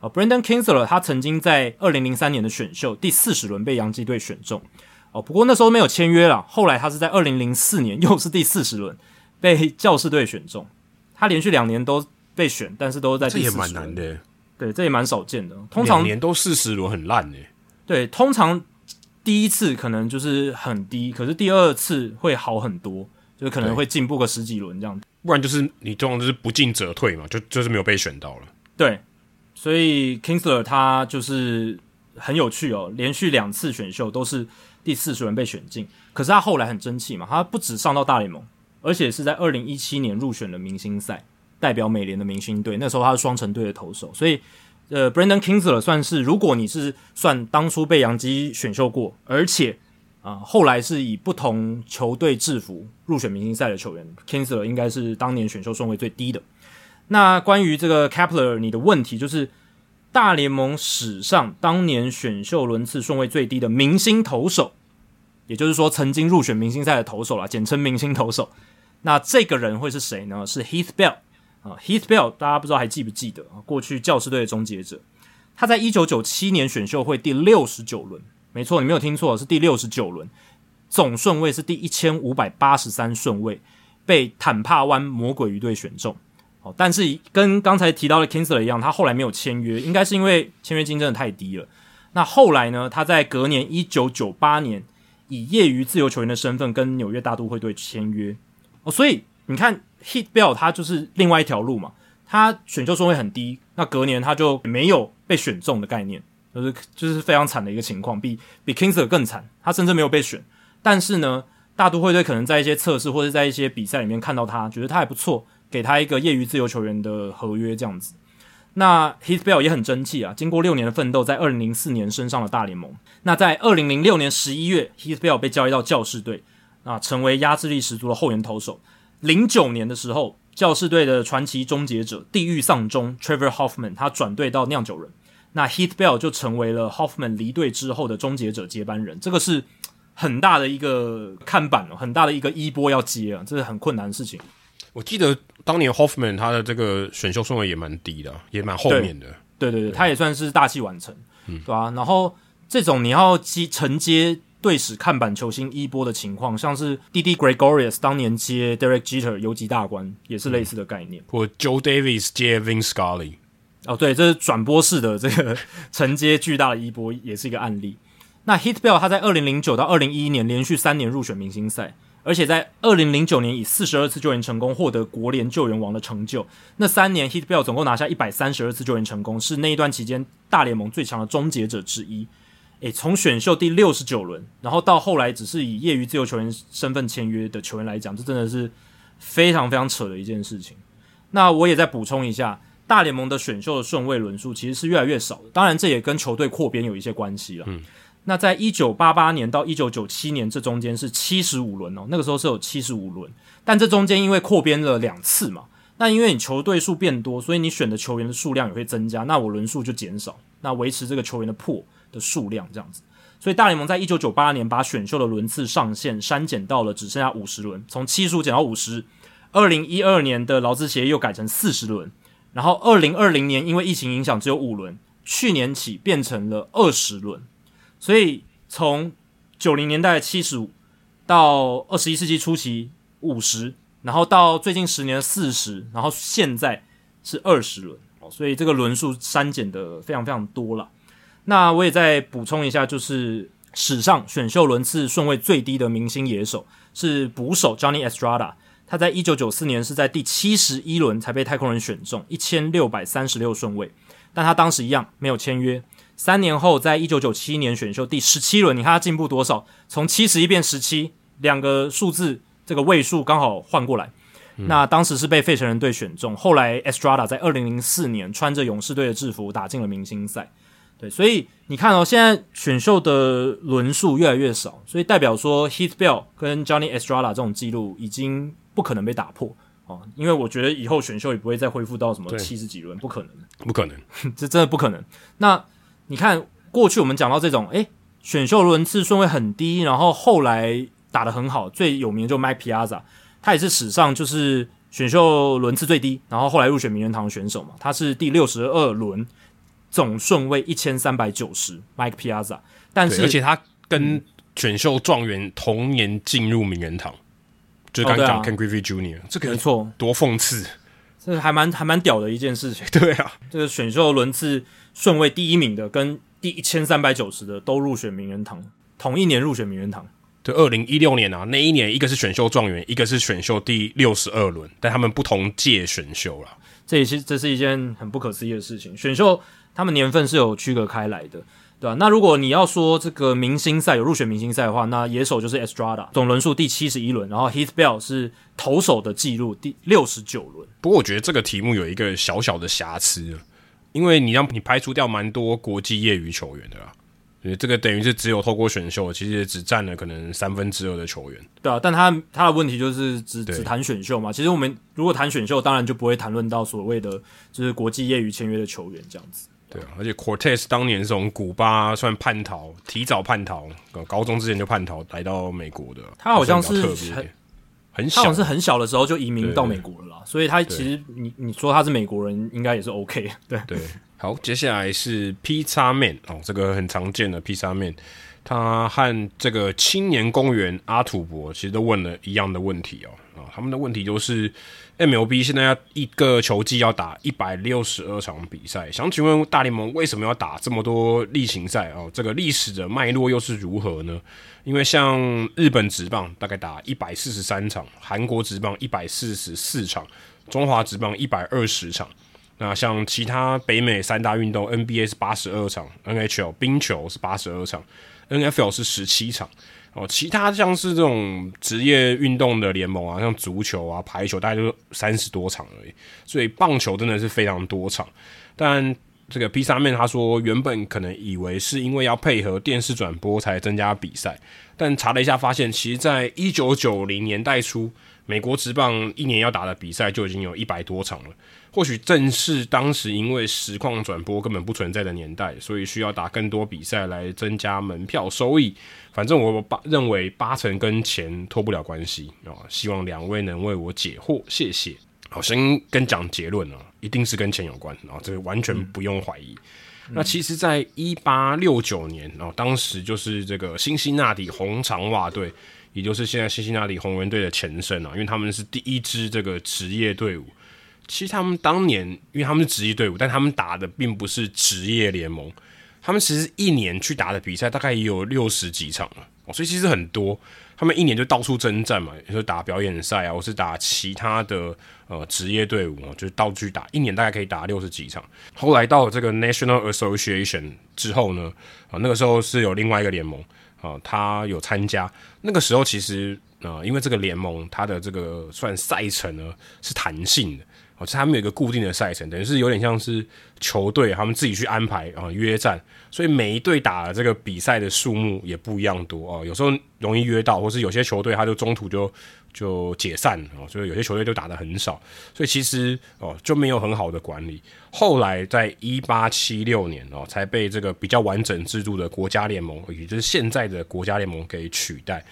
S1: 啊。Brandon Kingsler 他曾经在二零零三年的选秀第四十轮被洋基队选中哦，不过那时候没有签约了。后来他是在二零零四年 又是第四十轮。被教士队选中，他连续两年都被选，但是都在第四轮。这也蛮难的，对，这也蛮少见的。通常两
S2: 年都四十轮很烂诶。
S1: 对，通常第一次可能就是很低，可是第二次会好很多，就是可能会进步个十几轮这样。
S2: 不然就是你这种就是不进则退嘛，就就是没有被选到了。
S1: 对，所以 Kingsler 他就是很有趣哦，连续两次选秀都是第四十轮被选进，可是他后来很争气嘛，他不止上到大联盟。而且是在二零一七年入选了明星赛，代表美联的明星队。那时候他是双城队的投手，所以呃，Brandon Kintzler 算是，如果你是算当初被洋基选秀过，而且啊、后来是以不同球队制服入选明星赛的球员，Kingsler 应该是当年选秀顺位最低的。那关于这个 Kepler，你的问题就是大联盟史上当年选秀轮次顺位最低的明星投手，也就是说曾经入选明星赛的投手啦，简称明星投手。那这个人会是谁呢？是 Heath Bell 啊，Heath Bell，大家不知道还记不记得啊？过去教师队的终结者，他在一九九七年选秀会第六十九轮，没错，你没有听错，是第六十九轮，总顺位是第一千五百八十三顺位，被坦帕湾魔鬼鱼队选中。哦，但是跟刚才提到的 Kintzler 一样，他后来没有签约，应该是因为签约金真的太低了。那后来呢？他在隔年一九九八年以业余自由球员的身份跟纽约大都会队签约。哦，所以你看 hit bell 他就是另外一条路嘛。他选秀顺位很低，那隔年他就没有被选中的概念，就是就是非常惨的一个情况，比比 Kingser 更惨。他甚至没有被选，但是呢，大都会队可能在一些测试或者在一些比赛里面看到他，觉得他还不错，给他一个业余自由球员的合约这样子。那 hit bell 也很争气啊，经过六年的奋斗，在二零零四年升上了大联盟。那在二零零六年十一月，hit bell 被交易到教士队。啊，成为压制力十足的后援投手。零九年的时候，教士队的传奇终结者、地狱丧钟 Trevor Hoffman，他转队到酿酒人，那 Heath Bell 就成为了 Hoffman 离队之后的终结者接班人。这个是很大的一个看板哦，很大的一个衣钵要接啊，这是很困难的事情。
S2: 我记得当年 Hoffman 他的这个选秀顺位也蛮低的，也蛮后面的。
S1: 对对对，对，他也算是大器晚成，嗯，对吧、啊？然后这种你要接承接。队史看板球星衣钵的情况，像是 Didi Gregorius 当年接 Derek Jeter 游击大关，也是类似的概念。
S2: 嗯、或 Joe Davis 接 Vin Scully，
S1: 哦，对，这是转播式的这个 承接巨大的衣钵，也是一个案例。那 Heath Bell 他在二零零九到二零一一年连续三年入选明星赛。而且在二零零九年以四十二次救援成功获得国联救援王的成就，那三年 Heath Bell 总共拿下一百三十二次救援成功，是那一段期间大联盟最强的终结者之一。诶，从选秀第六十九轮，然后到后来只是以业余自由球员身份签约的球员来讲，这真的是非常非常扯的一件事情。那我也再补充一下，大联盟的选秀的顺位轮数其实是越来越少的，当然这也跟球队扩编有一些关系了。嗯。那在一九八八年到一九九七年这中间是七十五轮哦，那个时候是有七十五轮，但这中间因为扩编了两次嘛，那因为你球队数变多，所以你选的球员的数量也会增加，那我轮数就减少，那维持这个球员的 pool 的数量这样子，所以大联盟在一九九八年把选秀的轮次上限删减到了只剩下五十轮，从七十五减到五十。二零一二年的劳资协议又改成四十轮，然后二零二零年因为疫情影响只有五轮，去年起变成了二十轮。所以从九零年代七十五到二十一世纪初期五十，然后到最近十年四十，然后现在是二十轮，所以这个轮数删减的非常非常多了。那我也再补充一下，就是史上选秀轮次顺位最低的明星野手是捕手 Johnny Estrada，他在一九九四年是在第七十一轮才被太空人选中，一千六百三十六顺位，但他当时一样没有签约。三年后，在一九九七年选秀第十七轮，你看他进步多少？从七十一变十七，两个数字这个位数刚好换过来。嗯、那当时是被费城人队选中，后来 Estrada 在二零零四年穿着勇士队的制服打进了明星赛。对，所以你看哦，现在选秀的轮数越来越少，所以代表说 Heath Bell 跟 Johnny Estrada 这种记录已经不可能被打破哦，因为我觉得以后选秀也不会再恢复到什么七十几轮，不可能，
S2: 不可能，
S1: 这真的不可能。那你看，过去我们讲到这种，诶，选秀轮次顺位很低，然后后来打得很好，最有名的就 Mike Piazza，他也是史上就是选秀轮次最低，然后后来入选名人堂的选手嘛，他是第六十二轮，总顺位一千三百九十，Mike Piazza，但是
S2: 而且他跟选秀状元同年进入名人堂，嗯、就刚刚讲 Ken Griffey Jr.，这个没错，多讽刺，
S1: 这还蛮还蛮屌的一件事情，
S2: 对啊，
S1: 这个选秀轮次。顺位第一名的跟第一千三百九十的都入选名人堂，同一年入选名人堂。
S2: 对，二零一六年啊，那一年一个是选秀状元，一个是选秀第六十二轮，但他们不同届选秀了。
S1: 这也是这是一件很不可思议的事情。选秀他们年份是有区隔开来的，对吧、啊？那如果你要说这个明星赛有入选明星赛的话，那野手就是 Estrada，总轮数第七十一轮，然后 Heath Bell 是投手的记录第六十九轮。
S2: 不过我觉得这个题目有一个小小的瑕疵。因为你让你排除掉蛮多国际业余球员的啦，所以这个等于是只有透过选秀，其实也只占了可能三分之二的球员。
S1: 对啊，但他他的问题就是只只谈选秀嘛。其实我们如果谈选秀，当然就不会谈论到所谓的就是国际业余签约的球员这样子。
S2: 对啊，而且 Cortez 当年是从古巴算叛逃，提早叛逃，高中之前就叛逃来到美国的。
S1: 他好像是很小，他好像是很小的时候就移民到美国了啦，所以他其实你你说他是美国人，应该也是 OK。对。
S2: 对，好，接下来是披萨面哦，这个很常见的披萨面，他和这个青年公园阿土伯其实都问了一样的问题哦，啊，他们的问题就是 MLB 现在要一个球季要打一百六十二场比赛，想请问大联盟为什么要打这么多例行赛哦？这个历史的脉络又是如何呢？因为像日本职棒大概打一百四十三场，韩国职棒一百四十四场，中华职棒一百二十场。那像其他北美三大运动，NBA 是八十二场，NHL 冰球是八十二场，NFL 是十七场。哦，其他像是这种职业运动的联盟啊，像足球啊、排球，大概就三十多场而已。所以棒球真的是非常多场，但。这个披萨面他说，原本可能以为是因为要配合电视转播才增加比赛，但查了一下发现，其实在一九九零年代初，美国职棒一年要打的比赛就已经有一百多场了。或许正是当时因为实况转播根本不存在的年代，所以需要打更多比赛来增加门票收益。反正我八认为八成跟钱脱不了关系啊，希望两位能为我解惑，谢谢。好，先跟讲结论啊，一定是跟钱有关啊，这个完全不用怀疑。那其实，在一八六九年哦，当时就是这个辛辛那提红长袜队，也就是现在辛辛那提红人队的前身啊，因为他们是第一支这个职业队伍。其实他们当年，因为他们是职业队伍，但他们打的并不是职业联盟，他们其实一年去打的比赛大概也有六十几场了，所以其实很多。他们一年就到处征战嘛，也就打表演赛啊，或是打其他的呃职业队伍啊，就是到处打，一年大概可以打六十几场。后来到了这个 National Association 之后呢，啊，那个时候是有另外一个联盟啊，他有参加。那个时候其实啊，因为这个联盟它的这个算赛程呢是弹性的。是，他们有一个固定的赛程，等于是有点像是球队他们自己去安排啊约战，所以每一队打的这个比赛的数目也不一样多哦。有时候容易约到，或是有些球队他就中途就就解散哦，所以有些球队就打得很少，所以其实哦就没有很好的管理。后来在一八七六年哦，才被这个比较完整制度的国家联盟，也就是现在的国家联盟给取代。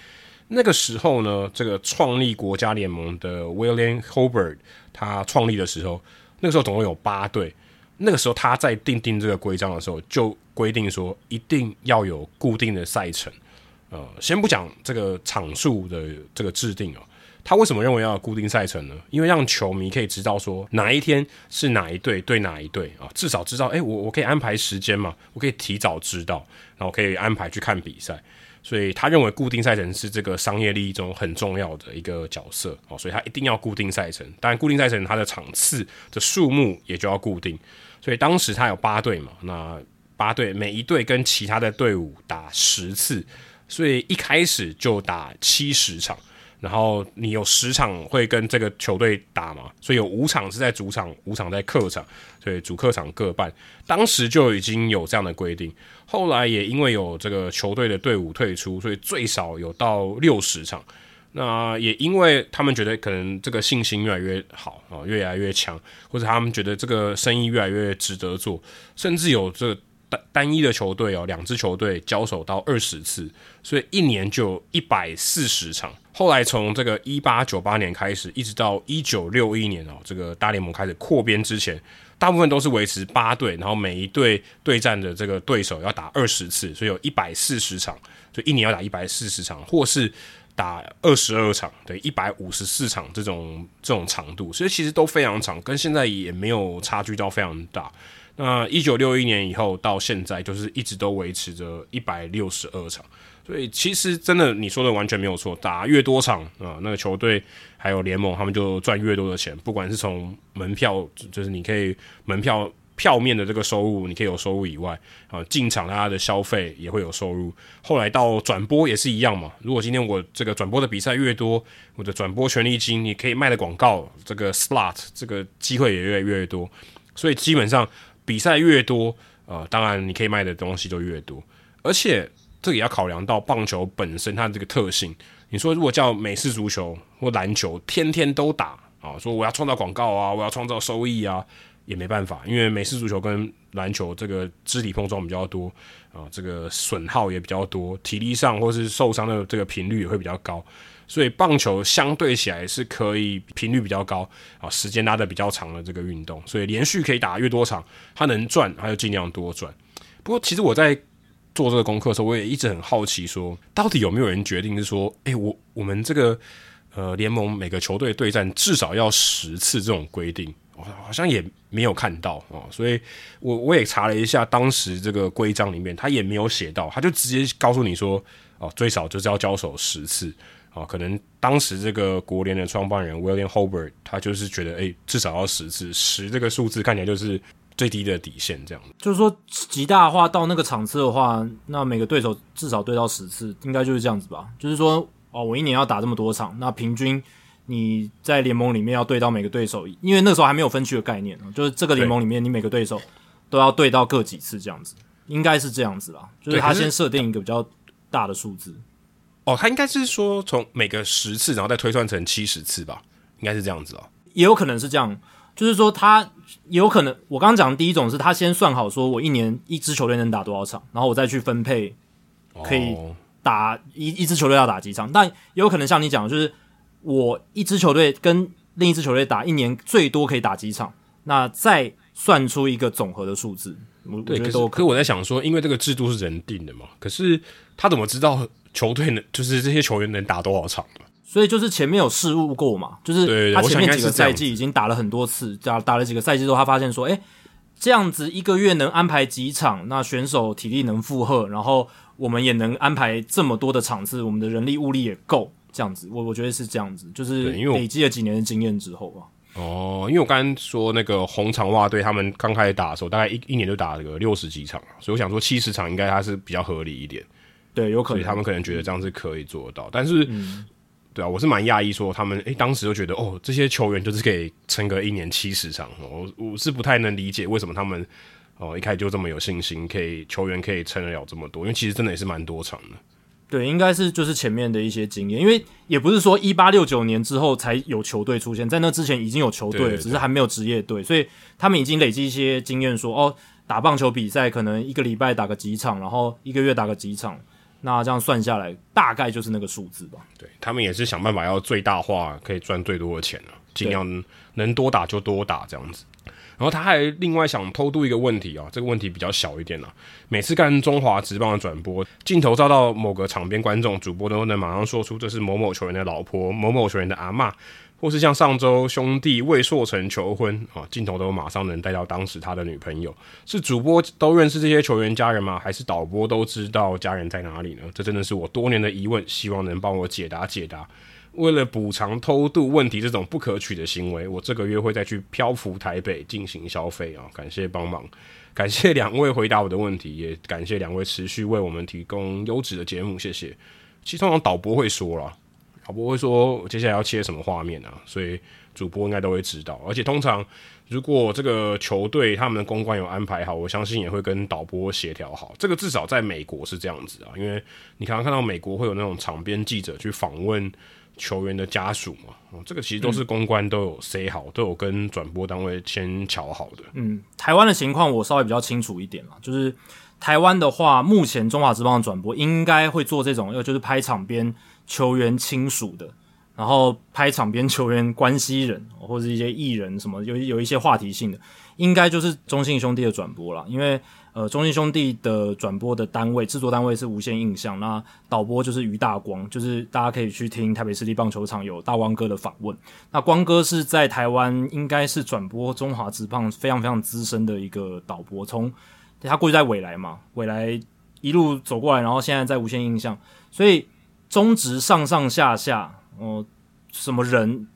S2: 那个时候呢，这个创立国家联盟的 William Hobart。他创立的时候，那个时候总共有八队。那个时候他在订定这个规章的时候，就规定说一定要有固定的赛程。呃，先不讲这个场数的这个制定哦，他为什么认为要有固定赛程呢？因为让球迷可以知道说哪一天是哪一队对哪一队啊，至少知道，诶，我我可以安排时间嘛，我可以提早知道，然后可以安排去看比赛。所以他认为固定赛程是这个商业利益中很重要的一个角色哦，所以他一定要固定赛程。当然，固定赛程它的场次的数目也就要固定。所以当时他有八队嘛，那八队每一队跟其他的队伍打十次，所以一开始就打七十场。然后你有十场会跟这个球队打嘛，所以有五场是在主场，五场在客场，所以主客场各半。当时就已经有这样的规定，后来也因为有这个球队的队伍退出，所以最少有到六十场。那也因为他们觉得可能这个信心越来越好啊，越来越强，或者他们觉得这个生意越来越值得做，甚至有这个。单一的球队哦，两支球队交手到二十次，所以一年就一百四十场。后来从这个一八九八年开始，一直到一九六一年哦，这个大联盟开始扩编之前，大部分都是维持八队，然后每一队对战的这个对手要打二十次，所以有一百四十场，就一年要打一百四十场，或是打二十二场，对，一百五十四场这种这种长度，所以其实都非常长，跟现在也没有差距到非常大。那一九六一年以后到现在，就是一直都维持着一百六十二场，所以其实真的你说的完全没有错，打越多场啊，那个球队还有联盟他们就赚越多的钱，不管是从门票，就是你可以门票票面的这个收入，你可以有收入以外啊，进场大家的消费也会有收入。后来到转播也是一样嘛，如果今天我这个转播的比赛越多，我的转播权利金，你可以卖的广告这个 slot 这个机会也越来越多，所以基本上。比赛越多，呃，当然你可以卖的东西就越多，而且这也要考量到棒球本身它的这个特性。你说如果叫美式足球或篮球天天都打啊，说我要创造广告啊，我要创造收益啊，也没办法，因为美式足球跟篮球这个肢体碰撞比较多啊，这个损耗也比较多，体力上或是受伤的这个频率也会比较高。所以棒球相对起来是可以频率比较高啊，时间拉得比较长的这个运动，所以连续可以打越多场，它能赚它就尽量多赚。不过其实我在做这个功课的时候，我也一直很好奇说，到底有没有人决定是说，诶、我我们这个呃联盟每个球队对战至少要十次这种规定，我好像也没有看到啊。所以我我也查了一下，当时这个规章里面他也没有写到，他就直接告诉你说，哦，最少就是要交手十次。啊，可能当时这个国联的创办人 William Hobart，他就是觉得，诶，至少要十次，十这个数字看起来就是最低的底线，这样。
S1: 就是说，极大化到那个场次的话，那每个对手至少对到十次，应该就是这样子吧？就是说，哦，我一年要打这么多场，那平均你在联盟里面要对到每个对手，因为那时候还没有分区的概念，就是这个联盟里面你每个对手都要对到各几次这样子，应该是这样子吧？就是他先设定一个比较大的数字。
S2: 哦，他应该是说从每个十次，然后再推算成七十次吧，应该是这样子哦。
S1: 也有可能是这样，就是说他有可能，我刚刚讲的第一种是他先算好，说我一年一支球队能打多少场，然后我再去分配，可以打一一支球队要打几场。但也有可能像你讲的，就是我一支球队跟另一支球队打一年最多可以打几场，那再算出一个总和的数字。我
S2: 对，
S1: 我觉得都
S2: 可是可是我在想说，因为这个制度是人定的嘛，可是他怎么知道球队能就是这些球员能打多少场？
S1: 所以就是前面有试误过嘛，就是他前面几个赛季已经打了很多次，打打了几个赛季之后，他发现说，哎，这样子一个月能安排几场，那选手体力能负荷，然后我们也能安排这么多的场次，我们的人力物力也够，这样子，我我觉得是这样子，就是累积了几年的经验之后吧。
S2: 哦，因为我刚刚说那个红长袜队，他们刚开始打的时候，大概一一年就打了个六十几场，所以我想说七十场应该还是比较合理一点。
S1: 对，有可能，
S2: 他们可能觉得这样是可以做得到，但是，嗯、对啊，我是蛮讶异，说他们诶、欸，当时就觉得哦，这些球员就是可以撑个一年七十场，我我是不太能理解为什么他们哦一开始就这么有信心，可以球员可以撑得了这么多，因为其实真的也是蛮多场的。
S1: 对，应该是就是前面的一些经验，因为也不是说一八六九年之后才有球队出现，在那之前已经有球队了，对对对，只是还没有职业队，所以他们已经累积一些经验说，说哦，打棒球比赛可能一个礼拜打个几场，然后一个月打个几场，那这样算下来大概就是那个数字吧。
S2: 对，他们也是想办法要最大化，可以赚最多的钱啊，尽量能多打就多打这样子。然后他还另外想偷渡一个问题啊，这个问题比较小一点啦。每次看中华职棒的转播，镜头照到某个场边观众，主播都能马上说出这是某某球员的老婆、某某球员的阿嬷，或是像上周兄弟魏硕成求婚啊，镜头都马上能带到当时他的女朋友。是主播都认识这些球员家人吗？还是导播都知道家人在哪里呢？这真的是我多年的疑问，希望能帮我解答解答。为了补偿偷渡问题这种不可取的行为，我这个月会再去漂浮台北进行消费啊！感谢帮忙，感谢两位回答我的问题，也感谢两位持续为我们提供优质的节目，谢谢。其实通常导播会说啦，导播会说接下来要切什么画面啊，所以主播应该都会知道。而且通常如果这个球队他们的公关有安排好，我相信也会跟导播协调好。这个至少在美国是这样子啊，因为你常常看到美国会有那种场边记者去访问。球员的家属嘛，哦，这个其实都是公关都有 say 好，嗯、都有跟转播单位先瞧好的。
S1: 嗯，台湾的情况我稍微比较清楚一点啦，就是台湾的话，目前中华职棒的转播应该会做这种，又就是拍场边球员亲属的，然后拍场边球员关系人或者一些艺人什么，有有一些话题性的，应该就是中信兄弟的转播啦，因为。呃，中信兄弟的转播的单位、制作单位是无线印象，那导播就是于大光，就是大家可以去听台北市立棒球场有大光哥的访问。那光哥是在台湾应该是转播中华职棒非常非常资深的一个导播，从他过去在未来嘛，未来一路走过来，然后现在在无线印象，所以中职上上下下，哦、什么人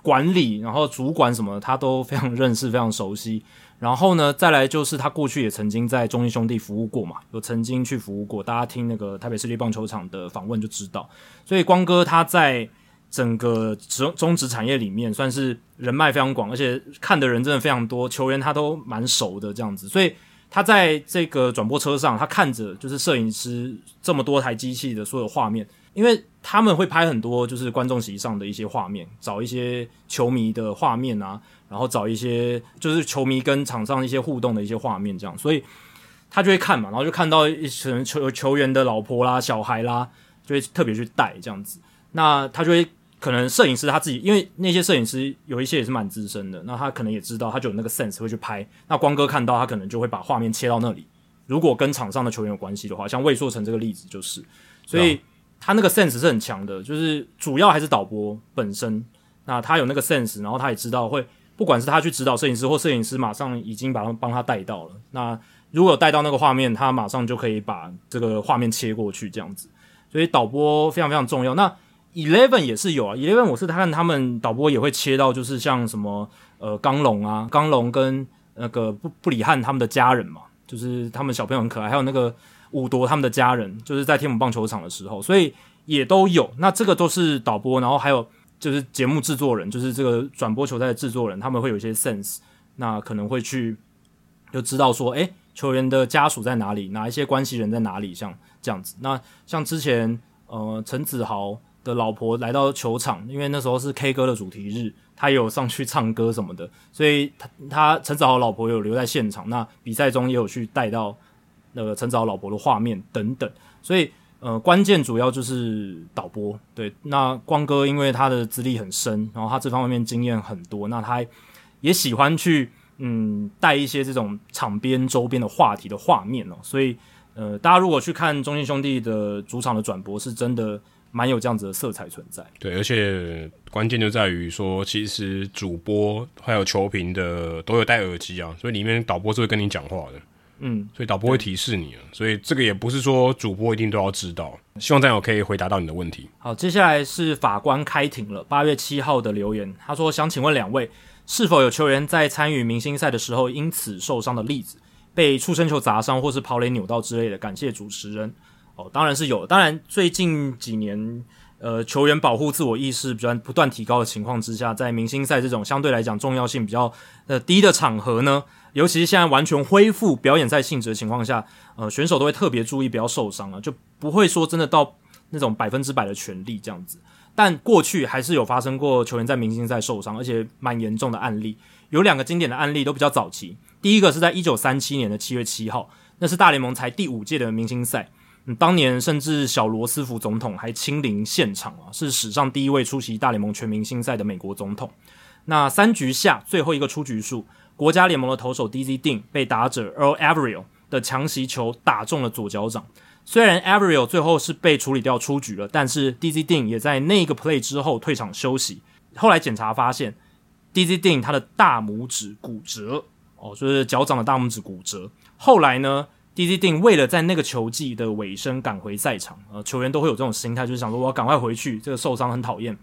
S1: 管理，然后主管什么，他都非常认识，非常熟悉。然后呢，再来就是他过去也曾经在中信兄弟服务过嘛，有曾经去服务过。大家听那个台北市立棒球场的访问就知道。所以光哥他在整个中中职产业里面算是人脉非常广，而且看的人真的非常多，球员他都蛮熟的这样子。所以他在这个转播车上，他看着就是摄影师这么多台机器的所有画面，因为他们会拍很多就是观众席上的一些画面，找一些球迷的画面啊。然后找一些就是球迷跟场上一些互动的一些画面，这样，所以他就会看嘛，然后就看到一群球球员的老婆啦、小孩啦，就会特别去带这样子。那他就会可能摄影师他自己，因为那些摄影师有一些也是蛮资深的，那他可能也知道，他就有那个 sense 会去拍。那光哥看到他可能就会把画面切到那里。如果跟场上的球员有关系的话，像魏硕成这个例子就是，所以他那个 sense 是很强的，就是主要还是导播本身。那他有那个 sense，然后他也知道会。不管是他去指导摄影师，或摄影师马上已经把他帮他带到了。那如果有带到那个画面，他马上就可以把这个画面切过去，这样子。所以导播非常非常重要。那 Eleven 也是有啊，Eleven 我是看他们导播也会切到，就是像什么呃刚龙啊，刚龙跟那个布布里汉他们的家人嘛，就是他们小朋友很可爱，还有那个伍铎他们的家人，就是在天母棒球场的时候，所以也都有。那这个都是导播，然后还有。就是节目制作人，就是这个转播球赛的制作人，他们会有一些 sense，那可能会去就知道说，诶，球员的家属在哪里，哪一些关系人在哪里，像这样子。那像之前，呃，陈子豪的老婆来到球场，因为那时候是 K 歌的主题日，他也有上去唱歌什么的，所以他他陈子豪老婆有留在现场，那比赛中也有去带到那个陈子豪老婆的画面等等，所以。呃，关键主要就是导播，对。那光哥因为他的资历很深，然后他这方面经验很多，那他也喜欢去嗯带一些这种场边周边的话题的画面哦，所以呃，大家如果去看中信兄弟的主场的转播，是真的蛮有这样子的色彩存在。
S2: 对，而且关键就在于说，其实主播还有球评的都有戴耳机啊，所以里面导播是会跟你讲话的。
S1: 嗯，
S2: 所以导播会提示你了，所以这个也不是说主播一定都要知道。希望战友可以回答到你的问题。
S1: 好，接下来是法官开庭了。八月七号的留言，他说想请问两位，是否有球员在参与明星赛的时候因此受伤的例子，被触身球砸伤或是跑垒扭到之类的？感谢主持人。哦，当然是有。当然，最近几年，呃，球员保护自我意识比较不断提高的情况之下，在明星赛这种相对来讲重要性比较呃低的场合呢，尤其是现在完全恢复表演赛性质的情况下，呃，选手都会特别注意不要受伤啊，就不会说真的到那种百分之百的全力这样子。但过去还是有发生过球员在明星赛受伤，而且蛮严重的案例。有两个经典的案例都比较早期，第一个是在一九三七年的七月七号，那是大联盟才第五届的明星赛，当年甚至小罗斯福总统还亲临现场啊，是史上第一位出席大联盟全明星赛的美国总统。那三局下最后一个出局数。国家联盟的投手 D.Z. Dean 被打者 Earl Avril 的强袭球打中了左脚掌。虽然 Avril 最后是被处理掉出局了，但是 D.Z. Dean 也在那个 play 之后退场休息。后来检查发现，D.Z. Dean 他的大拇指骨折，哦，就是脚掌的大拇指骨折。后来呢，Dizzy Dean 为了在那个球季的尾声赶回赛场，呃，球员都会有这种心态，就是想说我要赶快回去，这个受伤很讨厌。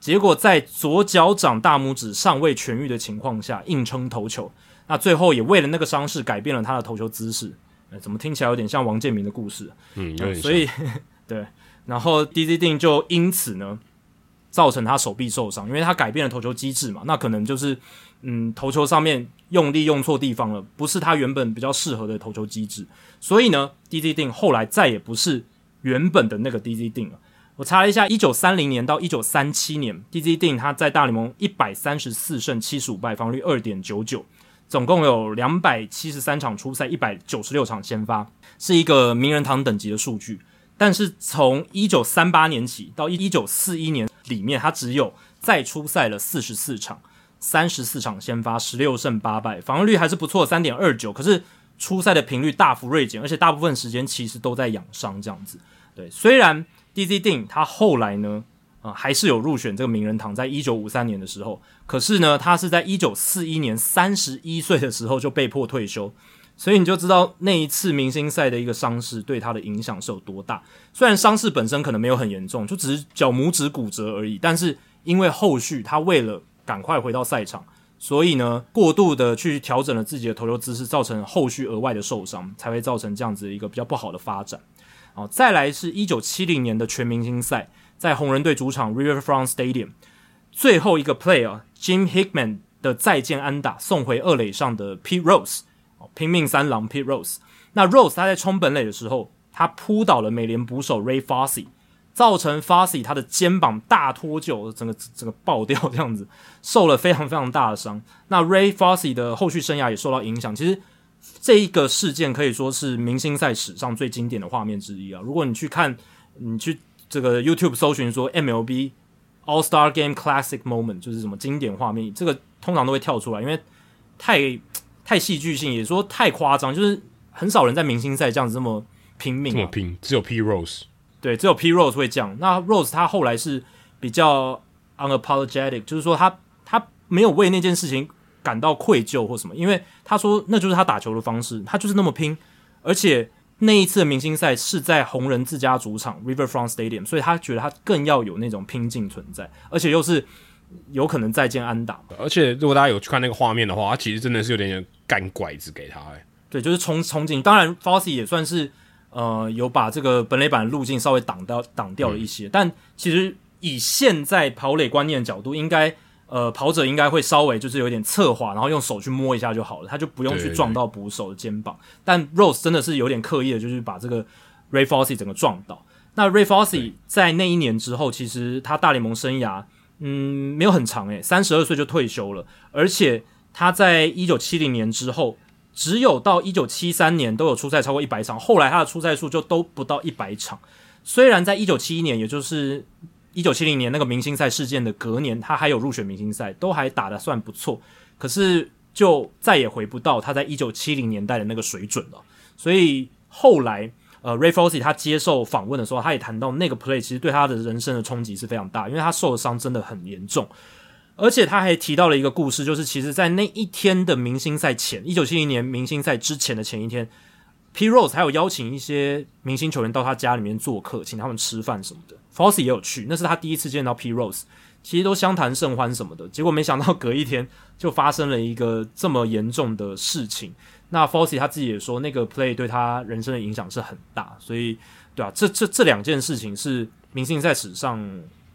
S1: 结果在左脚掌大拇指尚未痊愈的情况下，硬撑投球。那最后也为了那个伤势改变了他的投球姿势。呃，怎么听起来有点像王建民的故事？
S2: 嗯，有点像。
S1: 所以对，然后 Dizzy Dean 就因此呢，造成他手臂受伤，因为他改变了投球机制嘛。那可能就是嗯，投球上面用力用错地方了，不是他原本比较适合的投球机制。所以呢，DZ 定后来再也不是原本的那个 DZ 定了。我查了一下，一九三零年到一九三七年，DZ 定他在大联盟一百三十四胜七十五败，防率二点九九，总共有两百七十三场出赛，一百九十六场先发，是一个名人堂等级的数据。但是从一九三八年起到一九四一年里面，他只有再出赛了四十四场，三十四场先发，十六胜八败，防御率还是不错，三点二九。可是出赛的频率大幅锐减，而且大部分时间其实都在养伤这样子。对，虽然。dzd 他后来呢，啊、还是有入选这个名人堂，在一九五三年的时候，可是呢，他是在一九四一年三十一岁的时候就被迫退休，所以你就知道那一次明星赛的一个伤势对他的影响是有多大。虽然伤势本身可能没有很严重，就只是脚拇指骨折而已，但是因为后续他为了赶快回到赛场，所以呢，过度的去调整了自己的投球姿势，造成后续额外的受伤，才会造成这样子一个比较不好的发展。哦，再来是一九七零年的全明星赛，在红人队主场 Riverfront Stadium 最后一个 play 啊，Jim Hickman 的再见安打送回二垒上的 Pete Rose，哦，拼命三郎 Pete Rose。那 Rose 他在冲本垒的时候，他扑倒了美联捕手 Ray Fosse，造成 Fosse 他的肩膀大脱臼，整个整个爆掉这样子，受了非常非常大的伤。那 Ray Fosse 的后续生涯也受到影响。其实。这一个事件可以说是明星赛史上最经典的画面之一啊！如果你去看，你去这个 YouTube 搜寻说 MLB All Star Game Classic Moment，就是什么经典画面，这个通常都会跳出来，因为太太戏剧性，也说太夸张，就是很少人在明星赛这样子这么拼命，
S2: 这么拼，只有 P Rose，
S1: 对，只有 P Rose 会这样。那 Rose 他后来是比较 unapologetic，就是说他他没有为那件事情。感到愧疚或什么，因为他说那就是他打球的方式，他就是那么拼，而且那一次的明星赛是在红人自家主场 Riverfront Stadium，所以他觉得他更要有那种拼劲存在，而且又是有可能再见安打。
S2: 而且如果大家有去看那个画面的话，他其实真的是有点干拐子给他，哎，
S1: 对，就是冲冲进。当然 f o s s y 也算是呃有把这个本垒板的路径稍微挡掉挡掉了一些，嗯、但其实以现在跑垒观念的角度，应该。呃，跑者应该会稍微就是有点侧滑，然后用手去摸一下就好了，他就不用去撞到捕手的肩膀。对对对，但 Rose 真的是有点刻意的，就是把这个 Ray Fosse 整个撞倒。那 Ray Fosse 在那一年之后，其实他大联盟生涯嗯没有很长诶，三十二岁就退休了，而且他在一九七零年之后，只有到一九七三年都有出赛超过一百场，后来他的出赛数就都不到一百场。虽然在一九七一年，也就是一九七零年那个明星赛事件的隔年，他还有入选明星赛，都还打得算不错。可是就再也回不到他在一九七零年代的那个水准了。所以后来，呃，Ray Fosse 他接受访问的时候，他也谈到那个 play 其实对他的人生的冲击是非常大，因为他受的伤真的很严重。而且他还提到了一个故事，就是其实在那一天的明星赛前，一九七零年明星赛之前的前一天，P. Rose 还有邀请一些明星球员到他家里面做客，请他们吃饭什么的。Fosse 也有去，那是他第一次见到 P. Rose，其实都相谈甚欢什么的。结果没想到隔一天就发生了一个这么严重的事情。那 Fosse 他自己也说，那个 play 对他人生的影响是很大，所以对啊，这这这两件事情是明星赛史上。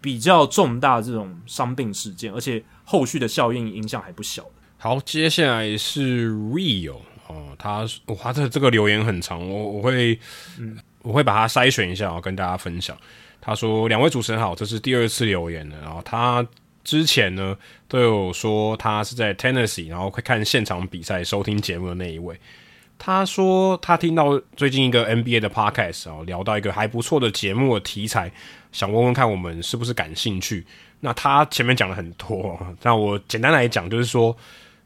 S1: 比较重大的这种伤病事件，而且后续的效应影响还不小。
S2: 好，接下来是 Real 哦，他哇，这这个留言很长，我我会嗯，我会把它筛选一下，跟大家分享。他说：“两位主持人好，这是第二次留言了。然后他之前呢都有说他是在 Tennessee，然后会看现场比赛、收听节目的那一位。他说他听到最近一个 NBA 的 Podcast 哦，聊到一个还不错的节目的题材。”想问问看，我们是不是感兴趣？那他前面讲了很多，那我简单来讲，就是说，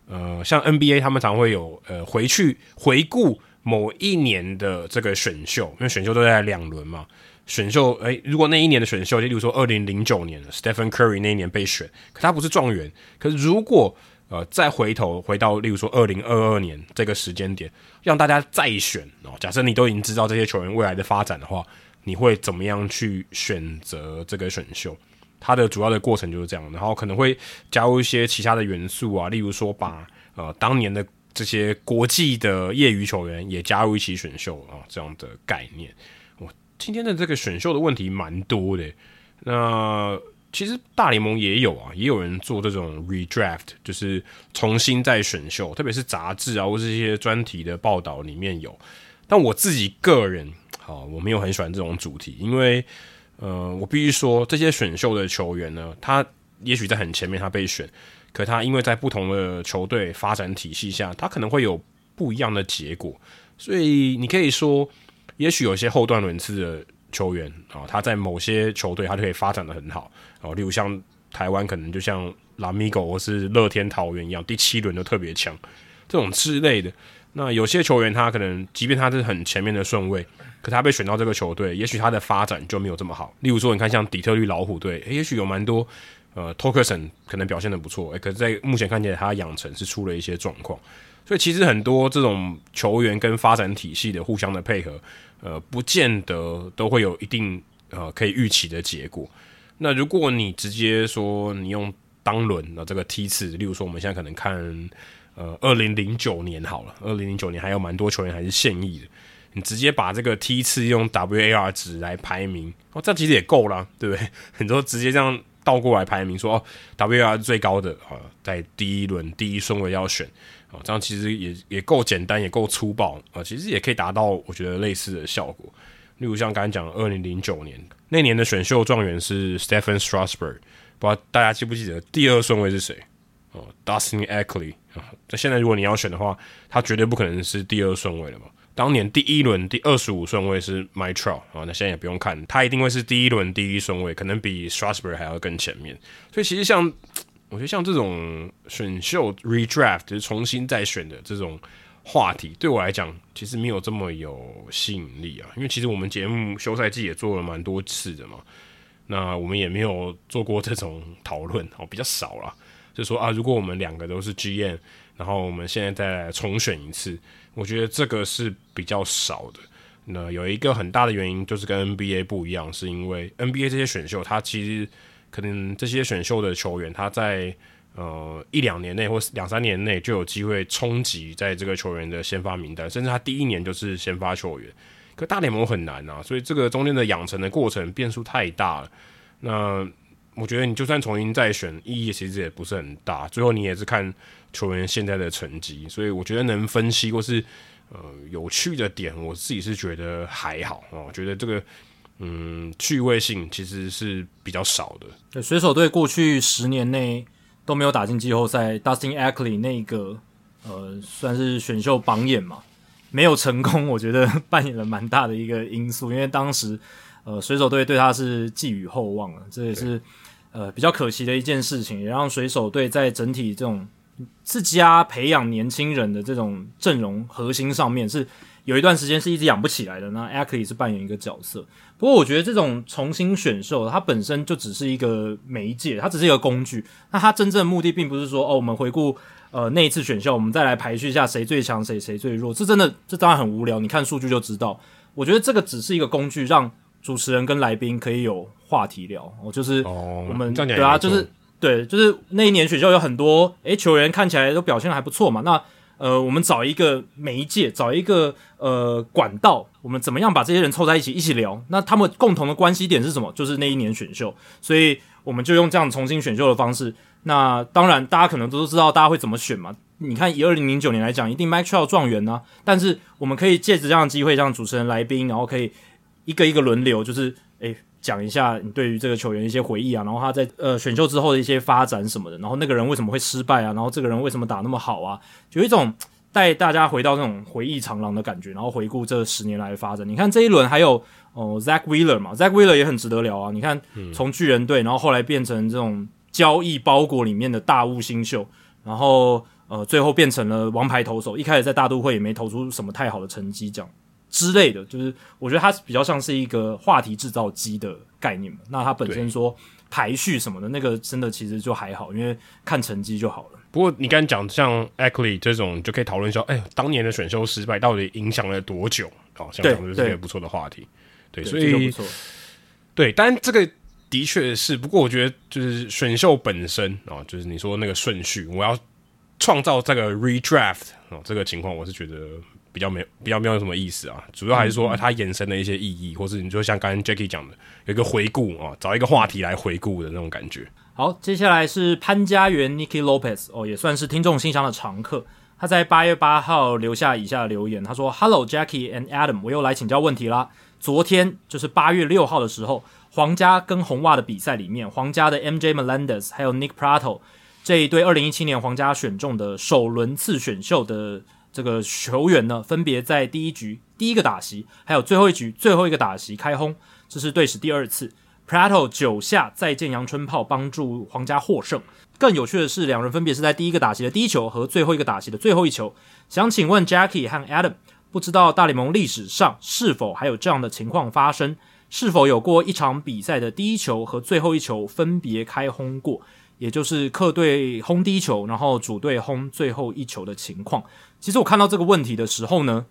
S2: 呃，像 NBA 他们常会有呃回去回顾某一年的这个选秀，因为选秀都在两轮嘛。选秀，诶、如果那一年的选秀，就例如说二零零九年 Stephen Curry 那一年被选，可他不是状元。可是如果呃再回头回到例如说二零二二年这个时间点，让大家再选哦，假设你都已经知道这些球员未来的发展的话。你会怎么样去选择这个选秀？它的主要的过程就是这样，然后可能会加入一些其他的元素啊，例如说把呃当年的这些国际的业余球员也加入一起选秀啊，这样的概念。我今天的这个选秀的问题蛮多的，那其实大联盟也有啊，也有人做这种 redraft，就是重新再选秀，特别是杂志啊或是一些专题的报道里面有，但我自己个人。好，我没有很喜欢这种主题，因为，呃，我必须说，这些选秀的球员呢，他也许在很前面他被选，可他因为在不同的球队发展体系下，他可能会有不一样的结果，所以你可以说，也许有些后段轮次的球员啊，他在某些球队他就可以发展得很好，哦，例如像台湾可能就像拉米狗或是乐天桃园一样，第七轮都特别强，这种之类的。那有些球员他可能，即便他是很前面的顺位。可他被选到这个球队，也许他的发展就没有这么好。例如说，你看像底特律老虎队，也许有蛮多呃托克森可能表现的不错，可是在目前看起来他养成是出了一些状况。所以其实很多这种球员跟发展体系的互相的配合，呃，不见得都会有一定呃可以预期的结果。那如果你直接说你用当轮的这个梯次，例如说我们现在可能看呃二零零九年好了，二零零九年还有蛮多球员还是现役的。你直接把这个梯次用 WAR 值来排名哦，这其实也够了，对不对？很多直接这样倒过来排名，说哦，WAR 最高的啊，在第一轮第一顺位要选哦，这样其实也也够简单，也够粗暴啊，其实也可以达到我觉得类似的效果。例如像刚才讲二零零九年那年的选秀状元是 Stephen Strasburg，不知道大家记不记得第二顺位是谁？哦，Dustin Ackley 啊，那现在如果你要选的话，他绝对不可能是第二顺位了嘛。当年第一轮第二十五顺位是 Mike Trout 啊，那现在也不用看，他一定会是第一轮第一顺位，可能比 Strasburg 还要更前面。所以其实像我觉得像这种选秀 redraft 就是重新再选的这种话题，对我来讲其实没有这么有吸引力啊。因为其实我们节目休赛季也做了蛮多次的嘛，那我们也没有做过这种讨论哦，比较少啦。就说啊，如果我们两个都是 GM，然后我们现在再来重选一次。我觉得这个是比较少的。那有一个很大的原因就是跟 NBA 不一样，是因为 NBA 这些选秀，它其实可能这些选秀的球员，他在呃一两年内或两三年内就有机会冲击在这个球员的先发名单，甚至他第一年就是先发球员。可大联盟很难啊，所以这个中间的养成的过程变数太大了。那我觉得你就算重新再选，意义其实也不是很大。最后你也是看。球员现在的成绩，所以我觉得能分析或是呃有趣的点，我自己是觉得还好哦。我觉得这个嗯趣味性其实是比较少的。
S1: 对，水手队过去十年内都没有打进季后赛，Dustin Ackley 那个呃算是选秀榜眼嘛，没有成功，我觉得 扮演了蛮大的一个因素，因为当时呃水手队对他是寄予厚望了，这也是呃比较可惜的一件事情，也让水手队在整体这种。自家培养年轻人的这种阵容核心上面是有一段时间是一直养不起来的。那 Ackley 是扮演一个角色，不过我觉得这种重新选秀，它本身就只是一个媒介，它只是一个工具。那它真正的目的并不是说哦，我们回顾呃那一次选秀，我们再来排序一下谁最强，谁谁最弱。这真的这当然很无聊，你看数据就知道。我觉得这个只是一个工具，让主持人跟来宾可以有话题聊。我就是我们、哦、对啊，就是。对，就是那一年选秀有很多诶球员看起来都表现得还不错嘛。那呃，我们找一个媒介，找一个呃管道，我们怎么样把这些人凑在一起一起聊？那他们共同的关系点是什么？就是那一年选秀。所以我们就用这样重新选秀的方式。那当然，大家可能都知道大家会怎么选嘛。你看以二零零九年来讲，一定 Mike Trout 状元呢。但是我们可以借着这样的机会，让主持人来宾，然后可以一个一个轮流，就是诶。讲一下你对于这个球员一些回忆啊，然后他在呃选秀之后的一些发展什么的，然后那个人为什么会失败啊，然后这个人为什么打那么好啊，就一种带大家回到那种回忆长廊的感觉，然后回顾这十年来的发展。你看这一轮还有哦、Zack Wheeler 嘛，Zack Wheeler 也很值得聊啊。你看从巨人队，然后后来变成这种交易包裹里面的大物新秀，然后呃最后变成了王牌投手，一开始在大都会也没投出什么太好的成绩，这样。之类的，就是我觉得它比较像是一个话题制造机的概念嘛。那它本身说排序什么的，那个真的其实就还好，因为看成绩就好了。
S2: 不过你刚才讲像 Ackley 这种，就可以讨论说，哎，当年的选秀失败到底影响了多久？哦，像这是一个不错的话题。对，所以。对，但这个的确是，不过我觉得就是选秀本身啊、哦，就是你说那个顺序，我要创造这个 redraft 哦，这个情况我是觉得。比较没比较没有什么意思啊，主要还是说它延伸的一些意义，或是你就像刚刚 Jackie 讲的，有一个回顾啊，找一个话题来回顾的那种感觉。
S1: 好，接下来是潘家园 Nicky Lopez 哦，也算是听众信箱的常客。他在八月八号留下以下的留言，他说：“Hello Jackie and Adam，我又来请教问题啦。昨天就是八月六号的时候，皇家跟红袜的比赛里面，皇家的 MJ Melendez 还有 Nick Pratto 这一对二零一七年皇家选中的首轮次选秀的。”这个球员呢，分别在第一局第一个打席，还有最后一局最后一个打席开轰，这是队史第二次。Prato 九下再见阳春炮，帮助皇家获胜。更有趣的是，两人分别是在第一个打席的第一球和最后一个打席的最后一球。想请问 Jackie 和 Adam，不知道大联盟历史上是否还有这样的情况发生？是否有过一场比赛的第一球和最后一球分别开轰过？也就是客队轰第一球，然后主队轰最后一球的情况。其实我看到这个问题的时候呢，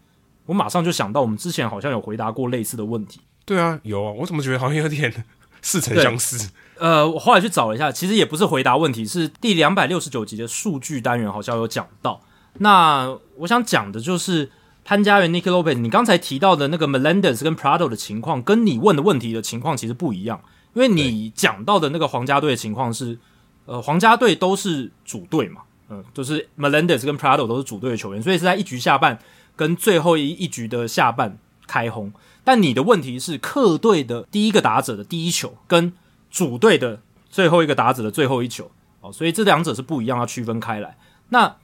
S1: 我马上就想到我们之前好像有回答过类似的问题。
S2: 对啊，有啊，我怎么觉得好像有点似曾相识？
S1: 呃，我后来去找了一下，其实也不是回答问题，是第两百六十九集的数据单元好像有讲到。那我想讲的就是潘家园 Nicky Lopez，你刚才提到的那个 Melendez 跟 Pratto 的情况，跟你问的问题的情况其实不一样，因为你讲到的那个皇家队的情况是。呃，皇家队都是主队嘛，嗯、就是 Melendez 跟 Prado 都是主队的球员，所以是在一局下半跟最后一一局的下半开轰。但你的问题是客队的第一个打者的第一球跟主队的最后一个打者的最后一球，哦，所以这两者是不一样，要区分开来。那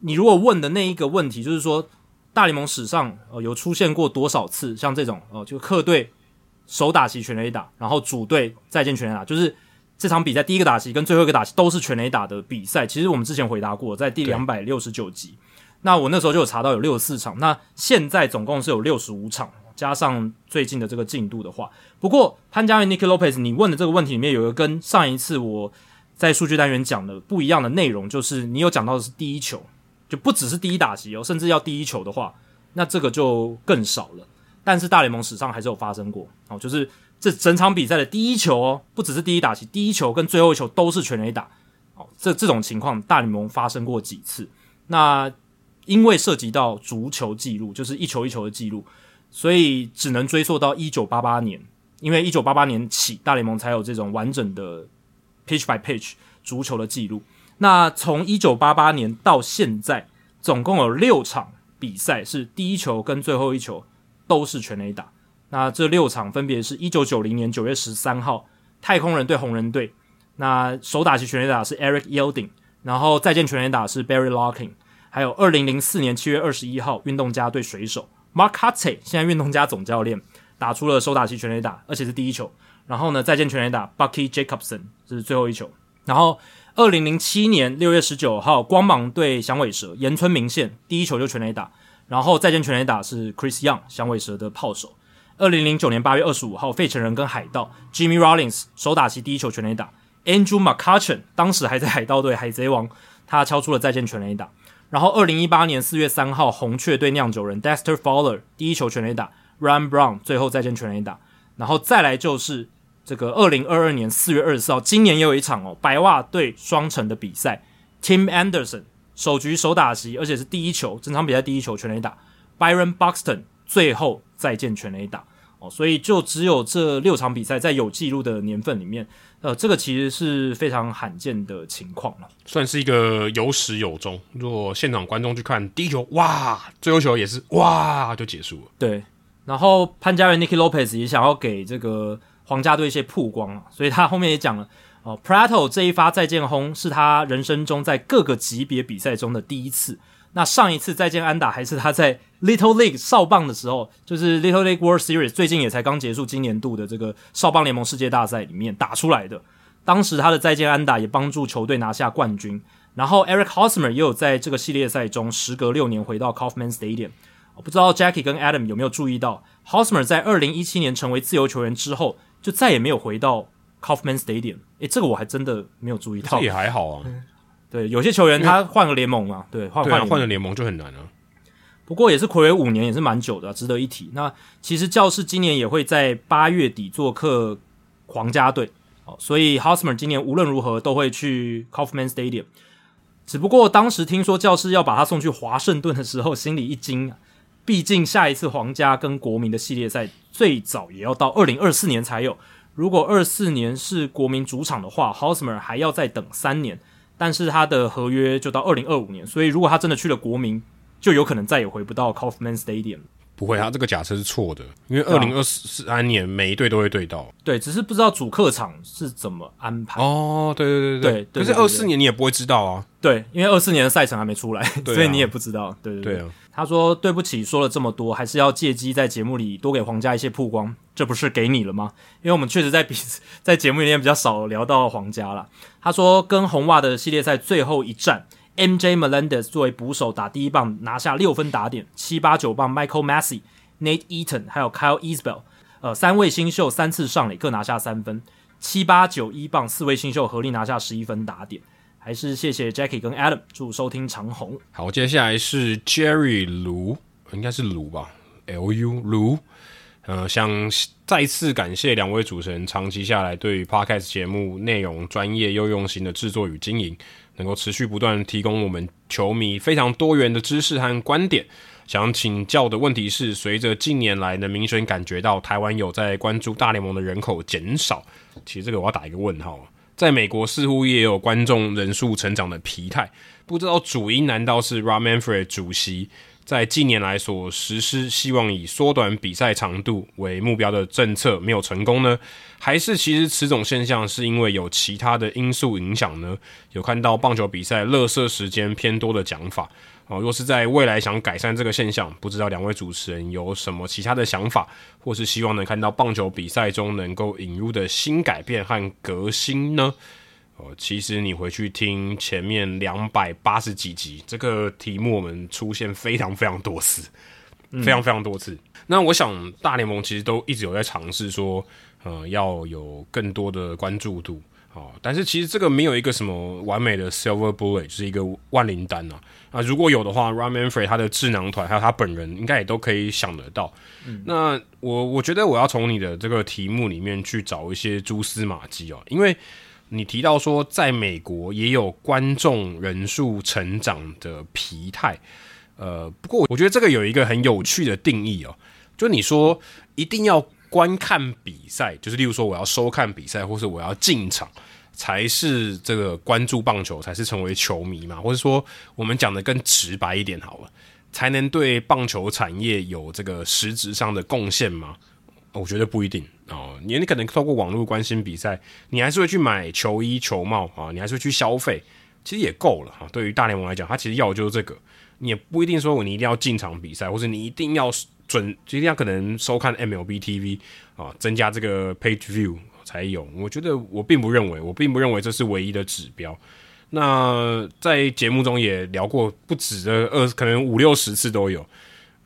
S1: 你如果问的那一个问题就是说，大联盟史上呃有出现过多少次像这种、呃，就客队首打席全垒打，然后主队再见全垒打，就是。这场比赛第一个打席跟最后一个打席都是全垒打的比赛，其实我们之前回答过，在第两百六十九集。那我那时候就有查到有六十四场，那现在总共是有六十五场，加上最近的这个进度的话。不过潘家园 Nicky Lopez，你问的这个问题里面有一个跟上一次我在数据单元讲的不一样的内容，就是你有讲到的是第一球，就不只是第一打席哦，甚至要第一球的话，那这个就更少了。但是大联盟史上还是有发生过哦，就是。这整场比赛的第一球哦，不只是第一打席，第一球跟最后一球都是全垒打哦。这这种情况，大联盟发生过几次？那因为涉及到足球记录，就是一球一球的记录，所以只能追溯到一九八八年。因为一九八八年起，大联盟才有这种完整的 pitch by pitch 足球的记录。那从一九八八年到现在，总共有六场比赛是第一球跟最后一球都是全垒打。那这六场分别是一九九零年九月十三号，太空人对红人队，那首打席全垒打是 Eric Yelding，然后再见全垒打是 Barry Larkin，还有二零零四年七月二十一号，运动家对水手 Mark Kotsay，现在运动家总教练打出了首打席全垒打，而且是第一球。然后呢，再见全垒打 Bucky Jacobsen 这是最后一球。然后二零零七年六月十九号，光芒对响尾蛇，岩村明宪第一球就全垒打，然后再见全垒打是 Chris Young 响尾蛇的炮手。二零零九年八月二十五号，费城人跟海盗，Jimmy Rollins 首打席第一球全垒打，Andrew McCutchen 当时还在海盗队，海贼王，他敲出了再见全垒打。然后二零一八年四月三号，红雀队酿酒人，Dexter Fowler 第一球全垒打，Ryan Braun 最后再见全垒打。然后再来就是这个二零二二年四月二十四号，今年也有一场哦，白袜对双城的比赛，Tim Anderson 首局首打席，而且是第一球，整场比赛第一球全垒打，Byron Buxton 最后再见全垒打。哦，所以就只有这六场比赛在有记录的年份里面，呃，这个其实是非常罕见的情况了，
S2: 算是一个有始有终。如果现场观众去看第一球，哇，最后球也是哇就结束了。
S1: 对，然后潘家园 Nicky Lopez 也想要给这个皇家队一些曝光啊，所以他后面也讲了，哦，Pratto 这一发再见轰是他人生中在各个级别比赛中的第一次。那上一次再见安打还是他在 Little League 少棒的时候，就是 Little League World Series 最近也才刚结束，今年度的这个少棒联盟世界大赛里面打出来的。当时他的再见安打也帮助球队拿下冠军。然后 Eric Hosmer 也有在这个系列赛中时隔六年回到 Kauffman Stadium。我不知道 Jackie 跟 Adam 有没有注意到，Hosmer 在二零一七年成为自由球员之后，就再也没有回到 Kauffman Stadium。诶，这个我还真的没有注意到。
S2: 这也还好啊。
S1: 对，有些球员他换个联盟嘛，对，换换
S2: 换个联盟就很难了。
S1: 不过也是魁违五年，也是蛮久的啊，值得一提。那其实教室今年也会在八月底做客皇家队，哦，所以 Hosmer 今年无论如何都会去 Kauffman Stadium。只不过当时听说教士要把他送去华盛顿的时候，心里一惊啊，毕竟下一次皇家跟国民的系列赛最早也要到二零二四年才有。如果二四年是国民主场的话，Hosmer 还要再等三年。但是他的合约就到二零二五年，所以如果他真的去了国民，就有可能再也回不到 Kauffman Stadium。
S2: 不会，他这个假设是错的，因为二零二三年每一队都会对到。
S1: 对，只是不知道主客场是怎么安排。
S2: 哦，对对对对，对，对，可是二四年你也不会知道啊。
S1: 对，因为二四年的赛程还没出来，啊、所以你也不知道。对对对，
S2: 对啊。
S1: 他说：“对不起，说了这么多，还是要借机在节目里多给皇家一些曝光。这不是给你了吗？因为我们确实在比在节目里面比较少聊到皇家了。”他说：“跟红袜的系列赛最后一战，MJ Melendez 作为捕手打第一棒，拿下六分打点；七八九棒 Michael Massey、Nate Eaton 还有 Kyle Isbell，呃，三位新秀三次上垒各拿下三分；七八九一棒四位新秀合力拿下十一分打点。”还是谢谢 Jackie 跟 Adam，祝收听长虹。
S2: 好，接下来是 Jerry 卢，应该是卢吧，L U 卢。呃，想再次感谢两位主持人长期下来对于 Podcast 节目内容专业又用心的制作与经营，能够持续不断提供我们球迷非常多元的知识和观点。想请教的问题是，随着近年来的明显感觉到台湾有在关注大联盟的人口减少，其实这个我要打一个问号。在美国似乎也有观众人数成长的疲态，不知道主因难道是 Rob Manfred 主席在近年来所实施希望以缩短比赛长度为目标的政策没有成功呢？还是其实此种现象是因为有其他的因素影响呢？有看到棒球比赛垃圾时间偏多的讲法。哦，若是在未来想改善这个现象，不知道两位主持人有什么其他的想法，或是希望能看到棒球比赛中能够引入的新改变和革新呢？哦，其实你回去听前面两百八十几集，这个题目我们出现非常非常多次，非常非常多次。嗯、那我想大联盟其实都一直有在尝试说，呃，要有更多的关注度。哦，但是其实这个没有一个什么完美的 silver bullet，就是一个万灵丹啊。啊，如果有的话，Raman Free 他的智囊团还有他本人应该也都可以想得到。嗯、那我我觉得我要从你的这个题目里面去找一些蛛丝马迹哦，因为你提到说在美国也有观众人数成长的疲态。呃，不过我觉得这个有一个很有趣的定义哦，就你说一定要观看比赛，就是例如说我要收看比赛，或是我要进场。才是这个关注棒球，才是成为球迷嘛？或者说，我们讲的更直白一点好了，才能对棒球产业有这个实质上的贡献吗？我觉得不一定哦。你你可能透过网络关心比赛，你还是会去买球衣球帽啊，你还是会去消费，其实也够了哈。对于大联盟来讲，它其实要的就是这个，你也不一定说你一定要进场比赛，或者你一定要准，一定要可能收看 MLB TV 啊，增加这个 page view。才有。我觉得我并不认为，我并不认为这是唯一的指标。那在节目中也聊过不止的二，可能五六十次都有。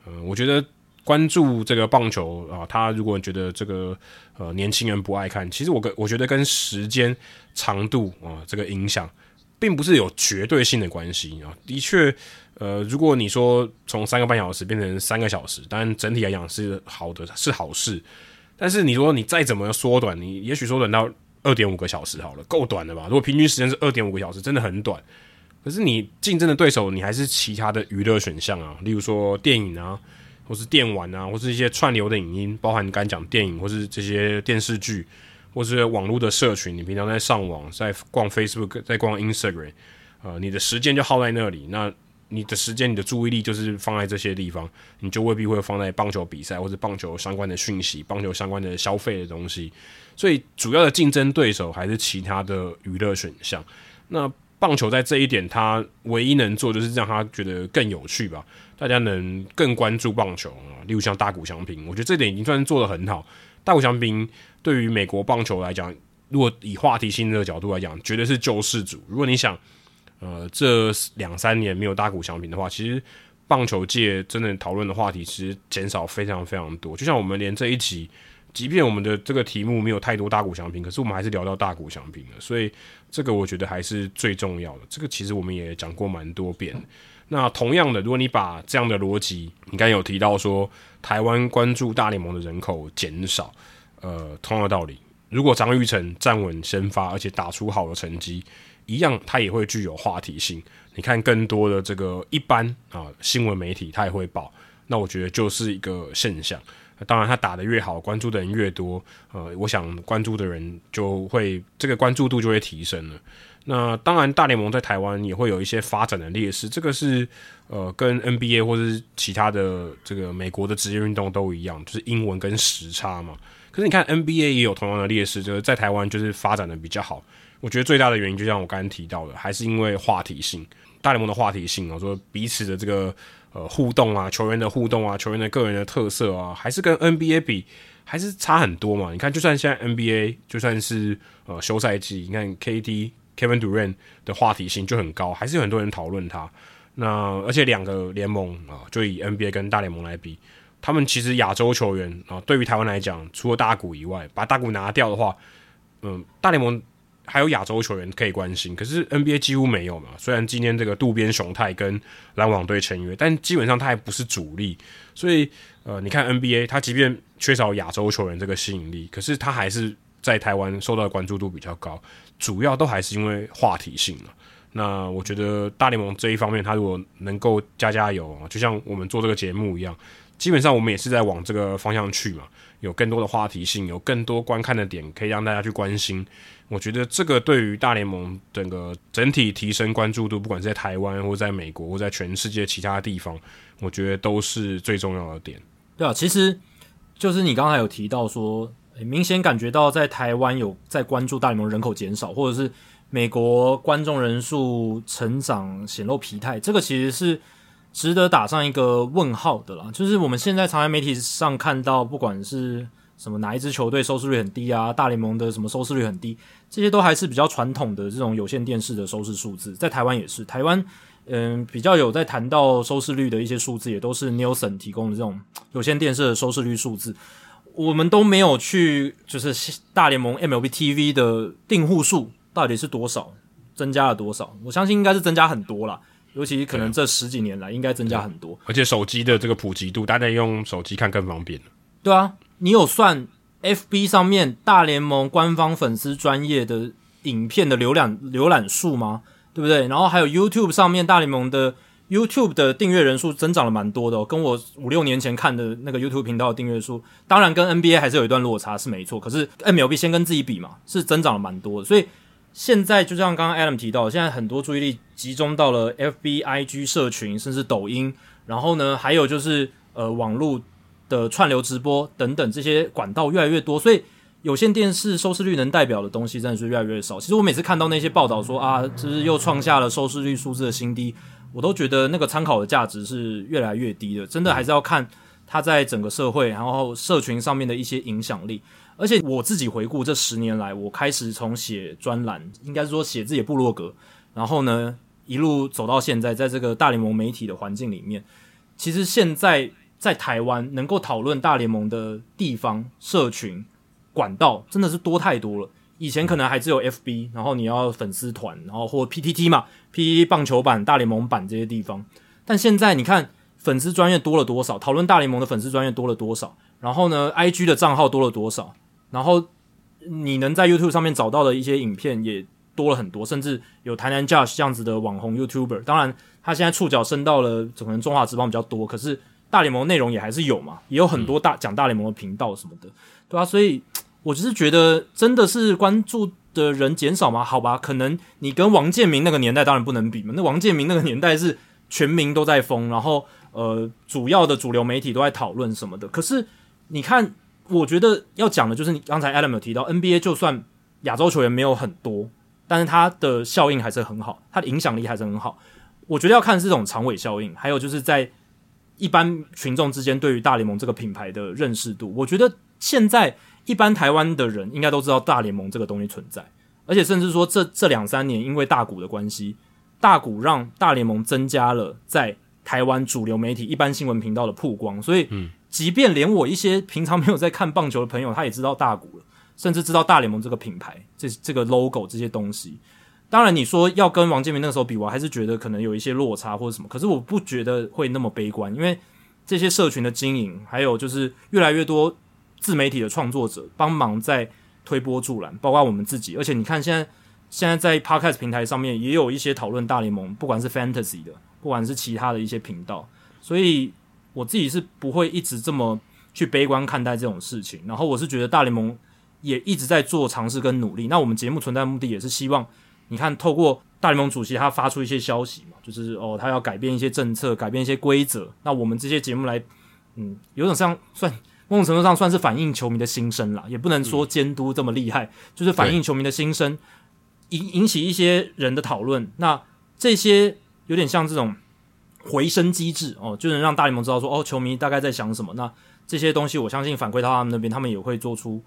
S2: 嗯、我觉得关注这个棒球啊，他如果觉得这个呃年轻人不爱看，其实我跟我觉得跟时间长度啊这个影响，并不是有绝对性的关系啊。的确，呃，如果你说从三个半小时变成三个小时，当然整体来讲是好的，是好事。但是你说你再怎么缩短，你也许缩短到。二点五个小时好了，够短了吧？如果平均时间是二点五个小时，真的很短。可是你竞争的对手，你还是其他的娱乐选项啊，例如说电影啊，或是电玩啊，或是一些串流的影音，包含你刚才讲电影，或是这些电视剧，或是网络的社群。你平常在上网，在逛 Facebook，在逛 Instagram，呃，你的时间就耗在那里。那你的时间，你的注意力就是放在这些地方，你就未必会放在棒球比赛或者棒球相关的讯息、棒球相关的消费的东西。所以主要的竞争对手还是其他的娱乐选项。那棒球在这一点，它唯一能做就是让他觉得更有趣吧，大家能更关注棒球啊。例如像大谷翔平，我觉得这点已经算是做得很好。大谷翔平对于美国棒球来讲，如果以话题性的角度来讲，绝对是救世主。如果你想，呃，这两三年没有大谷翔平的话，其实棒球界真的讨论的话题其实减少非常非常多。就像我们连这一集。即便我们的这个题目没有太多大谷翔平，可是我们还是聊到大谷翔平了，所以这个我觉得还是最重要的。这个其实我们也讲过蛮多遍。那同样的，如果你把这样的逻辑，你刚有提到说台湾关注大联盟的人口减少，呃，同样的道理，如果张育成站稳先发，而且打出好的成绩，一样它也会具有话题性。你看更多的这个一般啊新闻媒体，它也会报，那我觉得就是一个现象。当然，他打得越好，关注的人越多，呃，我想关注的人就会这个关注度就会提升了。那当然，大联盟在台湾也会有一些发展的劣势，这个是呃跟 NBA 或是其他的这个美国的职业运动都一样，就是英文跟时差嘛。可是你看 NBA 也有同样的劣势，就是在台湾就是发展的比较好。我觉得最大的原因，就像我刚刚提到的，还是因为话题性，大联盟的话题性啊，说彼此的这个。呃，互动啊，球员的互动啊，球员的个人的特色啊，还是跟 NBA 比，还是差很多嘛。你看，就算现在 NBA，就算是呃休赛季，你看 KD Kevin Durant 的话题性就很高，还是有很多人讨论他。那而且两个联盟啊，就以 NBA 跟大联盟来比，他们其实亚洲球员啊，对于台湾来讲，除了大谷以外，把大谷拿掉的话，嗯、大联盟。还有亚洲球员可以关心，可是 NBA 几乎没有嘛。虽然今天这个渡边雄太跟篮网队签约，但基本上他还不是主力。所以，呃，你看 NBA，他即便缺少亚洲球员这个吸引力，可是他还是在台湾受到的关注度比较高。主要都还是因为话题性嘛。那我觉得大联盟这一方面，他如果能够加加油，就像我们做这个节目一样，基本上我们也是在往这个方向去嘛。有更多的话题性，有更多观看的点，可以让大家去关心。我觉得这个对于大联盟整个整体提升关注度，不管是在台湾或在美国或在全世界其他地方，我觉得都是最重要的点。
S1: 对啊，其实就是你刚才有提到说，明显感觉到在台湾有在关注大联盟人口减少，或者是美国观众人数成长显露疲态，这个其实是值得打上一个问号的啦。就是我们现在常在媒体上看到，不管是什么哪一支球队收视率很低啊？大联盟的什么收视率很低？这些都还是比较传统的这种有线电视的收视数字，在台湾也是。台湾嗯，比较有在谈到收视率的一些数字，也都是 Nielsen 提供的这种有线电视的收视率数字。我们都没有去，就是大联盟 MLB TV 的订户数到底是多少，增加了多少？我相信应该是增加很多啦，尤其可能这十几年来应该增加很多。
S2: 而且手机的这个普及度，大家用手机看更方便。
S1: 对啊。你有算 FB 上面大联盟官方粉丝专业的影片的浏览浏览数吗？对不对？然后还有 YouTube 上面大联盟的 YouTube 的订阅人数增长了蛮多的哦，跟我五六年前看的那个 YouTube 频道的订阅数，当然跟 NBA 还是有一段落差，是没错。可是 MLB 先跟自己比嘛，是增长了蛮多的。所以现在就像刚刚 Adam 提到，现在很多注意力集中到了 FB、IG 社群，甚至抖音。然后呢，还有就是呃网络。的串流直播等等这些管道越来越多，所以有线电视收视率能代表的东西真的是越来越少。其实我每次看到那些报道说啊，就是又创下了收视率数字的新低，我都觉得那个参考的价值是越来越低的。真的还是要看它在整个社会然后社群上面的一些影响力。而且我自己回顾这十年来，我开始从写专栏，应该是说写自己的部落格，然后呢一路走到现在，在这个大联盟媒体的环境里面，其实现在在台湾能够讨论大联盟的地方、社群、管道，真的是多太多了。以前可能还只有 FB，然后你要粉丝团，然后或 PTT 嘛，PTT 棒球版、大联盟版这些地方，但现在你看。粉丝专业多了多少？讨论大联盟的粉丝专业多了多少？然后呢，IG 的账号多了多少？然后你能在 YouTube 上面找到的一些影片也多了很多，甚至有台南 Josh 这样子的网红 YouTuber。当然，他现在触角伸到了可能中华职棒比较多，可是大联盟内容也还是有嘛，也有很多大讲大联盟的频道什么的，对吧、啊？所以 我就是觉得，真的是关注的人减少吗？好吧，可能你跟王建民那个年代当然不能比嘛，那王建民那个年代是全民都在疯，然后。呃，主要的主流媒体都在讨论什么的。可是你看，我觉得要讲的就是你刚才 Adam 有提到，NBA 就算亚洲球员没有很多，但是它的效应还是很好，它的影响力还是很好。我觉得要看是这种长尾效应，还有就是在一般群众之间对于大联盟这个品牌的认识度。我觉得现在一般台湾的人应该都知道大联盟这个东西存在，而且甚至说这这两三年因为大股的关系，大股让大联盟增加了在。台湾主流媒体、一般新闻频道的曝光，所以，即便连我一些平常没有在看棒球的朋友，他也知道大股了，甚至知道大联盟这个品牌、这这个 logo 这些东西。当然，你说要跟王建民那个时候比，我还是觉得可能有一些落差或者什么。可是，我不觉得会那么悲观，因为这些社群的经营，还有就是越来越多自媒体的创作者帮忙在推波助澜，包括我们自己。而且，你看现在现在在 Podcast 平台上面也有一些讨论大联盟，不管是 Fantasy 的。不管是其他的一些频道，所以我自己是不会一直这么去悲观看待这种事情。然后我是觉得大联盟也一直在做尝试跟努力。那我们节目存在的目的也是希望，你看透过大联盟主席他发出一些消息嘛，就是哦他要改变一些政策，改变一些规则。那我们这些节目来，嗯，有种像算某种程度上算是反映球迷的心声啦，也不能说监督这么厉害，就是反映球迷的心声，引引起一些人的讨论。那这些。有点像这种回声机制哦，就能让大联盟知道说哦，球迷大概在想什么。那这些东西，我相信反馈到他们那边，他们也会做出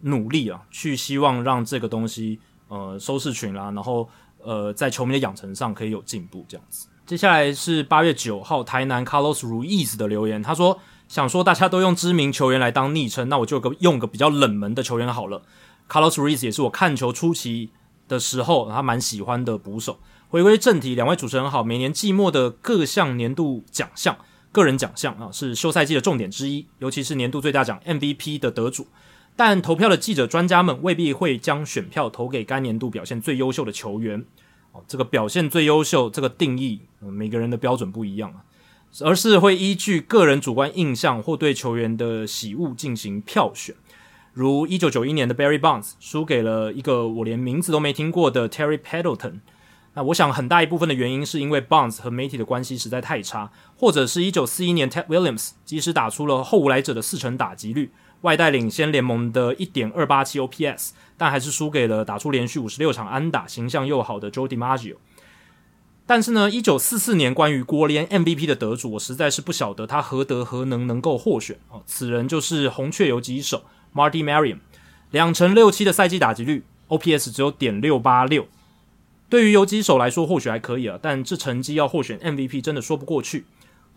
S1: 努力啊，去希望让这个东西呃收视群啦，然后呃在球迷的养成上可以有进步这样子。接下来是八月九号台南 Carlos Ruiz 的留言，他说想说大家都用知名球员来当昵称，那我就个用个比较冷门的球员好了。Carlos Ruiz 也是我看球初期的时候他蛮喜欢的捕手。回归正题，两位主持人好。每年季末的各项年度奖项、个人奖项啊，是休赛季的重点之一，尤其是年度最大奖 MVP 的得主。但投票的记者、专家们未必会将选票投给该年度表现最优秀的球员。哦，这个表现最优秀这个定义，每个人的标准不一样啊，而是会依据个人主观印象或对球员的喜恶进行票选。如一九九一年的 Barry Bonds 输给了一个我连名字都没听过的 Terry Pendleton。那我想很大一部分的原因是因为 Bonds 和媒体的关系实在太差，或者是一九四一年 Ted Williams 即使打出了后无来者的四成打击率，外带领先联盟的一点二八七 OPS，但还是输给了打出连续五十六场安打、形象又好的 Joe DiMaggio。但是呢，一九四四年关于国联 MVP 的得主，我实在是不晓得他何德何能能够获选哦。此人就是红雀游击手 Marty Marion，两成六七的赛季打击率，OPS 只有点六八六。对于游击手来说，或许还可以啊，但这成绩要获选 MVP 真的说不过去。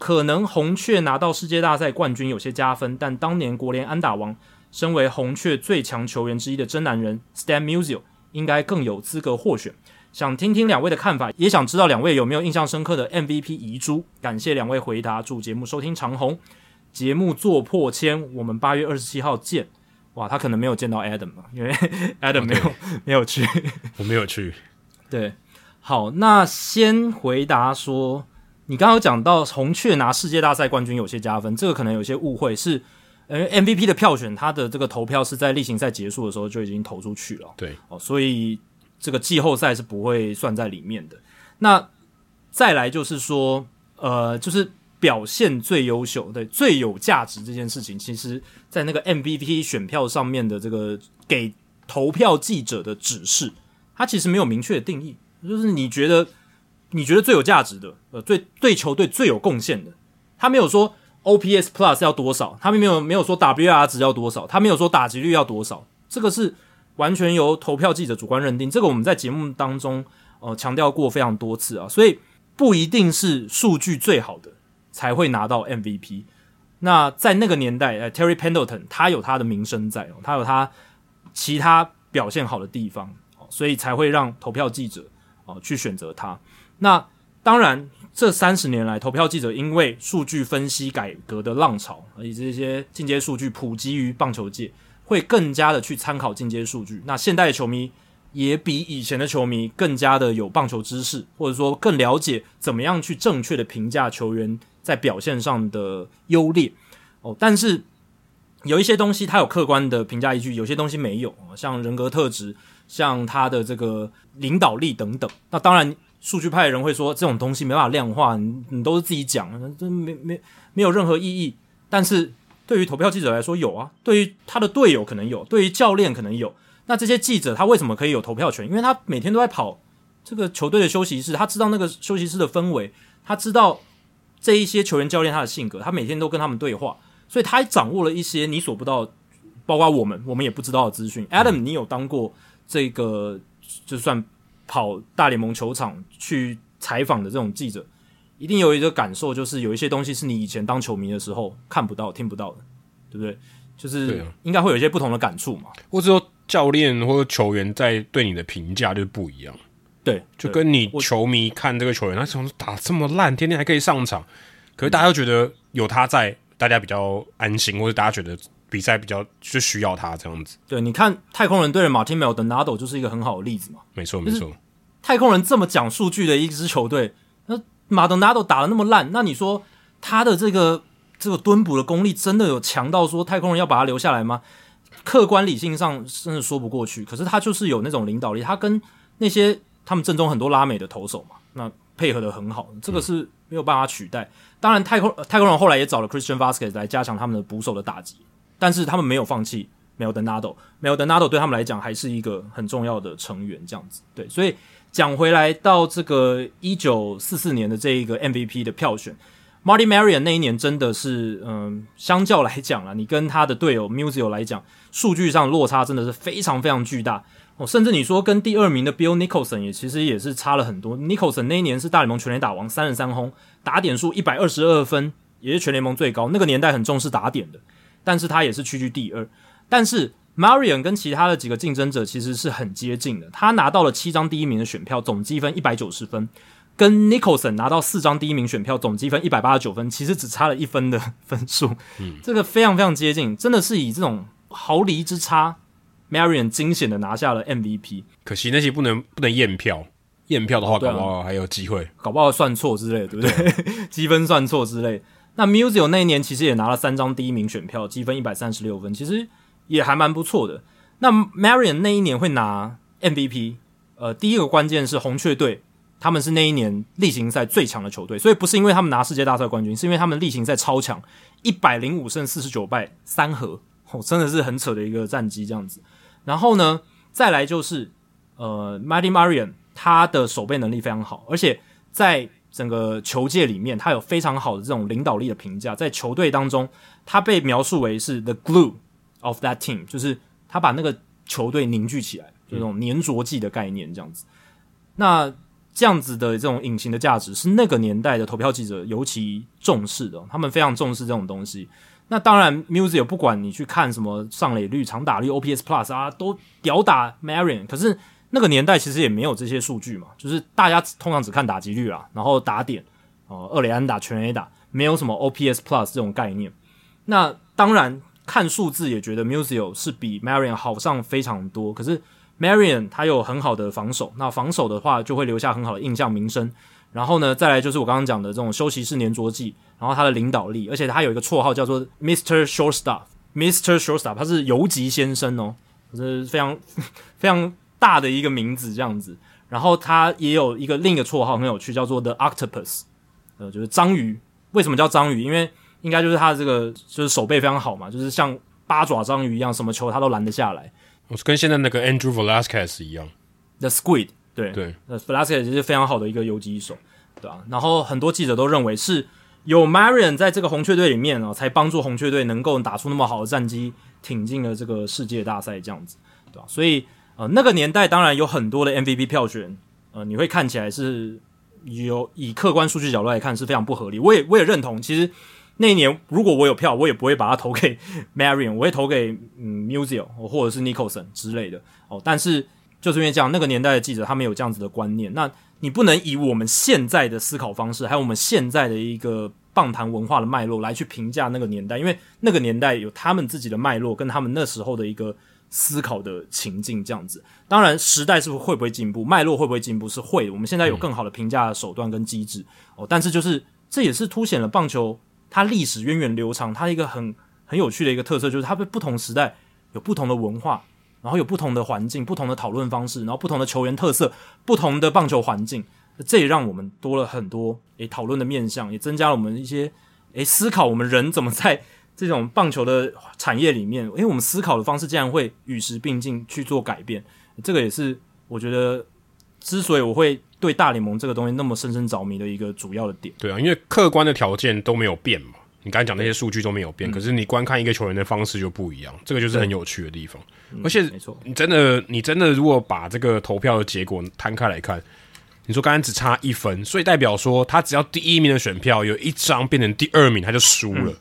S1: 可能红雀拿到世界大赛冠军有些加分，但当年国联安打王，身为红雀最强球员之一的真男人 Stan Musial 应该更有资格获选。想听听两位的看法，也想知道两位有没有印象深刻的 MVP 遗珠。感谢两位回答，祝节目收听长虹，节目做破千，我们八月二十七号见。哇，他可能没有见到 Adam 嘛，因为 Adam 没有、哦、没有去，
S2: 我没有去。
S1: 对，好，那先回答说，你刚刚有讲到红雀拿世界大赛冠军有些加分，这个可能有些误会，是呃 MVP 的票选，他的这个投票是在例行赛结束的时候就已经投出去了，
S2: 对，
S1: 哦，所以这个季后赛是不会算在里面的。那再来就是说，呃，就是表现最优秀，对，最有价值这件事情，其实在那个 MVP 选票上面的这个给投票记者的指示。它其实没有明确的定义，就是你觉得你觉得最有价值的，呃，最对球队最有贡献的，他没有说 OPS Plus 要多少，他们没有没有说 WR 值要多少，他没有说打击率要多少，这个是完全由投票记者主观认定。这个我们在节目当中呃强调过非常多次啊，所以不一定是数据最好的才会拿到 MVP。那在那个年代，呃，Terry Pendleton 他有他的名声在哦，他有他其他表现好的地方，所以才会让投票记者哦去选择他。那当然。这三十年来，投票记者因为数据分析改革的浪潮，以及这些进阶数据普及于棒球界，会更加的去参考进阶数据。那现代的球迷也比以前的球迷更加的有棒球知识，或者说更了解怎么样去正确的评价球员在表现上的优劣。哦，但是有一些东西它有客观的评价依据，有些东西没有，像人格特质，像他的这个领导力等等。那当然。数据派的人会说，这种东西没办法量化，你你都是自己讲，这没没没有任何意义。但是对于投票记者来说有啊，对于他的队友可能有，对于教练可能有。那这些记者他为什么可以有投票权？因为他每天都在跑这个球队的休息室，他知道那个休息室的氛围，他知道这一些球员教练他的性格，他每天都跟他们对话，所以他掌握了一些你所不到，包括我们我们也不知道的资讯。Adam，你有当过这个就算。跑大联盟球场去采访的这种记者，一定有一个感受，就是有一些东西是你以前当球迷的时候看不到、听不到的，对不对？就是应该会有一些不同的感触嘛。
S2: 或者说教练或者球员在对你的评价就是不一样，
S1: 对，
S2: 就跟你球迷看这个球员，他怎么打这么烂，天天还可以上场，可是大家都觉得有他在，大家比较安心，或者大家觉得。比赛比较就需要他这样子。
S1: 对，你看太空人对的 Martin Maldonado 就是一个很好的例子嘛。
S2: 没错，没错。
S1: 太空人这么讲数据的一支球队，那 Maldonado 打的那么烂，那你说他的这个这个蹲捕的功力真的有强到说太空人要把他留下来吗？客观理性上真的说不过去。可是他就是有那种领导力，他跟那些他们正中很多拉美的投手嘛，那配合的很好，这个是没有办法取代。嗯、当然，太空太空人后来也找了 Christian Vasquez 来加强他们的捕手的打击。但是他们没有放弃 Maldonado，Maldonado 对他们来讲还是一个很重要的成员，这样子。对，所以讲回来到这个一九四四年的这一个 MVP 的票选，Marty Marion 那一年真的是，嗯，相较来讲啦，你跟他的队友 Musial 来讲，数据上落差真的是非常非常巨大哦。甚至你说跟第二名的 Bill Nicholson 也其实也是差了很多。Nicholson 那一年是大联盟全垒打王，三十三轰，打点数一百二十二分，也是全联盟最高。那个年代很重视打点的。但是他也是屈居第二，但是 Marion 跟其他的几个竞争者其实是很接近的，他拿到了七张第一名的选票，总积分一百九十分，跟 Nicholson 拿到四张第一名选票，总积分一百八十九分，其实只差了一分的分数，嗯，这个非常非常接近，真的是以这种毫厘之差，Marion 惊险的拿下了 MVP。
S2: 可惜那些不能不能验票，验票的话搞不好还有机会，
S1: 搞不好算错之类的，对不对？积分算错之类的。那 Musial 那一年其实也拿了三张第一名选票，积分一百三十六分，其实也还蛮不错的。那 Marion 那一年会拿 MVP，呃，第一个关键是红雀队，他们是那一年例行赛最强的球队，所以不是因为他们拿世界大赛冠军，是因为他们例行赛超强，一百零五胜四十九败三和，哦，真的是很扯的一个战绩这样子。然后呢，再来就是呃，Marty Marion 他的守备能力非常好，而且在整个球界里面，他有非常好的这种领导力的评价，在球队当中，他被描述为是 the glue of that team，就是他把那个球队凝聚起来，就这种粘着剂的概念这样子。那这样子的这种隐形的价值，是那个年代的投票记者尤其重视的，他们非常重视这种东西。那当然，Musial 不管你去看什么上垒率、长打率、OPS Plus 啊，都屌打 Marion，可是。那个年代其实也没有这些数据嘛，就是大家通常只看打击率啦，然后打点，哦，二垒安打、全垒打，没有什么 OPS Plus 这种概念。那当然看数字也觉得 Musial 是比 Marion 好上非常多，可是 Marion 他有很好的防守，那防守的话就会留下很好的印象名声。然后呢，再来就是我刚刚讲的这种休息室黏着剂，然后他的领导力，而且他有一个绰号叫做 Mr. Shortstop，Mr. Shortstop，他是游击先生哦，这是非常 非常。大的一个名字这样子，然后他也有一个另一个绰号很有趣，叫做 The Octopus，呃，就是章鱼。为什么叫章鱼？因为应该就是他的这个就是手背非常好嘛，就是像八爪章鱼一样，什么球他都拦得下来。
S2: 我是跟现在那个 Andrew Velasquez 一样
S1: ，The Squid，对
S2: 对，
S1: 那 Velasquez 是非常好的一个游击手，对吧、啊？然后很多记者都认为是有 Marion 在这个红雀队里面啊，才帮助红雀队能够打出那么好的战绩，挺进了这个世界大赛这样子，对吧？所以呃，那个年代当然有很多的 MVP 票选，呃，你会看起来是有以客观数据角度来看是非常不合理。我也我也认同，其实那一年如果我有票，我也不会把它投给 Marion，我会投给嗯 Musial 或者是 Nicholson 之类的哦。但是就是因为这样，那个年代的记者他们有这样子的观念，那你不能以我们现在的思考方式，还有我们现在的一个棒坛文化的脉络来去评价那个年代，因为那个年代有他们自己的脉络跟他们那时候的一个思考的情境这样子。当然，时代是会不会进步，脉络会不会进步是会。我们现在有更好的评价的手段跟机制哦，但是就是这也是凸显了棒球它历史源远流长，它一个很很有趣的一个特色，就是它被不同时代有不同的文化。然后有不同的环境、不同的讨论方式，然后不同的球员特色、不同的棒球环境，这也让我们多了很多诶讨论的面向，也增加了我们一些诶思考，我们人怎么在这种棒球的产业里面，因为我们思考的方式竟然会与时并进去做改变，这个也是我觉得之所以我会对大联盟这个东西那么深深着迷的一个主要的点。对
S2: 啊，因为客观的条件都没有变嘛。你刚才讲那些数据都没有变，嗯，可是你观看一个球员的方式就不一样，这个就是很有趣的地方。而且，没错，你真的，你真的如果把这个投票的结果摊开来看，你说刚刚只差一分，所以代表说他只要第一名的选票有一张变成第二名，他就输了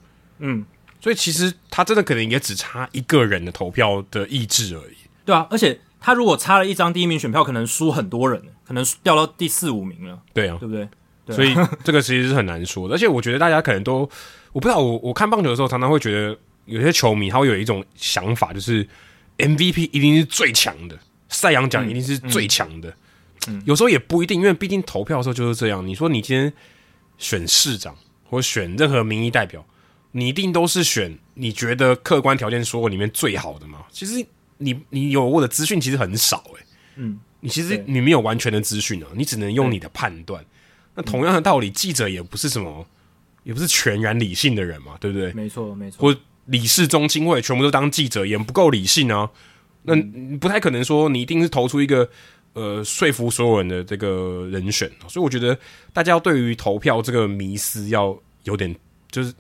S2: 嗯。嗯，所以其实他真的可能也只差一个人的投票的意志而已。
S1: 对啊，而且他如果差了一张第一名选票，可能输很多人，可能掉到第四五名了。
S2: 对啊，
S1: 对不对？对啊，
S2: 所以这个其实是很难说的。而且我觉得大家可能都。我不知道，我我看棒球的时候，常常会觉得有些球迷他会有一种想法，就是 MVP 一定是最强的，赛扬奖一定是最强的。嗯嗯。有时候也不一定，因为毕竟投票的时候就是这样。你说你今天选市长或选任何民意代表，你一定都是选你觉得客观条件说里面最好的吗？其实你你有过的资讯其实很少诶、欸。嗯，你其实你没有完全的资讯啊，你只能用你的判断。那同样的道理，记者也不是什么。也不是全然理性的人嘛，对不对？
S1: 没错，没错。
S2: 或理事中心会全部都当记者，也不够理性啊。那不太可能说你一定是投出一个呃说服所有人的这个人选。所以我觉得大家要对于投票这个迷思要有点，就是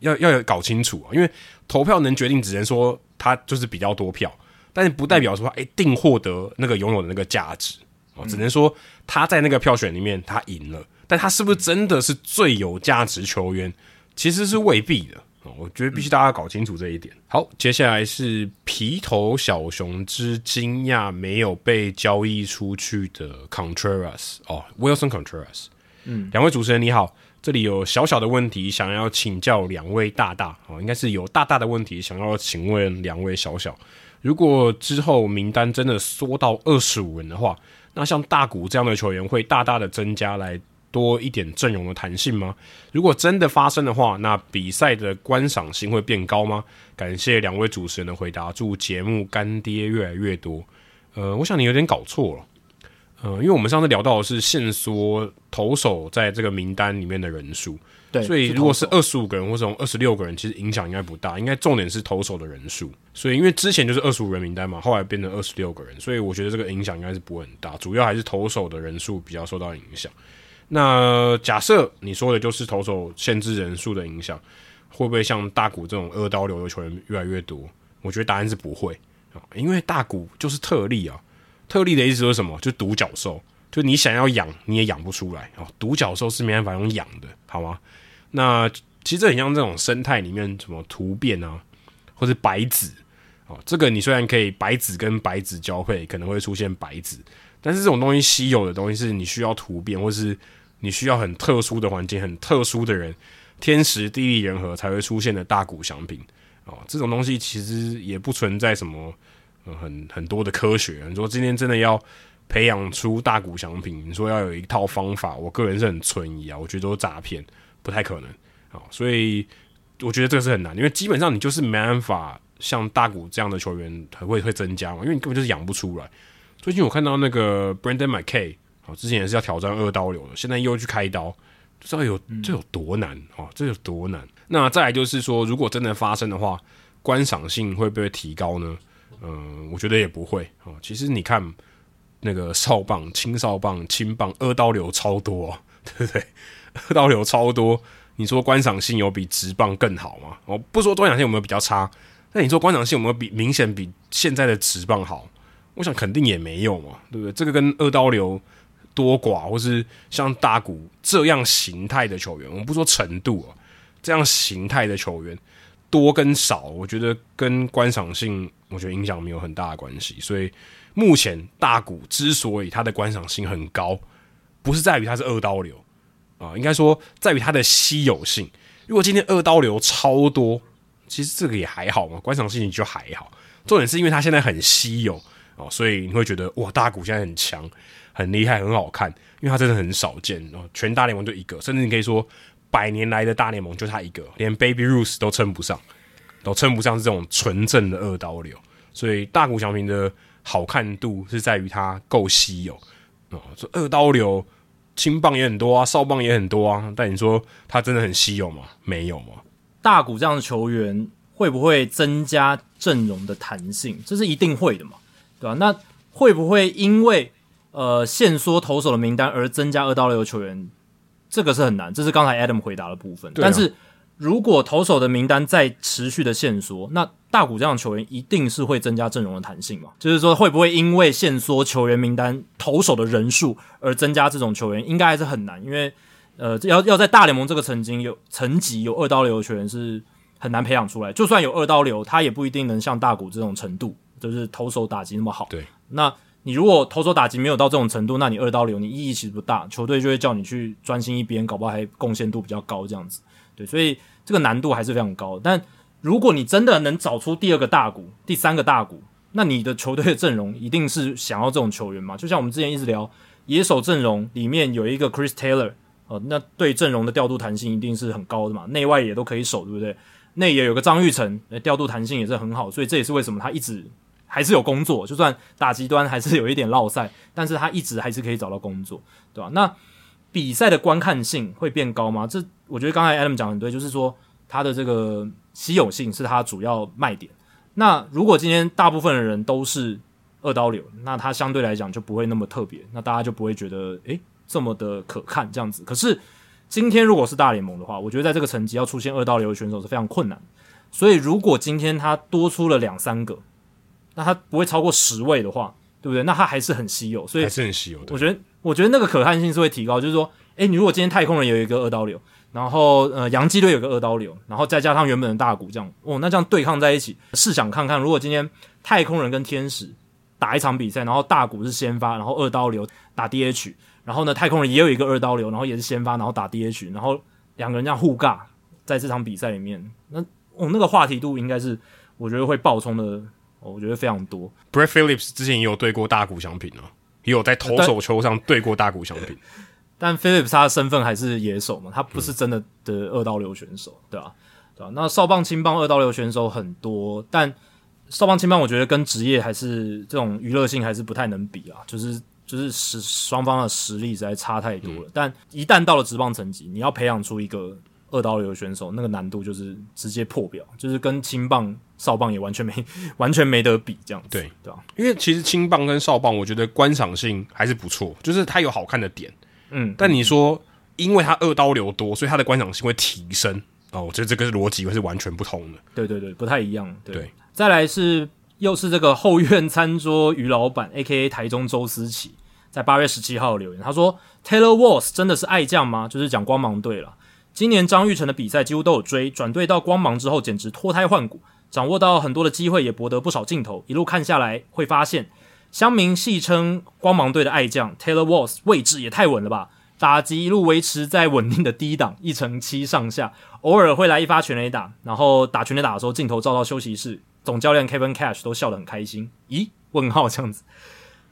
S2: 要要搞清楚啊。因为投票能决定，只能说他就是比较多票，但是不代表说他一定获得那个拥有的那个价值啊。只能说他在那个票选里面他赢了。但他是不是真的是最有价值球员？其实是未必的。我觉得必须大家搞清楚这一点。好，接下来是皮头小熊之惊讶没有被交易出去的 Contreras 哦，Wilson Contreras。嗯，两位主持人你好，这里有小小的问题想要请教两位大大哦，应该是有大大的问题想要请问两位小小。如果之后名单真的缩到二十五人的话，那像大谷这样的球员会大大的增加来。多一点阵容的弹性吗？如果真的发生的话，那比赛的观赏性会变高吗？感谢两位主持人的回答，祝节目干爹越来越多。呃，我想你有点搞错了，呃，因为我们上次聊到的是限缩投手在这个名单里面的人数，对，所以如果是二十五个人或者二十六个人，其实影响应该不大，应该重点是投手的人数。所以因为之前就是二十五人名单嘛，后来变成二十六个人，所以我觉得这个影响应该是不会很大，主要还是投手的人数比较受到影响。那假设你说的就是投手限制人数的影响，会不会像大谷这种二刀流的球员越来越多？我觉得答案是不会啊，因为大谷就是特例啊。特例的意思是什么？就独角兽，就你想要养你也养不出来啊。独角兽是没办法用养的，好吗？那其实很像这种生态里面什么突变啊，或者白子哦，这个你虽然可以白子跟白子交配，可能会出现白子。但是这种东西稀有的东西是你需要突变，或是你需要很特殊的环境、很特殊的人，天时地利人和才会出现的大谷翔平哦。这种东西其实也不存在什么、呃、很很多的科学。你说今天真的要培养出大谷翔平，你说要有一套方法，我个人是很存疑啊，我觉得都是诈骗，不太可能啊、哦。所以我觉得这个是很难，因为基本上你就是没办法像大股这样的球员会会增加嘛，因为你根本就是养不出来。最近我看到那个 Brendan McKay，好，之前也是要挑战二刀流的，现在又去开刀，不知道有这有多难哦，这有多难？那再来就是说，如果真的发生的话，观赏性会不会提高呢？嗯，我觉得也不会哦。其实你看那个少棒、青少棒、青棒，二刀流超多，对不对？二刀流超多，你说观赏性有比直棒更好吗？我不说观赏性有没有比较差，那你说观赏性有没有比明显比现在的直棒好？我想肯定也没有嘛，对不对？这个跟二刀流多寡，或是像大谷这样形态的球员，我们不说程度啊，这样形态的球员多跟少，我觉得跟观赏性，我觉得影响没有很大的关系。所以目前大谷之所以它的观赏性很高，不是在于它是二刀流啊，应该说在于它的稀有性。如果今天二刀流超多，其实这个也还好嘛，观赏性就还好。重点是因为它现在很稀有。哦，所以你会觉得哇，大谷现在很强、很厉害、很好看，因为它真的很少见哦。全大联盟就一个，甚至你可以说百年来的大联盟就他一个，连 Baby Ruth 都称不上，都称不上是这种纯正的二刀流。所以大谷翔平的好看度是在于他够稀有哦。这二刀流青棒也很多啊，少棒也很多啊，但你说他真的很稀有吗？没有吗？
S1: 大谷这样的球员会不会增加阵容的弹性？这是一定会的嘛。对吧、啊？那会不会因为呃限缩投手的名单而增加二刀流球员？这个是很难，这是刚才 Adam 回答的部分。啊、但是如果投手的名单在持续的限缩，那大谷这样的球员一定是会增加阵容的弹性嘛？就是说会不会因为限缩球员名单投手的人数而增加这种球员？应该还是很难，因为呃要要在大联盟这个曾经有层级有二刀流的球员是很难培养出来。就算有二刀流，他也不一定能像大谷这种程度。就是投手打击那么好，
S2: 对。
S1: 那你如果投手打击没有到这种程度，那你二刀流你意义其实不大，球队就会叫你去专心一边，搞不好还贡献度比较高这样子。对，所以这个难度还是非常高。但如果你真的能找出第二个大谷、第三个大谷，那你的球队的阵容一定是想要这种球员嘛？就像我们之前一直聊野手阵容里面有一个 Chris Taylor，呃，那对阵容的调度弹性一定是很高的嘛，内外也都可以守，对不对？内野有个张玉成，调度弹性也是很好，所以这也是为什么他一直。还是有工作，就算打极端还是有一点落赛，但是他一直还是可以找到工作，对吧？那比赛的观看性会变高吗？这我觉得刚才 Adam 讲的很对，就是说他的这个稀有性是他主要卖点。那如果今天大部分的人都是二刀流，那他相对来讲就不会那么特别，那大家就不会觉得诶这么的可看这样子。可是今天如果是大联盟的话，我觉得在这个层级要出现二刀流的选手是非常困难。所以如果今天他多出了两三个。那他不会超过十位的话，对不对？那他还是很稀有，所以
S2: 还是很稀有的。
S1: 我觉得，我觉得那个可看性是会提高。就是说，诶，你如果今天太空人有一个二刀流，然后呃，洋基队有个二刀流，然后再加上原本的大谷这样，哦，那这样对抗在一起，试想看看，如果今天太空人跟天使打一场比赛，然后大谷是先发，然后二刀流打 DH，然后呢，太空人也有一个二刀流，然后也是先发，然后打 DH，然后两个人这样互尬，在这场比赛里面，那哦，那个话题度应该是我觉得会爆冲的。我觉得非常多。
S2: Brett Phillips 之前也有对过大谷翔平啊，也有在投手球上对过大谷翔平。
S1: 但 Phillips 他的身份还是野手嘛，他不是真的的二刀流选手，嗯、对吧、啊？对吧、啊？那少棒、青棒二刀流选手很多，但少棒、青棒我觉得跟职业还是这种娱乐性还是不太能比啊，就是就是实双方的实力实在差太多了。嗯、但一旦到了职棒层级，你要培养出一个二刀流选手，那个难度就是直接破表，就是跟青棒。少棒也完全没完全没得比，这样子
S2: 对
S1: 对吧？
S2: 因为其实青棒跟少棒，我觉得观赏性还是不错，就是它有好看的点。
S1: 嗯，
S2: 但你说，因为它二刀流多，所以它的观赏性会提升哦，我觉得这个逻辑会是完全不同的。
S1: 对对对，不太一样。对，
S2: 对
S1: 再来是又是这个后院餐桌鱼老板，A.K.A. 台中周思琪，在八月十七号留言，他说：“Taylor Walls 真的是爱将吗？就是讲光芒队了。今年张玉成的比赛几乎都有追，转队到光芒之后，简直脱胎换骨。”掌握到很多的机会，也博得不少镜头。一路看下来，会发现乡民戏称光芒队的爱将 Taylor Walls 位置也太稳了吧！打击一路维持在稳定的低档，一成七上下，偶尔会来一发全垒打。然后打全垒打的时候，镜头照到休息室，总教练 Kevin Cash 都笑得很开心。咦？问号这样子。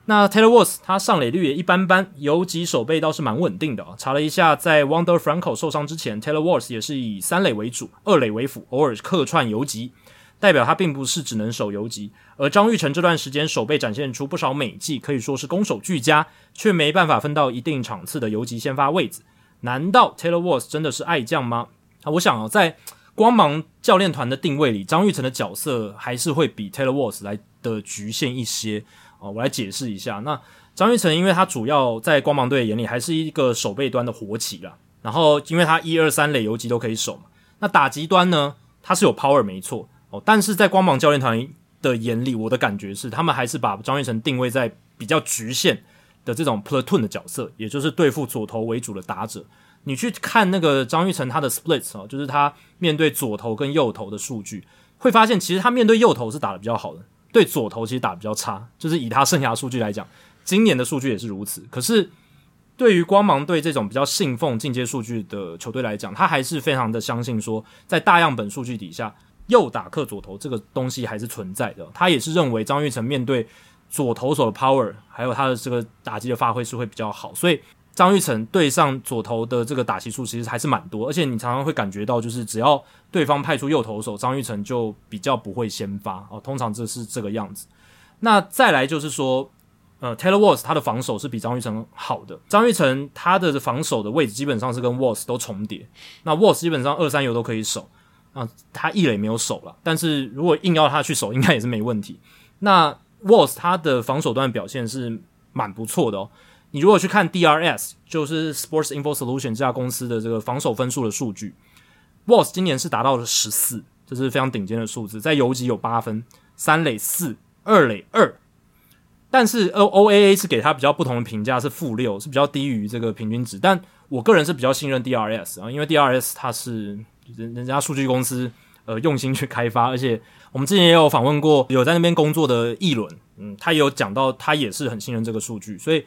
S1: 那 Taylor Walls 他上垒率也一般般，游击守备倒是蛮稳定的。查了一下，在 Wander Franco 受伤之前，Taylor Walls 也是以三垒为主，二垒为辅，偶尔客串游击。代表他并不是只能守游击，而张玉成这段时间守备展现出不少美技，可以说是攻守俱佳，却没办法分到一定场次的游击先发位置。难道 Taylor Walls 真的是爱将吗？啊，我想啊，在光芒教练团的定位里，张玉成的角色还是会比 Taylor Walls 来的局限一些。哦，我来解释一下。那张玉成，因为他主要在光芒队眼里还是一个守备端的活棋啦。然后因为他一二三垒游击都可以守嘛，那打击端呢，他是有 power 没错哦，但是在光芒教练团的眼里，我的感觉是他们还是把张玉成定位在比较局限的这种 platoon 的角色，也就是对付左投为主的打者。你去看那个张玉成他的 splits 哦，就是他面对左投跟右投的数据，会发现其实他面对右投是打得比较好的，对左投其实打比较差，就是以他生涯数据来讲，今年的数据也是如此。可是对于光芒队这种比较信奉进阶数据的球队来讲，他还是非常的相信说，在大样本数据底下，右打克左投这个东西还是存在的。他也是认为张玉成面对左投手的 power，还有他的这个打击的发挥是会比较好，所以张玉成对上左投的这个打击数其实还是蛮多。而且你常常会感觉到，就是只要对方派出右投手，张玉成就比较不会先发哦，通常这是这个样子。那再来就是说。呃，Taylor Walls 他的防守是比张玉成好的。张玉成他的防守的位置基本上是跟 Walls 都重叠。那 Walls 基本上二三游都可以守啊，他一垒没有守了。但是如果硬要他去守，应该也是没问题。那 Walls 他的防守端表现是蛮不错的哦。你如果去看 DRS，就是 Sports Info Solution 这家公司的这个防守分数的数据 w a l s 今年是达到了十四，这是非常顶尖的数字。在游击有八分，三垒四，二垒二。但是 O O A A 是给他比较不同的评价，是负六，是比较低于这个平均值。但我个人是比较信任 D R S 啊，因为 D R S 它是人人家数据公司呃用心去开发，而且我们之前也有访问过有在那边工作的议论，嗯，他也有讲到他也是很信任这个数据，所以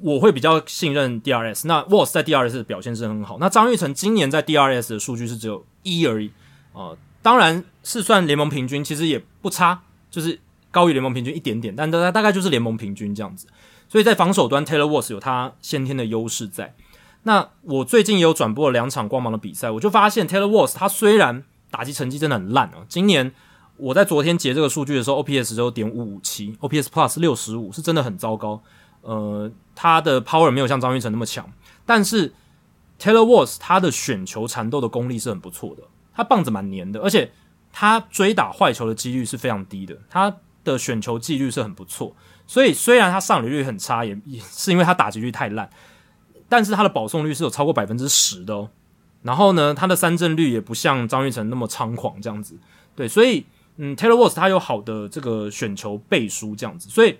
S1: 我会比较信任 D R S。那 w a s 在 D R S 的表现是很好，那张玉成今年在 D R S 的数据是只有一而已啊，呃，当然是算联盟平均，其实也不差，就是。高于联盟平均一点点，但大大概就是联盟平均这样子，所以在防守端，Taylor w a s 有他先天的优势在。那我最近也有转播了两场光芒的比赛，我就发现 Taylor Walls 他虽然打击成绩真的很烂啊，今年我在昨天截这个数据的时候，OPS 只有点五五七，OPS Plus 六十五，是真的很糟糕。呃，他的 Power 没有像张玉成那么强，但是 Taylor Walls 他的选球缠斗的功力是很不错的，他棒子蛮黏的，而且他追打坏球的几率是非常低的，他。的选球纪律是很不错，所以虽然他上垒率很差，也也是因为他打击率太烂，但是他的保送率是有超过百分之十的哦。然后呢，他的三振率也不像张玉成那么猖狂这样子。对，所以嗯，Taylor Walls 他有好的这个选球背书这样子，所以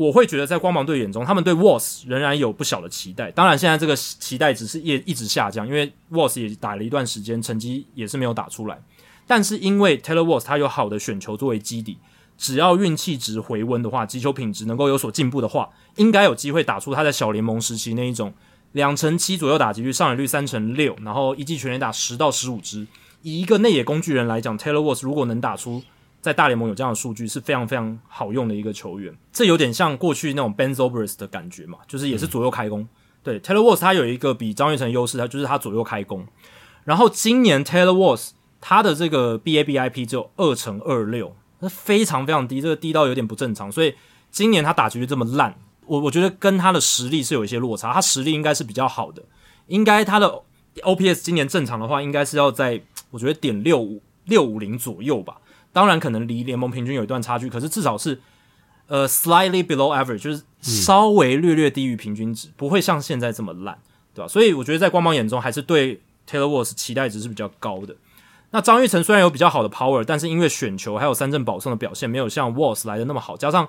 S1: 我会觉得在光芒队眼中，他们对 Walls 仍然有不小的期待。当然，现在这个期待值是也一直下降，因为 Walls 也打了一段时间，成绩也是没有打出来。但是因为 Taylor Walls 他有好的选球作为基底。只要运气值回温的话，击球品质能够有所进步的话，应该有机会打出他在小联盟时期那一种两成七左右打击率、上垒率三成六，然后一季全垒打十到十五支。以一个内野工具人来讲，Taylor Walls 如果能打出在大联盟有这样的数据，是非常非常好用的一个球员。这有点像过去那种 Ben Zobrist 的感觉嘛，就是也是左右开弓。嗯、对，Taylor Walls 他有一个比张玉成优势，他就是他左右开弓。然后今年 Taylor Walls 他的这个 BABIP 只有二乘二六。那非常非常低，这个低到有点不正常，所以今年他打击率这么烂，我我觉得跟他的实力是有一些落差，他实力应该是比较好的，应该他的 OPS 今年正常的话，应该是要在我觉得点六五六五零左右吧，当然可能离联盟平均有一段差距，可是至少是呃 slightly below average，就是稍微略略低于平均值，不会像现在这么烂，对吧？所以我觉得在光芒眼中，还是对 Taylor Walls 期待值是比较高的。那张玉成虽然有比较好的 power，但是因为选球还有三振保送的表现没有像 Walls 来的那么好，加上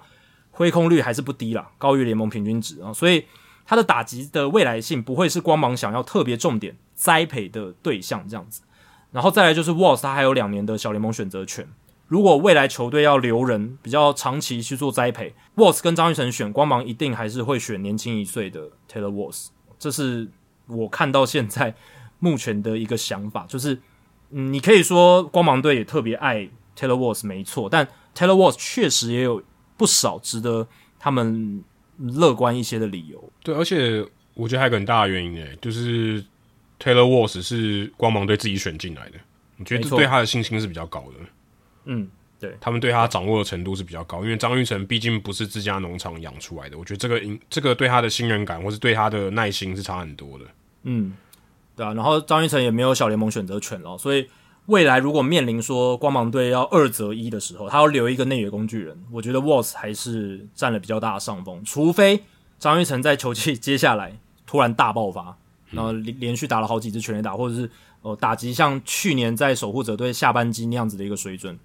S1: 挥空率还是不低啦，高于联盟平均值啊，所以他的打击的未来性不会是光芒想要特别重点栽培的对象这样子。然后再来就是 Walls，他还有两年的小联盟选择权，如果未来球队要留人比较长期去做栽培，Walls 跟张玉成选光芒一定还是会选年轻一岁的 Taylor Walls，这是我看到现在目前的一个想法，就是。嗯，你可以说光芒队也特别爱 Taylor Walls 没错，但 Taylor Walls 确实也有不少值得他们乐观一些的理由。
S2: 对，而且我觉得还有个很大的原因诶，就是 Taylor Walls 是光芒队自己选进来的，我觉得这对他的信心是比较高的。
S1: 嗯，对，
S2: 他们对他掌握的程度是比较高，因为张玉成毕竟不是自家农场养出来的，我觉得这个这个对他的信任感或是对他的耐心是差很多的。
S1: 嗯。对啊，然后张玉成也没有小联盟选择权了，所以未来如果面临说光芒队要二择一的时候，他要留一个内野工具人，我觉得 Walls 还是占了比较大的上风，除非张玉成在球季接下来突然大爆发，然后连连续打了好几支全垒打，或者是呃打击像去年在守护者队下半季那样子的一个水准，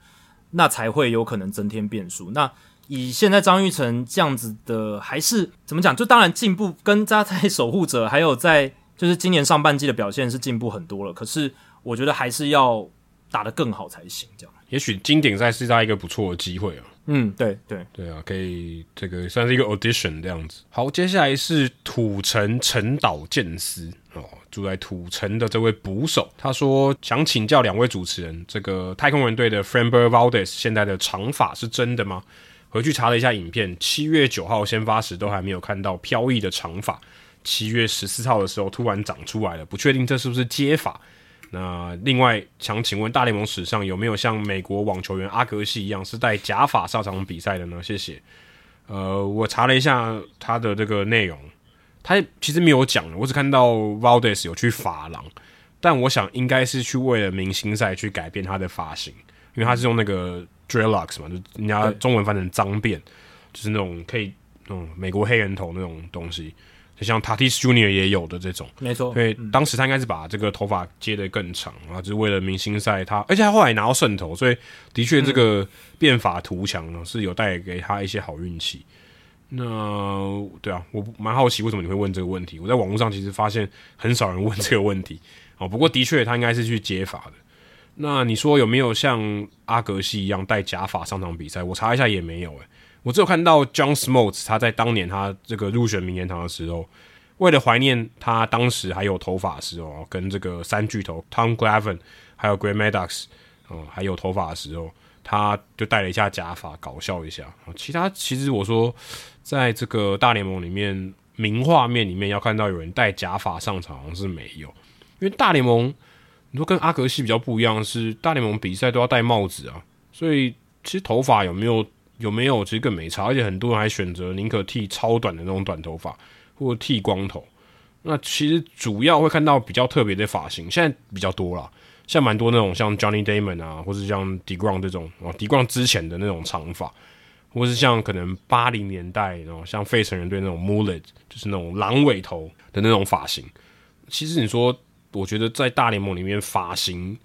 S1: 那才会有可能增添变数。那以现在张玉成这样子的，还是怎么讲？就当然进步跟他在 守护者，还有在就是今年上半季的表现是进步很多了。可是我觉得还是要打得更好才行。这样，
S2: 也许经典赛是他一个不错的机会啊。
S1: 嗯，对对
S2: 对啊，可以这个算是一个 audition 这样子。好，接下来是土城陈岛健司哦，住在土城的这位捕手，他说想请教两位主持人，这个太空人队的 Framber Valdez 现在的长发是真的吗？回去查了一下影片，七月九号先发时都还没有看到飘逸的长发，七月十四号的时候突然长出来了，不确定这是不是接发。那另外想请问大联盟史上有没有像美国网球员阿格西一样是戴假发上场比赛的呢？谢谢。呃，我查了一下他的这个内容，他其实没有讲，我只看到 Valdez 有去发廊，但我想应该是去为了明星赛去改变他的发型，因为他是用那个。Dreadlocks 嘛，就人家中文翻成脏辫，就是那种可以，嗯，美国黑人头那种东西，就像 Tatis Junior 也有的这种，
S1: 没错。
S2: 所以当时他应该是把这个头发接得更长，然后就是为了明星赛，他而且他后来拿到胜投，所以的确这个变法图强呢是有带给他一些好运气。那对啊，我蛮好奇为什么你会问这个问题。我在网络上其实发现很少人问这个问题哦，不过的确他应该是去接发的。那你说有没有像阿格西一样戴假发上场比赛？我查一下也没有诶、我只有看到 John Smoltz 他在当年他这个入选名人堂的时候，为了怀念他当时还有头发的时候，跟这个三巨头 Tom Glavin 还有 Greg Maddux 哦，还有头发的时候，他就戴了一下假发搞笑一下。其他其实我说，在这个大联盟里面名画面里面要看到有人戴假发上场好像是没有，因为大联盟。你说跟阿格西比较不一样是，大联盟比赛都要戴帽子啊，所以其实头发有没有有没有其实更没差，而且很多人还选择宁可剃超短的那种短头发，或剃光头。那其实主要会看到比较特别的发型，现在比较多啦，像蛮多那种像 Johnny Damon 啊，或是像 Degrom 这种哦，Degrom 之前的那种长发，或是像可能八零年代哦，像费城人队那种 Mullet，就是那种狼尾头的那种发型。其实你说。我觉得在大联盟里面发型，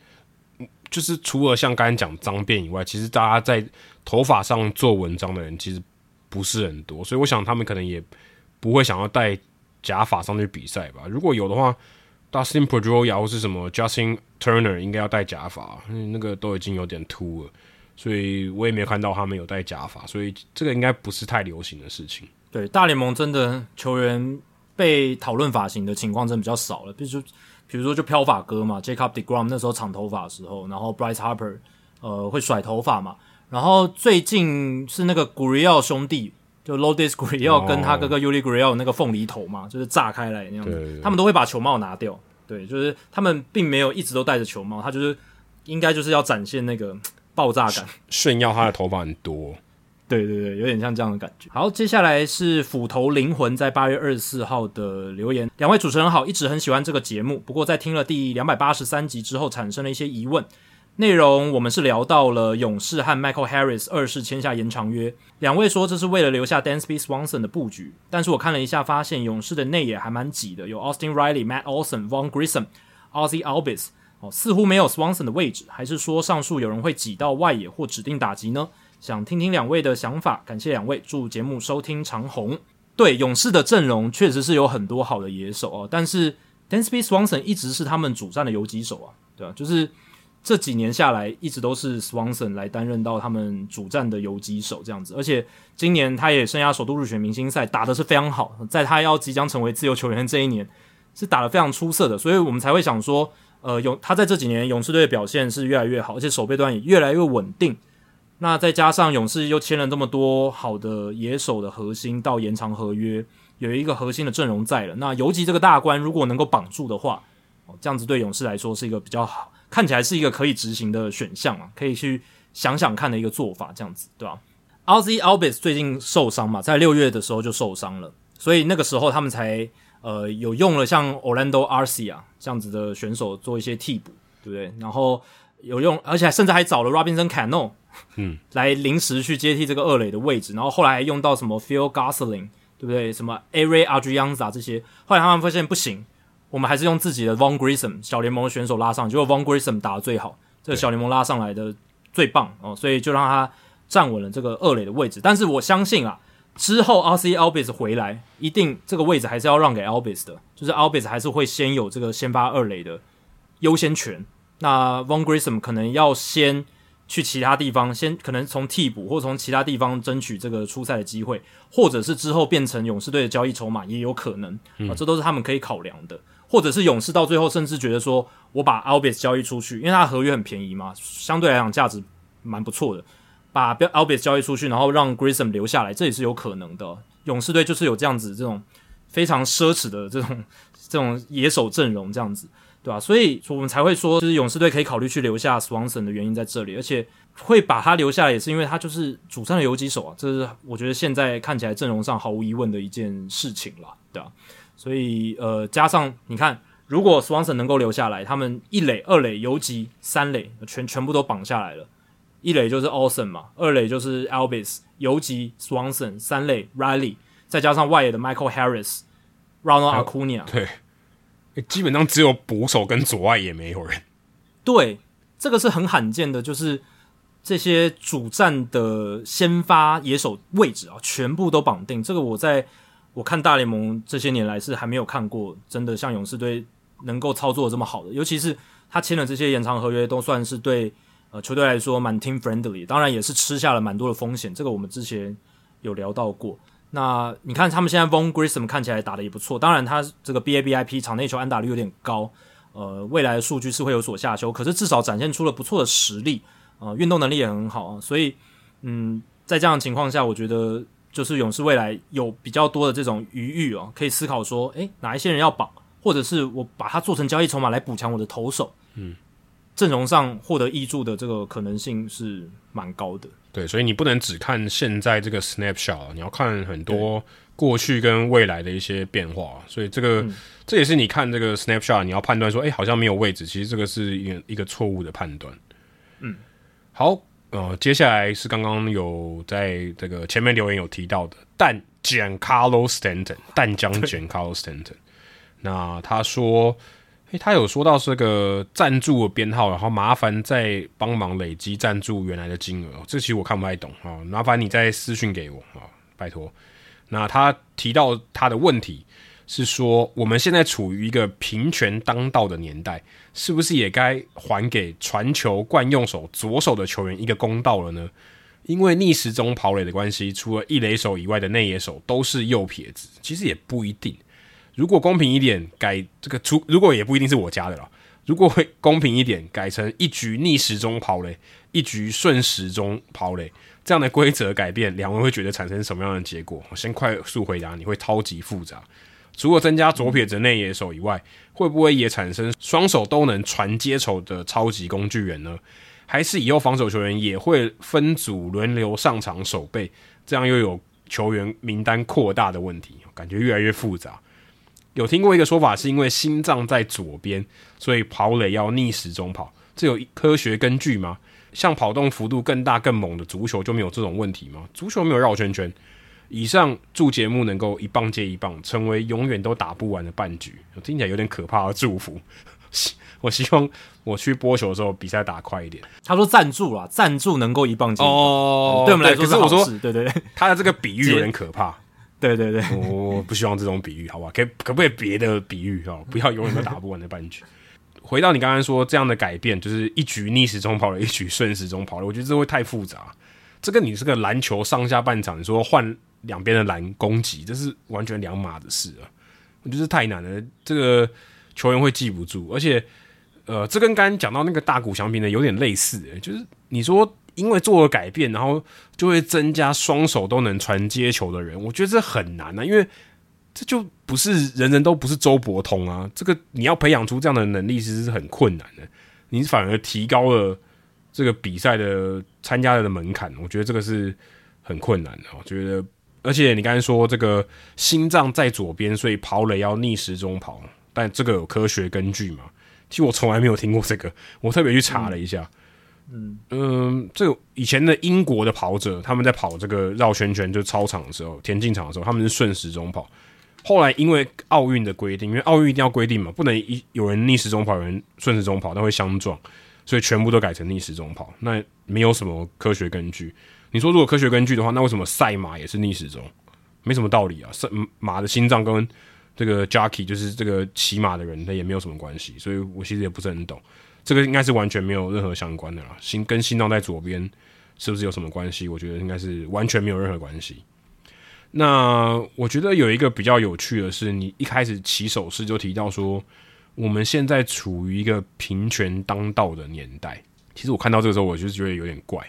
S2: 就是除了像刚才讲脏辫以外，其实大家在头发上做文章的人其实不是很多，所以我想他们可能也不会想要戴假发上去比赛吧。如果有的话，Dustin Pedroia 或是什么 Justin Turner 应该要戴假发，那个都已经有点秃了，所以我也没有看到他们有戴假发，所以这个应该不是太流行的事情。
S1: 对，大联盟真的球员被讨论发型的情况真的比较少了，比如说。比如说，就飘发哥嘛，Jacob Degrom 那时候长头发的时候，然后 Bryce Harper 呃会甩头发嘛，然后最近是那个 Gurriel 兄弟，就 Lourdes Gurriel 跟他哥哥 Yuli Gurriel 那个凤梨头嘛，就是炸开来那样子，他们都会把球帽拿掉，对，就是他们并没有一直都戴着球帽，他就是应该就是要展现那个爆炸感，
S2: 炫耀他的头发很多。
S1: 对对对，有点像这样的感觉。好，接下来是斧头灵魂在八月二十四号的留言。两位主持人好，一直很喜欢这个节目，不过在听了第两百八十三集之后，产生了一些疑问。内容我们是聊到了勇士和 Michael Harris 二世签下延长约，两位说这是为了留下 Dansby Swanson 的布局，但是我看了一下，发现勇士的内野还蛮挤的，有 Austin Riley、Matt Olson、Vaughn Grissom、Ozzie Albies，哦，似乎没有 Swanson 的位置，还是说上述有人会挤到外野或指定打击呢？想听听两位的想法，感谢两位，祝节目收听长虹。对，勇士的阵容确实是有很多好的野手哦，但是 Dansby Swanson 一直是他们主战的游击手啊，对啊，就是这几年下来一直都是 Swanson 来担任到他们主战的游击手这样子，而且今年他也生涯首度入选明星赛，打得是非常好，在他要即将成为自由球员这一年是打得非常出色的，所以我们才会想说，呃，勇他在这几年勇士队的表现是越来越好，而且守备端也越来越稳定。那再加上勇士又签了这么多好的野手的核心到延长合约，有一个核心的阵容在了。那游击这个大关如果能够绑住的话，哦，这样子对勇士来说是一个比较好，看起来是一个可以执行的选项啊，可以去想想看的一个做法，这样子对吧？Ozzie Albies 最近受伤嘛，在六月的时候就受伤了，所以那个时候他们才呃有用了像 Orlando Arcia 这样子的选手做一些替补，对不对？然后有用，而且甚至还找了 Robinson Cano。嗯，来临时去接替这个二垒的位置，然后后来还用到什么 Phil Gosselin，对不对？什么 Ehire Adrianza 这些，后来他们发现不行，我们还是用自己的 Vaughn Grissom 小联盟的选手拉上，结果 Vaughn Grissom 打的最好，这个小联盟拉上来的最棒哦，所以就让他站稳了这个二垒的位置。但是我相信啊，之后 Ozzie Albies 回来，一定这个位置还是要让给 Albies 的，就是 Albies 还是会先有这个先发二垒的优先权。那 Vaughn Grissom 可能要先去其他地方，先可能从替补或从其他地方争取这个出赛的机会，或者是之后变成勇士队的交易筹码也有可能啊，这都是他们可以考量的。或者是勇士到最后甚至觉得说，我把 Albies 交易出去，因为他合约很便宜嘛，相对来讲价值蛮不错的，把 Albies 交易出去，然后让 Grissom 留下来，这也是有可能的。勇士队就是有这样子这种非常奢侈的这种这种野手阵容，这样子，对吧？所以我们才会说，就是勇士队可以考虑去留下 Swanson 的原因在这里，而且会把他留下来，也是因为他就是主战的游击手啊，这是我觉得现在看起来阵容上毫无疑问的一件事情了，对吧？所以，呃，加上你看，如果 Swanson 能够留下来，他们一垒、二垒、游击、三垒全全部都绑下来了。一垒就是 Olson 嘛，二垒就是 Albies，游击 Swanson，三垒 Riley，再加上外野的 Michael Harris、Ronald Acuna，
S2: 对，基本上只有捕手跟左外野没有人。
S1: 对，这个是很罕见的，就是这些主战的先发野手位置啊，全部都绑定。这个我在。我看大联盟这些年来是还没有看过真的像勇士队能够操作这么好的，尤其是他签了这些延长合约，都算是对呃球队来说蛮 team friendly，当然也是吃下了蛮多的风险。这个我们之前有聊到过。那你看他们现在 Von Grissom 看起来打得也不错，当然他这个 BABIP 场内球安打率有点高，呃，未来的数据是会有所下修，可是至少展现出了不错的实力，呃，运动能力也很好啊，所以嗯，在这样的情况下，我觉得。就是勇士未来有比较多的这种余裕哦，可以思考说，诶，哪一些人要绑，或者是我把它做成交易筹码来补强我的投手，嗯，阵容上获得益助的这个可能性是蛮高的。
S2: 对，所以你不能只看现在这个 snapshot，你要看很多过去跟未来的一些变化。所以这个、嗯、这也是你看这个 snapshot，你要判断说，诶，好像没有位置，其实这个是一个一个错误的判断。嗯，好。呃，接下来是刚刚有在这个前面留言有提到的，但 Giancarlo Stanton，淡江 Giancarlo Stanton，那他说，他有说到这个赞助的编号，然后麻烦再帮忙累积赞助原来的金额，这其实我看不太懂啊，麻烦你再私讯给我啊，拜托。那他提到他的问题。是说，我们现在处于一个平权当道的年代，是不是也该还给传球惯用手左手的球员一个公道了呢？因为逆时钟跑垒的关系，除了一垒手以外的内野手都是右撇子，其实也不一定。如果公平一点，改这个出，如果也不一定是我家的了。如果会公平一点，改成一局逆时钟跑垒，一局顺时钟跑垒，这样的规则改变，两位会觉得产生什么样的结果？我先快速回答，你会超级复杂。除了增加左撇子内野手以外，会不会也产生双手都能传接球的超级工具人呢？还是以后防守球员也会分组轮流上场守备，这样又有球员名单扩大的问题？感觉越来越复杂。有听过一个说法，是因为心脏在左边，所以跑垒要逆时钟跑，这有科学根据吗？像跑动幅度更大更猛的足球就没有这种问题吗？足球没有绕圈圈。以上祝节目能够一棒接一棒，成为永远都打不完的半局。听起来有点可怕的祝福。我希望我去播球的时候，比赛打快一点。
S1: 他说赞助啦，赞助能够一棒接一棒。
S2: 哦，
S1: 对我们来说是好事。
S2: 可是我说，
S1: 对对对，
S2: 他的这个比喻有点可怕。
S1: 对对对，
S2: 我不希望这种比喻，好吧？可可不可以别的比喻哦？不要永远都打不完的半局。回到你刚刚说这样的改变，就是一局逆时钟跑了，一局顺时钟跑了。我觉得这会太复杂。这跟你是个篮球上下半场，你说换。两边的拦攻击，这是完全两码的事啊！我觉得太难了，这个球员会记不住，而且，呃，这跟刚刚讲到那个大谷翔平的有点类似，诶，就是你说因为做了改变，然后就会增加双手都能传接球的人，我觉得这很难啊，因为这就不是人人都不是周伯通啊，这个你要培养出这样的能力，其实是很困难的，你反而提高了这个比赛的参加的门槛，我觉得这个是很困难的，我觉得。而且你刚才说这个心脏在左边，所以跑垒要逆时钟跑，但这个有科学根据吗？其实我从来没有听过这个，我特别去查了一下。嗯，这个以前的英国的跑者，他们在跑这个绕圈圈就操场的时候，田径场的时候，他们是顺时钟跑。后来因为奥运的规定，因为奥运一定要规定嘛，不能一有人逆时钟跑，有人顺时钟跑，那会相撞，所以全部都改成逆时钟跑。那没有什么科学根据。你说如果科学根据的话，那为什么赛马也是逆时钟？没什么道理啊。赛马的心脏跟这个 jockey 就是这个骑马的人，他也没有什么关系。所以我其实也不是很懂，这个应该是完全没有任何相关的啦。心跟心脏在左边是不是有什么关系？我觉得应该是完全没有任何关系。那我觉得有一个比较有趣的是，你一开始起手式就提到说，我们现在处于一个平权当道的年代。其实我看到这个时候，我就觉得有点怪，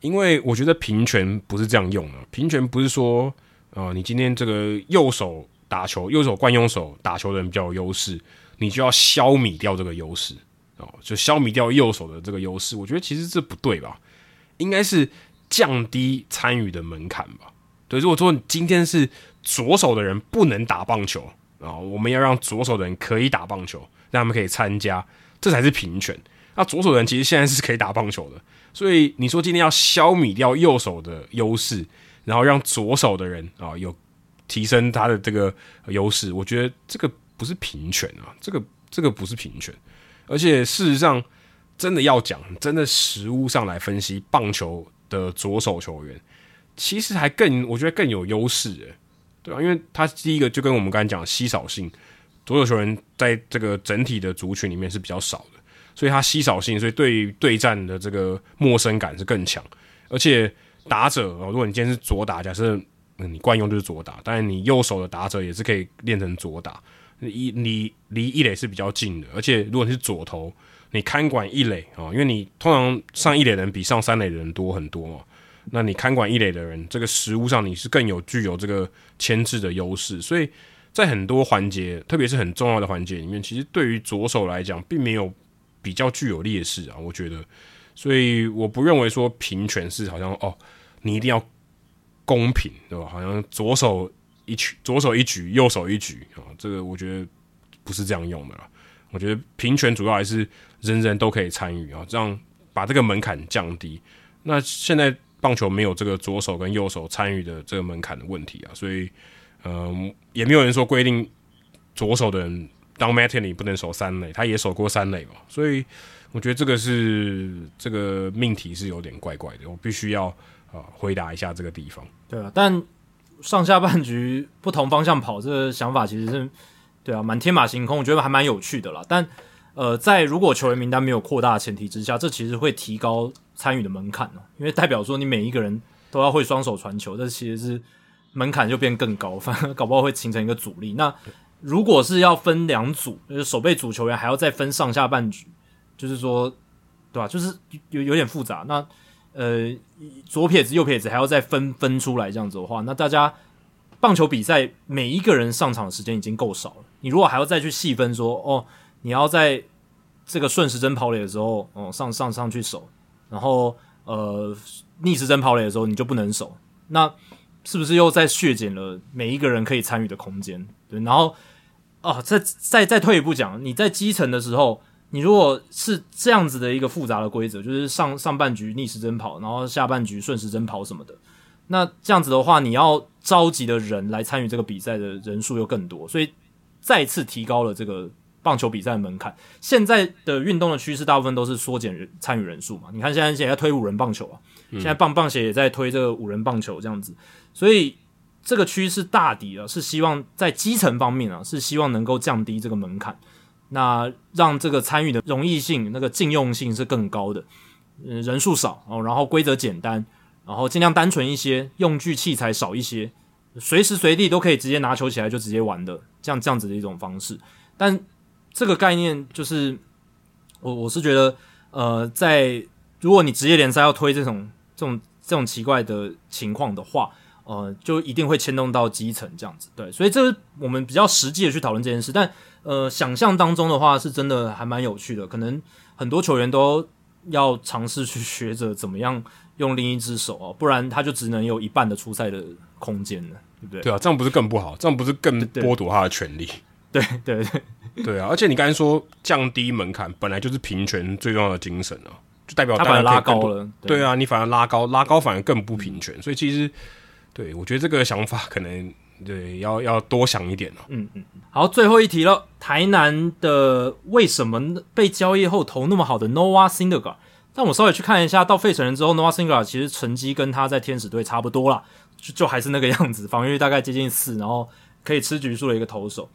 S2: 因为我觉得平权不是这样用的。平权不是说，呃，你今天这个右手打球，右手惯用手打球的人比较有优势，你就要消弭掉这个优势哦，就消弭掉右手的这个优势。我觉得其实这不对吧？应该是降低参与的门槛吧。对，如果说今天是左手的人不能打棒球啊，我们要让左手的人可以打棒球，让他们可以参加，这才是平权。那左手的人其实现在是可以打棒球的，所以你说今天要消弭掉右手的优势，然后让左手的人啊有提升他的这个优势，我觉得这个不是平权啊，这个这个不是平权。而且事实上，真的要讲，真的实物上来分析棒球的左手球员。其实还更，我觉得更有优势诶，对啊，因为他第一个就跟我们刚才讲的稀少性，左手球员在这个整体的族群里面是比较少的，所以他稀少性，所以对对战的这个陌生感是更强。而且打者哦，如果你今天是左打，假设你惯用就是左打，当然你右手的打者也是可以练成左打。一你离一垒是比较近的，而且如果你是左投，你看管一垒啊，因为你通常上一垒的人比上三垒的人多很多嘛。那你看管一垒的人，这个实物上你是更有具有这个牵制的优势，所以在很多环节，特别是很重要的环节里面，其实对于左手来讲，并没有比较具有劣势啊，我觉得，所以我不认为说平权是好像哦，你一定要公平，对吧？好像左手一举，左手一举，右手一举啊，这个我觉得不是这样用的啦。我觉得平权主要还是人人都可以参与啊，这样把这个门槛降低。那现在。棒球没有这个左手跟右手参与的这个门槛的问题啊，所以，嗯、也没有人说规定左手的人当 Mattingly 你不能守三垒，他也守过三垒嘛，所以我觉得这个是这个命题是有点怪怪的，我必须要啊、回答一下这个地方。
S1: 对啊，但上下半局不同方向跑这个想法其实是对啊，蛮天马行空，我觉得还蛮有趣的啦。但呃，在如果球员名单没有扩大的前提之下，这其实会提高。参与的门槛哦，因为代表说你每一个人都要会双手传球，这其实是门槛就变更高，反而搞不好会形成一个阻力。那如果是要分两组，就是守备组球员还要再分上下半局，就是说，对吧？就是有有点复杂。那呃，左撇子、右撇子还要再分分出来这样子的话，那大家棒球比赛每一个人上场的时间已经够少了，你如果还要再去细分说，哦，你要在这个顺时针跑垒的时候，哦，上上上去守。然后，呃，逆时针跑垒的时候你就不能守，那是不是又在削减了每一个人可以参与的空间？对，然后，哦，再再再退一步讲，你在基层的时候，你如果是这样子的一个复杂的规则，就是上上半局逆时针跑，然后下半局顺时针跑什么的，那这样子的话，你要召集的人来参与这个比赛的人数又更多，所以再次提高了这个。棒球比赛的门槛，现在的运动的趋势大部分都是缩减人参与人数嘛。你看现在现在推五人棒球啊，现在棒棒协也在推这个五人棒球这样子，所以这个趋势大抵啊是希望在基层方面啊是希望能够降低这个门槛，那让这个参与的容易性、那个禁用性是更高的，嗯，人数少哦，然后规则简单，然后尽量单纯一些，用具器材少一些，随时随地都可以直接拿球起来就直接玩的，这样这样子的一种方式，但。这个概念就是，我我是觉得，呃，在如果你职业联赛要推这种这种这种奇怪的情况的话，呃，就一定会牵动到基层这样子，对，所以这是我们比较实际的去讨论这件事。但呃，想象当中的话，是真的还蛮有趣的，可能很多球员都要尝试去学着怎么样用另一只手哦，不然他就只能有一半的出赛的空间了，对不对？
S2: 对啊，这样不是更不好？这样不是更剥夺他的权利？
S1: 对对对。
S2: 对啊，而且你刚才说降低门槛，本来就是平权最重要的精神啊，就代表
S1: 他反而拉高了。对，
S2: 对啊，你反而拉高，拉高反而更不平权。所以其实，对我觉得这个想法可能对，要要多想一点哦。
S1: 嗯嗯，好，最后一题了。台南的为什么被交易后投那么好的 Noah Singer？但我稍微去看一下，到费城人之后，Noah Singer 其实成绩跟他在天使队差不多啦，就就还是那个样子，防御率大概接近四，然后可以吃局数的一个投手。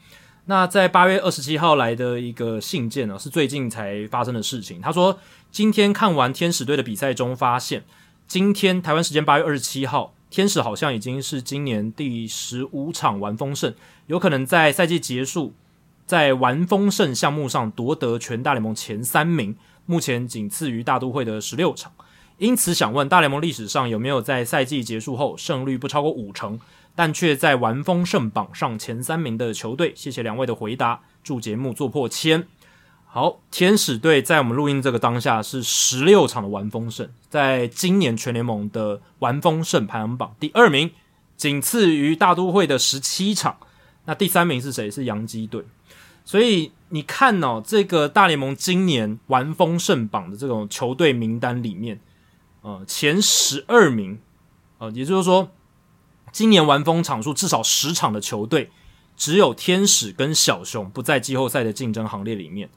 S1: 那在八月二十七号来的一个信件呢，是最近才发生的事情。他说，今天看完天使队的比赛中，发现今天台湾时间八月二十七号，天使好像已经是今年第十五场完封胜，有可能在赛季结束，在完封胜项目上夺得全大联盟前三名，目前仅次于大都会的十六场。因此想问，大联盟历史上有没有在赛季结束后胜率不超过五成？但却在完封胜榜上前三名的球队，谢谢两位的回答，祝节目做破千。好，天使队在我们录音这个当下是十六场的完封胜，在今年全联盟的完封胜排行榜第二名，仅次于大都会的十七场。那第三名是谁？是洋基队。所以你看哦，这个大联盟今年完封胜榜的这种球队名单里面，呃，前十二名，呃，也就是说。今年完封场数至少十场的球队，只有天使跟小熊不在季后赛的竞争行列里面。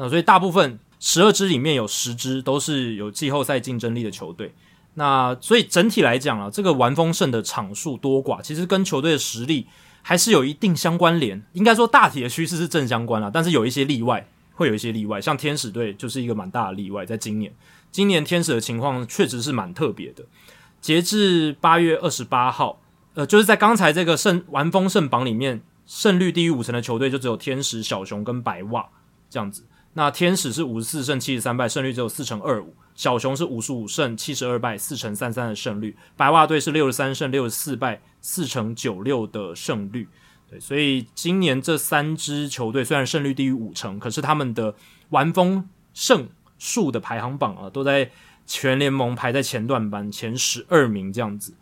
S1: 那所以大部分十二支里面有十支都是有季后赛竞争力的球队。那所以整体来讲啊，这个完封胜的场数多寡，其实跟球队的实力还是有一定相关联。应该说大体的趋势是正相关啦，但是有一些例外，会有一些例外。像天使队就是一个蛮大的例外，在今年，今年天使的情况确实是蛮特别的。截至八月二十八号。呃，就是在刚才这个胜完封胜榜里面，胜率低于五成的球队就只有天使、小熊跟白袜这样子。那天使是五十四胜七十三败，胜率只有四成二五；小熊是五十五胜七十二败，四成三三的胜率；白袜队是六十三胜六十四败，四成九六的胜率。对，所以今年这三支球队虽然胜率低于五成，可是他们的完封胜数的排行榜啊，都在全联盟排在前段班前十二名这样子。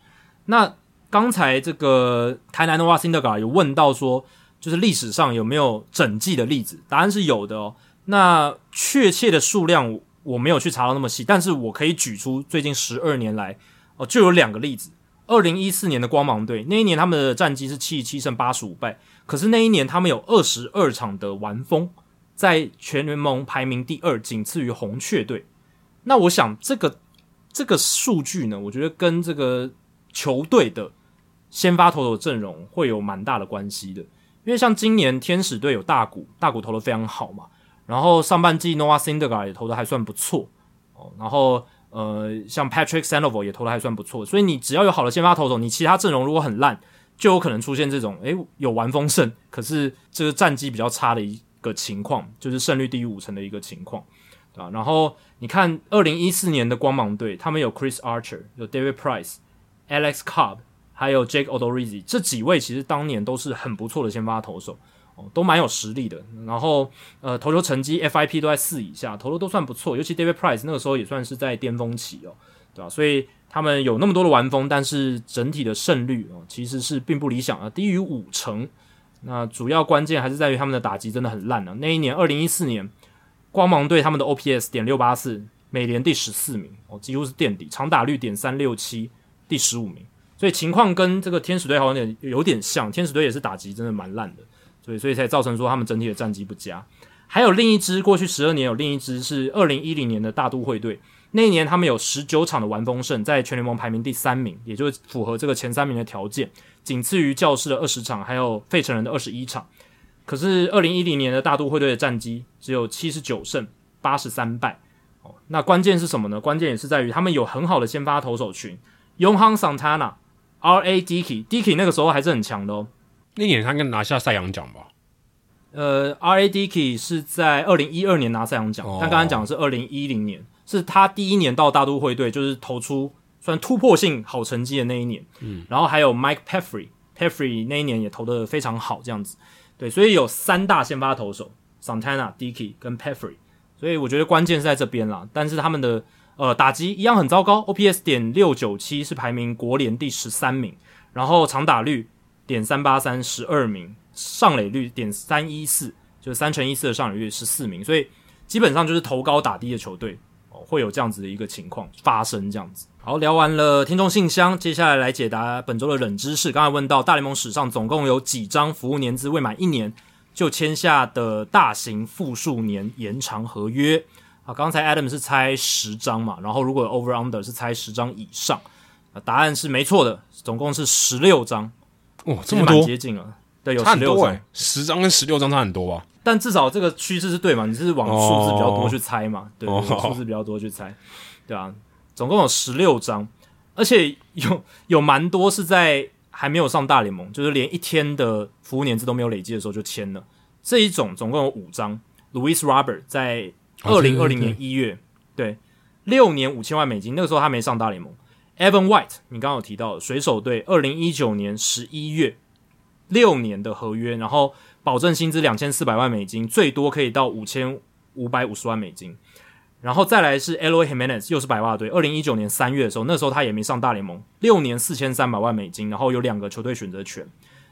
S1: 那刚才这个台南的 Noah Syndergaard 有问到说，就是历史上有没有整季的例子？答案是有的哦。那确切的数量我没有去查到那么细，但是我可以举出最近十二年来哦，就有两个例子。二零一四年的光芒队那一年他们的战绩是七十七胜八十五败，可是那一年他们有二十二场的完封，在全联盟排名第二，仅次于红雀队。那我想这个这个数据呢，我觉得跟这个球队的。先发投手阵容会有蛮大的关系的，因为像今年天使队有大谷，大谷投的非常好嘛，然后上半季 Noah Syndergaard 也投的还算不错哦，然后呃像 Patrick Sandoval 也投的还算不错，所以你只要有好的先发投手，你其他阵容如果很烂，就有可能出现这种诶有完封胜，可是这个战绩比较差的一个情况，就是胜率低于五成的一个情况，对吧？然后你看二零一四年的光芒队，他们有 Chris Archer，有 David Price，Alex Cobb。还有 Jake Odorizzi 这几位其实当年都是很不错的先发投手都蛮有实力的。然后呃，投球成绩 FIP 都在四以下，投的都算不错。尤其 David Price 那个时候也算是在巅峰期哦，对吧？所以他们有那么多的完封，但是整体的胜率哦其实是并不理想啊，低于五成。那主要关键还是在于他们的打击真的很烂啊。那一年二零一四年，光芒队他们的 OPS 点六八四，美联第十四名哦，几乎是垫底。长打率点三六七，第十五名。所以情况跟这个天使队好像有点有点像，天使队也是打击真的蛮烂的，所以所以才造成说他们整体的战绩不佳。还有另一支过去十二年有另一支是二零一零年的大都会队，那一年他们有十九场的完封胜，在全联盟排名第三名，也就是符合这个前三名的条件，仅次于教士的二十场，还有费城人的二十一场。可是二零一零年的大都会队的战绩只有七十九胜八十三败。哦，那关键是什么呢？关键也是在于他们有很好的先发投手群，Yohan Santana。R.A. Dicky，Dicky 那个时候还是很强的哦。
S2: 那年他应该拿下赛扬奖吧？
S1: 呃，R.A. Dickey 是在二零一二年拿赛扬奖，哦、但刚刚讲的是二零一零年，是他第一年到大都会队，就是投出算突破性好成绩的那一年。嗯，然后还有 Mike Pelfrey，Pelfrey 那一年也投得非常好，这样子。对，所以有三大先发投手：Santana、Dickey 跟 Pelfrey。所以我觉得关键是在这边啦，但是他们的。呃，打击一样很糟糕，OPS 点六九七是排名国联第十三名，然后长打率点三八三十二名，上垒率点三一四，就是三乘一四的上垒率十四名，所以基本上就是投高打低的球队哦，会有这样子的一个情况发生。这样子，好，聊完了听众信箱，接下来来解答本周的冷知识。刚才问到大联盟史上总共有几张服务年资未满一年就签下的大型复数年延长合约？啊，刚才 Adam 是猜十张嘛，然后如果 Over Under 是猜十张以上，啊，答案是没错的，总共是十六张。
S2: 哇，这么多，
S1: 接近了，对，有十六张，
S2: 十张跟十六张差很多吧？
S1: 但至少这个趋势是对嘛？你是往数字比较多去猜嘛？对，数字比较多去猜，对啊，总共有十六张，而且有有蛮多是在还没有上大联盟，就是连一天的服务年资都没有累积的时候就签了。这一种总共有五张，Louis Robert 在二零二零年一月，对，六年五千万美金，那个时候他没上大联盟。Evan White，你刚刚有提到水手队二零一九年十一月六年的合约，然后。保证薪资两千四百万美金，最多可以到五千五百五十万美金。然后再来是 Eloy Jimenez，又是白袜队。二零一九年三月的时候，那时候他也没上大联盟，六年四千三百万美金，然后有两个球队选择权。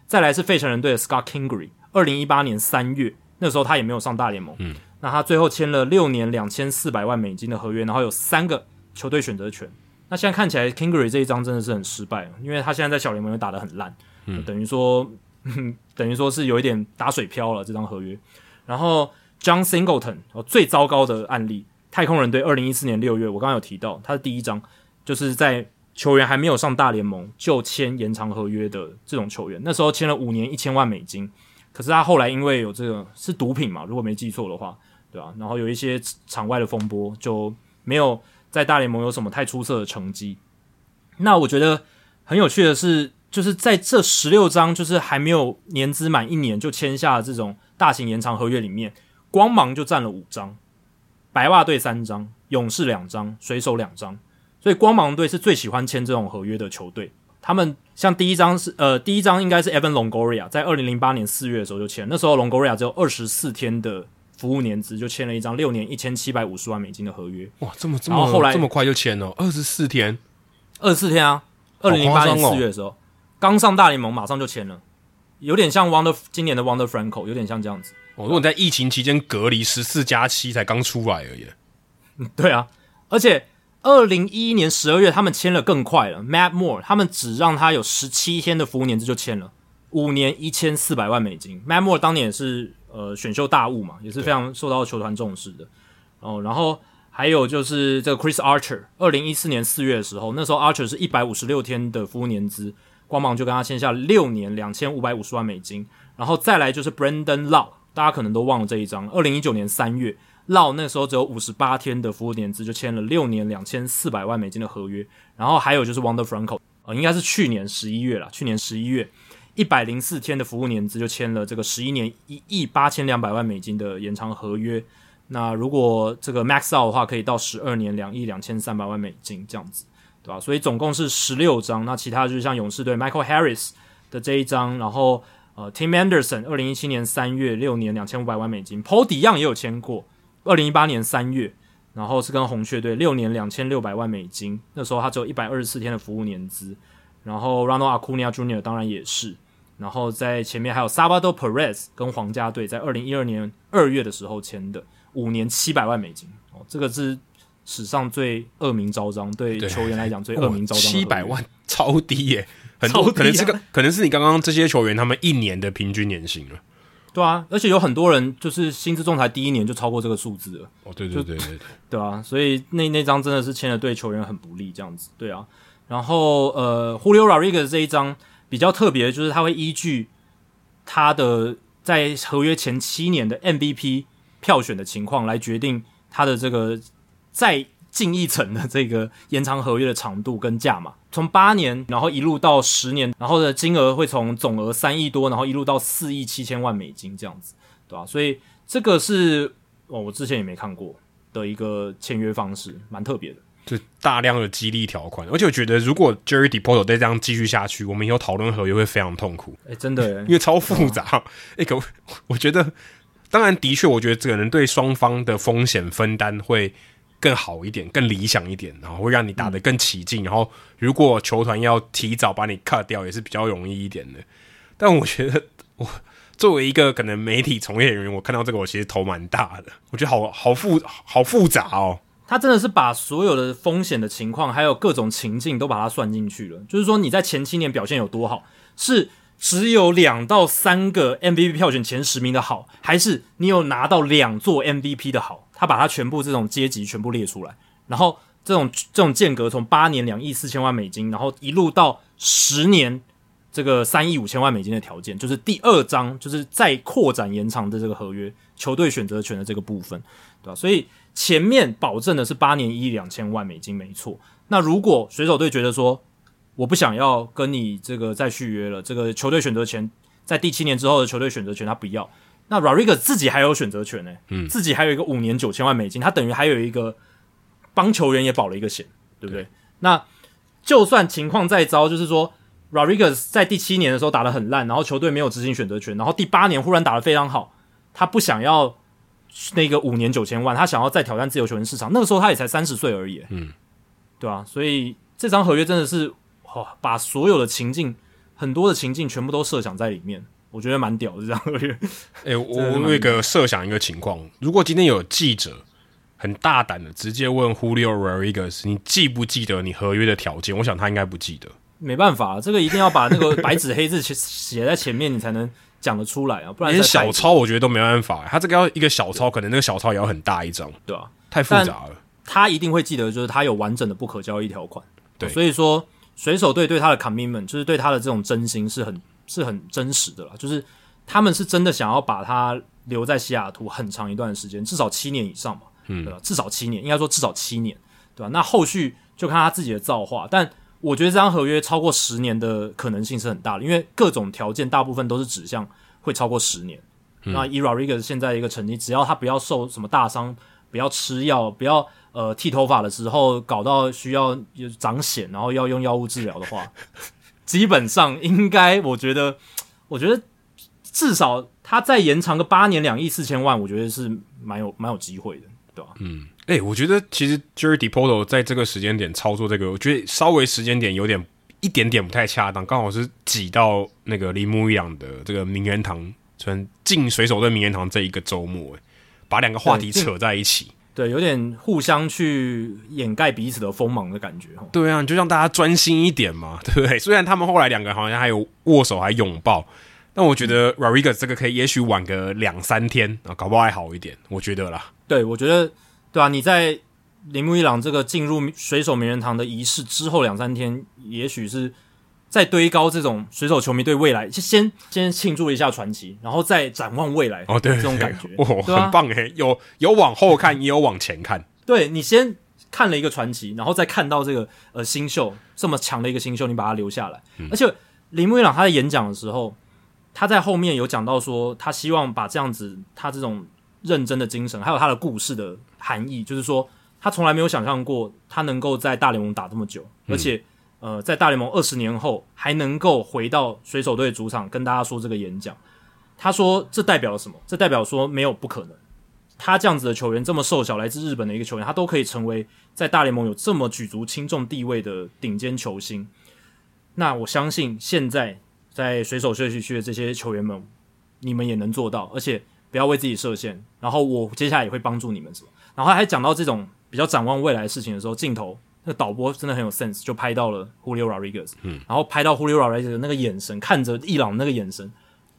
S1: 再来是费城人队的 Scott Kingery，二零一八年三月，那时候他也没有上大联盟。嗯，那他最后签了六年两千四百万美金的合约，然后有三个球队选择权。那现在看起来 Kingery 这一张真的是很失败，因为他现在在小联盟又打得很烂，嗯，等于说。等于说是有一点打水漂了这张合约，然后 John Singleton 哦，最糟糕的案例，太空人队二零一四年六月，我刚刚有提到他的第一张，就是在球员还没有上大联盟就签延长合约的这种球员，那时候签了五年一千万美金，可是他后来因为有这个是毒品嘛，如果没记错的话，对吧、啊？然后有一些场外的风波，就没有在大联盟有什么太出色的成绩。那我觉得很有趣的是。就是在这十六张，就是还没有年资满一年就签下的这种大型延长合约里面，光芒就占了五张，白袜队三张，勇士两张，水手两张，所以光芒队是最喜欢签这种合约的球队。他们像第一张是呃，第一张应该是 Evan Longoria，在二零零八年四月的时候就签，那时候 Longoria 只有二十四天的服务年资，就签了一张六年一千七百五十万美金的合约。
S2: 哇，这么这么后来这么快就签了，二十四天，
S1: 二十四天啊，二零零八年四月的时候。刚上大联盟，马上就签了，有点像 Wonder 今年的 Wonder Franco，有点像这样子。
S2: 哦，如果你在疫情期间隔离十四加七才刚出来而已。
S1: 嗯，对啊，而且二零一一年十二月他们签了更快了，Matt Moore 他们只让他有十七天的服务年资就签了五年一千四百万美金。Matt Moore 当年也是呃选秀大物嘛，也是非常受到球团重视的。哦，然后还有就是这个 Chris Archer，二零一四年四月的时候，那时候 Archer 是一百五十六天的服务年资。光芒就跟他签下六年两千五百五十万美金，然后再来就是 Brandon Lowe，大家可能都忘了这一张。二零一九年三月，Lowe 那时候只有五十八天的服务年资，就签了六年两千四百万美金的合约。然后还有就是 Wander Franco，呃，应该是去年十一月了，去年十一月一百零四天的服务年资就签了这个十一年一亿八千两百万美金的延长合约。那如果这个 Max Out 的话，可以到十二年两亿两千三百万美金这样子。对吧？所以总共是十六张，那其他就是像勇士队 Michael Harris 的这一张，然后呃 Tim Anderson 二零一七年三月六年两千五百万美金，Paul DeJong 也有签过，二零一八年三月，然后是跟红雀队六年两千六百万美金，那时候他只有一百二十四天的服务年资，然后 Ronald Acuna Jr. 当然也是，然后在前面还有 Salvador Perez 跟皇家队在二零一二年二月的时候签的五年七百万美金，哦，这个是。史上最恶名昭彰，对球员来讲最 恶名昭彰。
S2: 七百万超低耶，很多、啊、可能是个可能是你刚刚这些球员他们一年的平均年薪了。
S1: 对啊，而且有很多人就是薪资仲裁第一年就超过这个数字了。
S2: 哦，对对对对对，
S1: 对啊，所以那那张真的是签的对球员很不利，这样子。对啊，然后呃，Julio Rodriguez 这一张比较特别的，就是他会依据他的在合约前七年的 MVP 票选的情况来决定他的这个。再进一层的这个延长合约的长度跟价码，从八年，然后一路到十年，然后的金额会从总额三亿多，然后一路到四亿七千万美金这样子，对吧？所以这个是哦，我之前也没看过的一个签约方式，蛮特别的，
S2: 就大量的激励条款，而且我觉得如果 Jerry Depoto 再这样继续下去，我们以后讨论合约会非常痛苦。
S1: 哎，真的，
S2: 因为超复杂。哎、哦，可我觉得，当然的确，我觉得这个人对双方的风险分担会。更好一点，更理想一点，然后会让你打得更起劲。嗯、然后，如果球团要提早把你 cut 掉，也是比较容易一点的。但我觉得，我作为一个可能媒体从业人员，我看到这个，我其实头蛮大的。我觉得好好复好复杂哦。
S1: 他真的是把所有的风险的情况，还有各种情境都把它算进去了。就是说你在前七年表现有多好，是只有两到三个 MVP 票选前十名的好，还是你有拿到两座 MVP 的好？他把它全部这种阶级全部列出来，然后这种这种间隔从八年两亿四千万美金，然后一路到十年。这个三亿五千万美金的条件，就是第二章，就是再扩展延长的这个合约，球队选择权的这个部分，对吧？所以前面保证的是八年一亿两千万美金，没错。那如果水手队觉得说，我不想要跟你这个再续约了，这个球队选择权在第七年之后的球队选择权他不要，那 Rodriguez 自己还有选择权呢，嗯，自己还有一个五年九千万美金，他等于还有一个帮球员也保了一个险，对不对？对。那就算情况再糟，就是说。Rodriguez 在第七年的时候打得很烂，然后球队没有执行选择权，然后第八年忽然打得非常好，他不想要那个五年九千万，他想要再挑战自由球员市场。那个时候他也才三十岁而已，嗯，对啊，所以这张合约真的是哇、哦，把所有的情境，很多的情境全部都设想在里面，我觉得蛮屌的这张合约。
S2: 哎、欸，我那个设想一个情况，如果今天有记者很大胆的直接问 Julio Rodriguez，你记不记得你合约的条件？我想他应该不记得。
S1: 没办法，这个一定要把那个白纸黑字写写在前面，你才能讲得出来啊！不然
S2: 连小抄我觉得都没办法。他这个要一个小抄，可能那个小抄也要很大一张，
S1: 对啊，
S2: 太复杂了。
S1: 他一定会记得，就是他有完整的不可交易条款。
S2: 对，
S1: 所以说水手队对他的 commitment，就是对他的这种真心是很是很真实的啦。就是他们是真的想要把他留在西雅图很长一段时间，至少七年以上嘛，嗯，对吧？至少七年，应该说至少七年，对吧？那后续就看他自己的造化，但。我觉得这张合约超过十年的可能性是很大的，因为各种条件大部分都是指向会超过十年。嗯、那以 Rodriguez 现在一个成绩，只要他不要受什么大伤，不要吃药，不要呃剃头发的时候搞到需要长癬，然后要用药物治疗的话，基本上应该我觉得，我觉得至少他再延长个八年两亿四千万，我觉得是蛮有蛮有机会的，对吧？
S2: 嗯。哎、欸，我觉得其实 Jerry Depoto 在这个时间点操作这个，我觉得稍微时间点有点一点点不太恰当，刚好是挤到那个铃木一朗的这个名人堂，从进水手队名人堂这一个周末，哎，把两个话题扯在一起，
S1: 对，有点互相去掩盖彼此的锋芒的感觉，
S2: 对啊，就让大家专心一点嘛，对不对？虽然他们后来两个好像还有握手还拥抱，但我觉得 Rodriguez 这个可以也许晚个两三天啊，搞不好还好一点，我觉得啦。
S1: 对，我觉得。对啊，你在铃木一朗这个进入水手名人堂的仪式之后两三天，也许是在堆高这种水手球迷对未来，先先庆祝一下传奇，然后再展望未来。
S2: 哦，对，
S1: 这种感觉，
S2: 哦，很棒诶，有有往后看，也有往前看。
S1: 对，你先看了一个传奇，然后再看到这个呃新秀这么强的一个新秀，你把他留下来。嗯、而且铃木一朗他在演讲的时候，他在后面有讲到说，他希望把这样子他这种。认真的精神，还有他的故事的含义，就是说他从来没有想象过他能够在大联盟打这么久，嗯、而且呃，在大联盟二十年后还能够回到水手队主场跟大家说这个演讲。他说这代表了什么？这代表说没有不可能。他这样子的球员这么瘦小，来自日本的一个球员，他都可以成为在大联盟有这么举足轻重地位的顶尖球星。那我相信现在在水手休息区的这些球员们，你们也能做到，而且。不要为自己设限，然后我接下来也会帮助你们什么。然后还讲到这种比较展望未来的事情的时候，镜头那个导播真的很有 sense，就拍到了 Julio Rodriguez，嗯，然后拍到 Julio Rodriguez 的那个眼神，看着伊朗那个眼神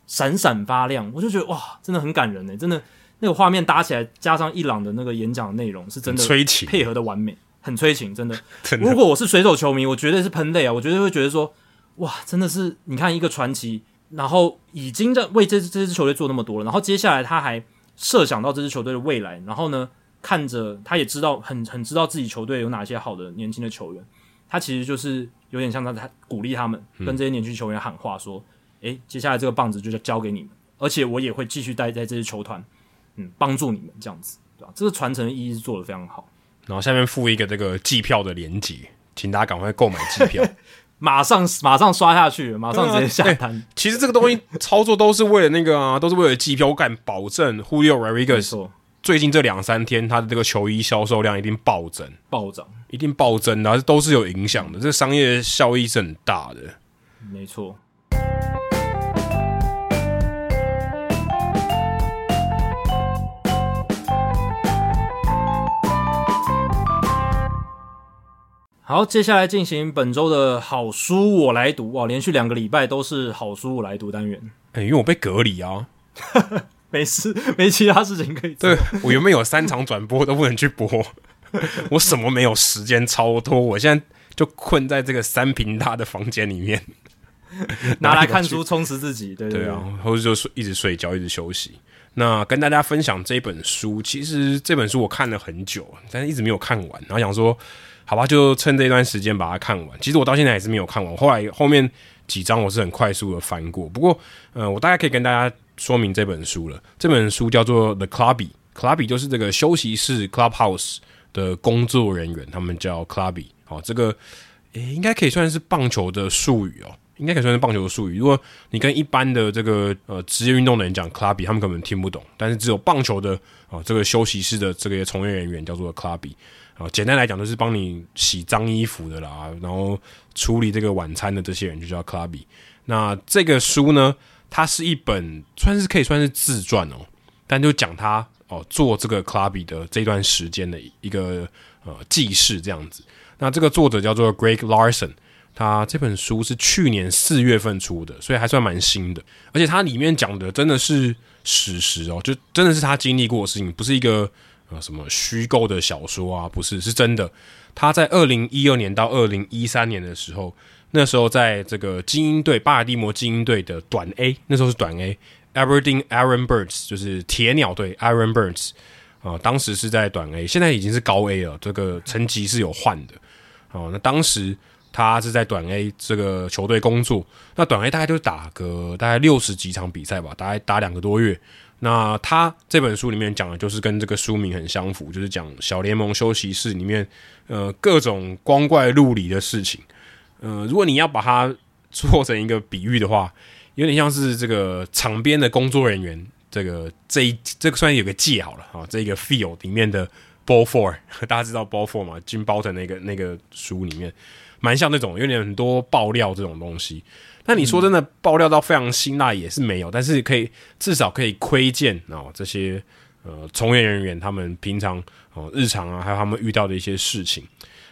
S1: 闪闪发亮，我就觉得哇，真的很感人诶，真的那个画面搭起来，加上伊朗的那个演讲的内容，是真的
S2: 催情，
S1: 配合的完美，很催情，真的。如果我是水手球迷，我绝对是喷泪啊，我绝对会觉得说，哇，真的是你看一个传奇。然后已经在为这支这支球队做那么多了，然后接下来他还设想到这支球队的未来，然后呢，看着他也知道很很知道自己球队有哪些好的年轻的球员，他其实就是有点像他他鼓励他们，跟这些年轻球员喊话说，诶、嗯，接下来这个棒子就交给你们，而且我也会继续待在这些球团，嗯，帮助你们这样子，对吧？这个传承的意义是做的非常好。
S2: 然后下面附一个这个季票的连接，请大家赶快购买季票。
S1: 马上马上刷下去，马上直接下单、啊欸。其实这个东西操作都是为了那个啊，都是为了季票。我敢保证，Julio Rodriguez 最近这两三天他的这个球衣销售量一定暴增，暴涨，一定暴增的，都是有影响的。这个商业效益是很大的，没错。好，接下来进行本周的好书我来读哇，连续两个礼拜都是好书我来读单元。
S2: 哎、欸，因为我被隔离啊，
S1: 没事，没其他事情可以做。
S2: 对，我原本有三场转播都不能去播，我什么没有时间超脱，我现在就困在这个三平大的房间里面，
S1: 拿来看书充实自己。对对，啊，
S2: 或者就睡，一直睡觉，一直休息。那跟大家分享这本书，其实这本书我看了很久，但是一直没有看完，然后想说。好吧，就趁这段时间把它看完。其实我到现在还是没有看完，后来后面几章我是很快速的翻过。不过，呃，我大概可以跟大家说明这本书了。这本书叫做《The Clubby》，Clubby 就是这个休息室 （Clubhouse） 的工作人员，他们叫 Clubby。好，这个诶，应该可以算是棒球的术语哦，应该可以算是棒球的术语。如果你跟一般的这个呃职业运动的人讲 Clubby，他们根本听不懂。但是只有棒球的啊、这个休息室的这个从业人员叫做 Clubby。啊，简单来讲就是帮你洗脏衣服的啦，然后处理这个晚餐的这些人就叫 Clubby。那这个书呢，它是一本算是可以算是自传哦，但就讲他哦做这个 Clubby 的这段时间的一个呃记事这样子。那这个作者叫做 Greg Larson，他这本书是去年四月份出的，所以还算蛮新的。而且它里面讲的真的是史实哦，就真的是他经历过的事情，不是一个。呃，什么虚构的小说啊？不是，是真的。他在二零一二年到二零一三年的时候，那时候在这个精英队巴尔的摩精英队的短 A，那时候是短 A，Aberdeen Iron Birds 就是铁鸟队 Iron Birds 啊，当时是在短 A，现在已经是高 A 了，这个层级是有换的。哦，那当时他是在短 A 这个球队工作，那短 A 大概就打个大概六十几场比赛吧，大概打两个多月。那他这本书里面讲的，就是跟这个书名很相符，就是讲小联盟休息室里面，呃，各种光怪陆离的事情。呃，如果你要把它做成一个比喻的话，有点像是这个场边的工作人员，这个这一这个虽然有个界好了啊，这个 field 里面的 ball four，大家知道 ball four 吗？Jim Bouton 那个那个书里面，蛮像那种有点很多爆料这种东西。那你说真的爆料到非常辛辣也是没有，但是可以至少可以窥见哦这些呃从业人员他们平常哦日常啊，还有他们遇到的一些事情。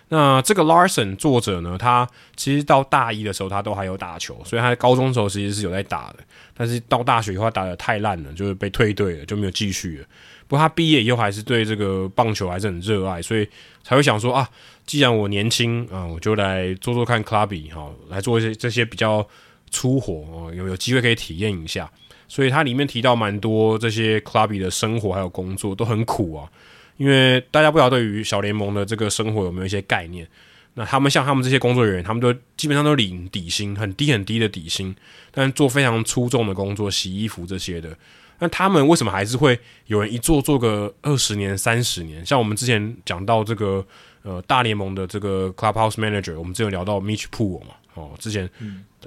S2: 那这个 Larson 作者呢，他其实到大一的时候他都还有打球，所以他高中的时候其实是有在打的，但是到大学以后他打得太烂了，就是被退队了，就没有继续了。不过他毕业以后还是对这个棒球还是很热爱，所以才会想说啊，既然我年轻啊，我就来做做看 Clubby 哈，来做一些这些比较。出活哦，有有机会可以体验一下，所以他里面提到蛮多这些 Clubby 的生活还有工作都很苦啊，因为大家不知道对于小联盟的这个生活有没有一些概念？那他们像他们这些工作人员，他们都基本上都领底薪，很低很低的底薪，但做非常粗重的工作，洗衣服这些的。那他们为什么还是会有人一做做个二十年、三十年？像我们之前讲到这个呃大联盟的这个 Clubhouse Manager，我们之前聊到 Mitch Pool 嘛。哦，之前，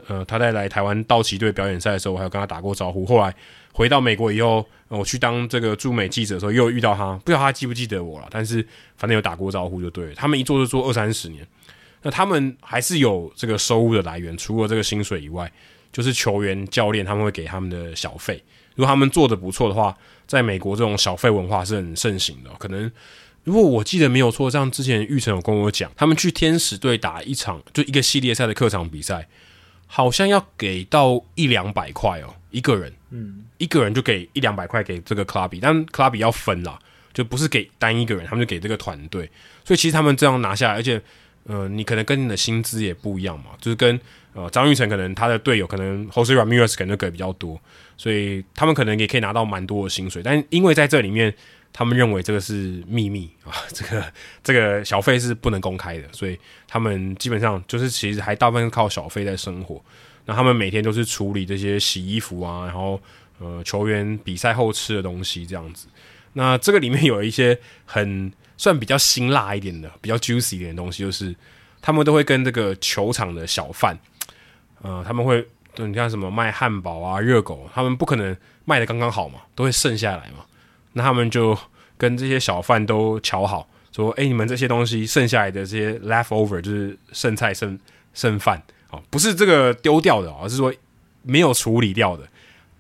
S2: 呃，他在来台湾道奇队表演赛的时候，我还有跟他打过招呼。后来回到美国以后，我去当这个驻美记者的时候，又遇到他，不知道他记不记得我了。但是反正有打过招呼就对了。他们一做就做二三十年，那他们还是有这个收入的来源，除了这个薪水以外，就是球员、教练他们会给他们的小费。如果他们做得不错的话，在美国这种小费文化是很盛行的，可能。如果我记得没有错，像之前玉成有跟我讲，他们去天使队打一场，就一个系列赛的客场比赛，好像要给到一两百块哦，一个人，嗯，一个人就给一两百块给这个 Clubby，但 Clubby 要分啦，就不是给单一个人，他们就给这个团队，所以其实他们这样拿下来，而且，呃，你可能跟你的薪资也不一样嘛，就是跟呃张玉成可能他的队友可能 Jose Ramirez 可能就给比较多，所以他们可能也可以拿到蛮多的薪水，但因为在这里面。他们认为这个是秘密啊，这个这个小费是不能公开的，所以他们基本上就是其实还大部分靠小费在生活。那他们每天都是处理这些洗衣服啊，然后呃球员比赛后吃的东西这样子。那这个里面有一些很算比较辛辣一点的、比较 juicy 一点的东西，就是他们都会跟这个球场的小贩，呃，他们会你看什么卖汉堡啊、热狗，他们不可能卖的刚刚好嘛，都会剩下来嘛。那他们就跟这些小贩都瞧好，说：“哎，你们这些东西剩下来的这些 leftover 就是剩菜剩剩饭哦，不是这个丢掉的，而是说没有处理掉的，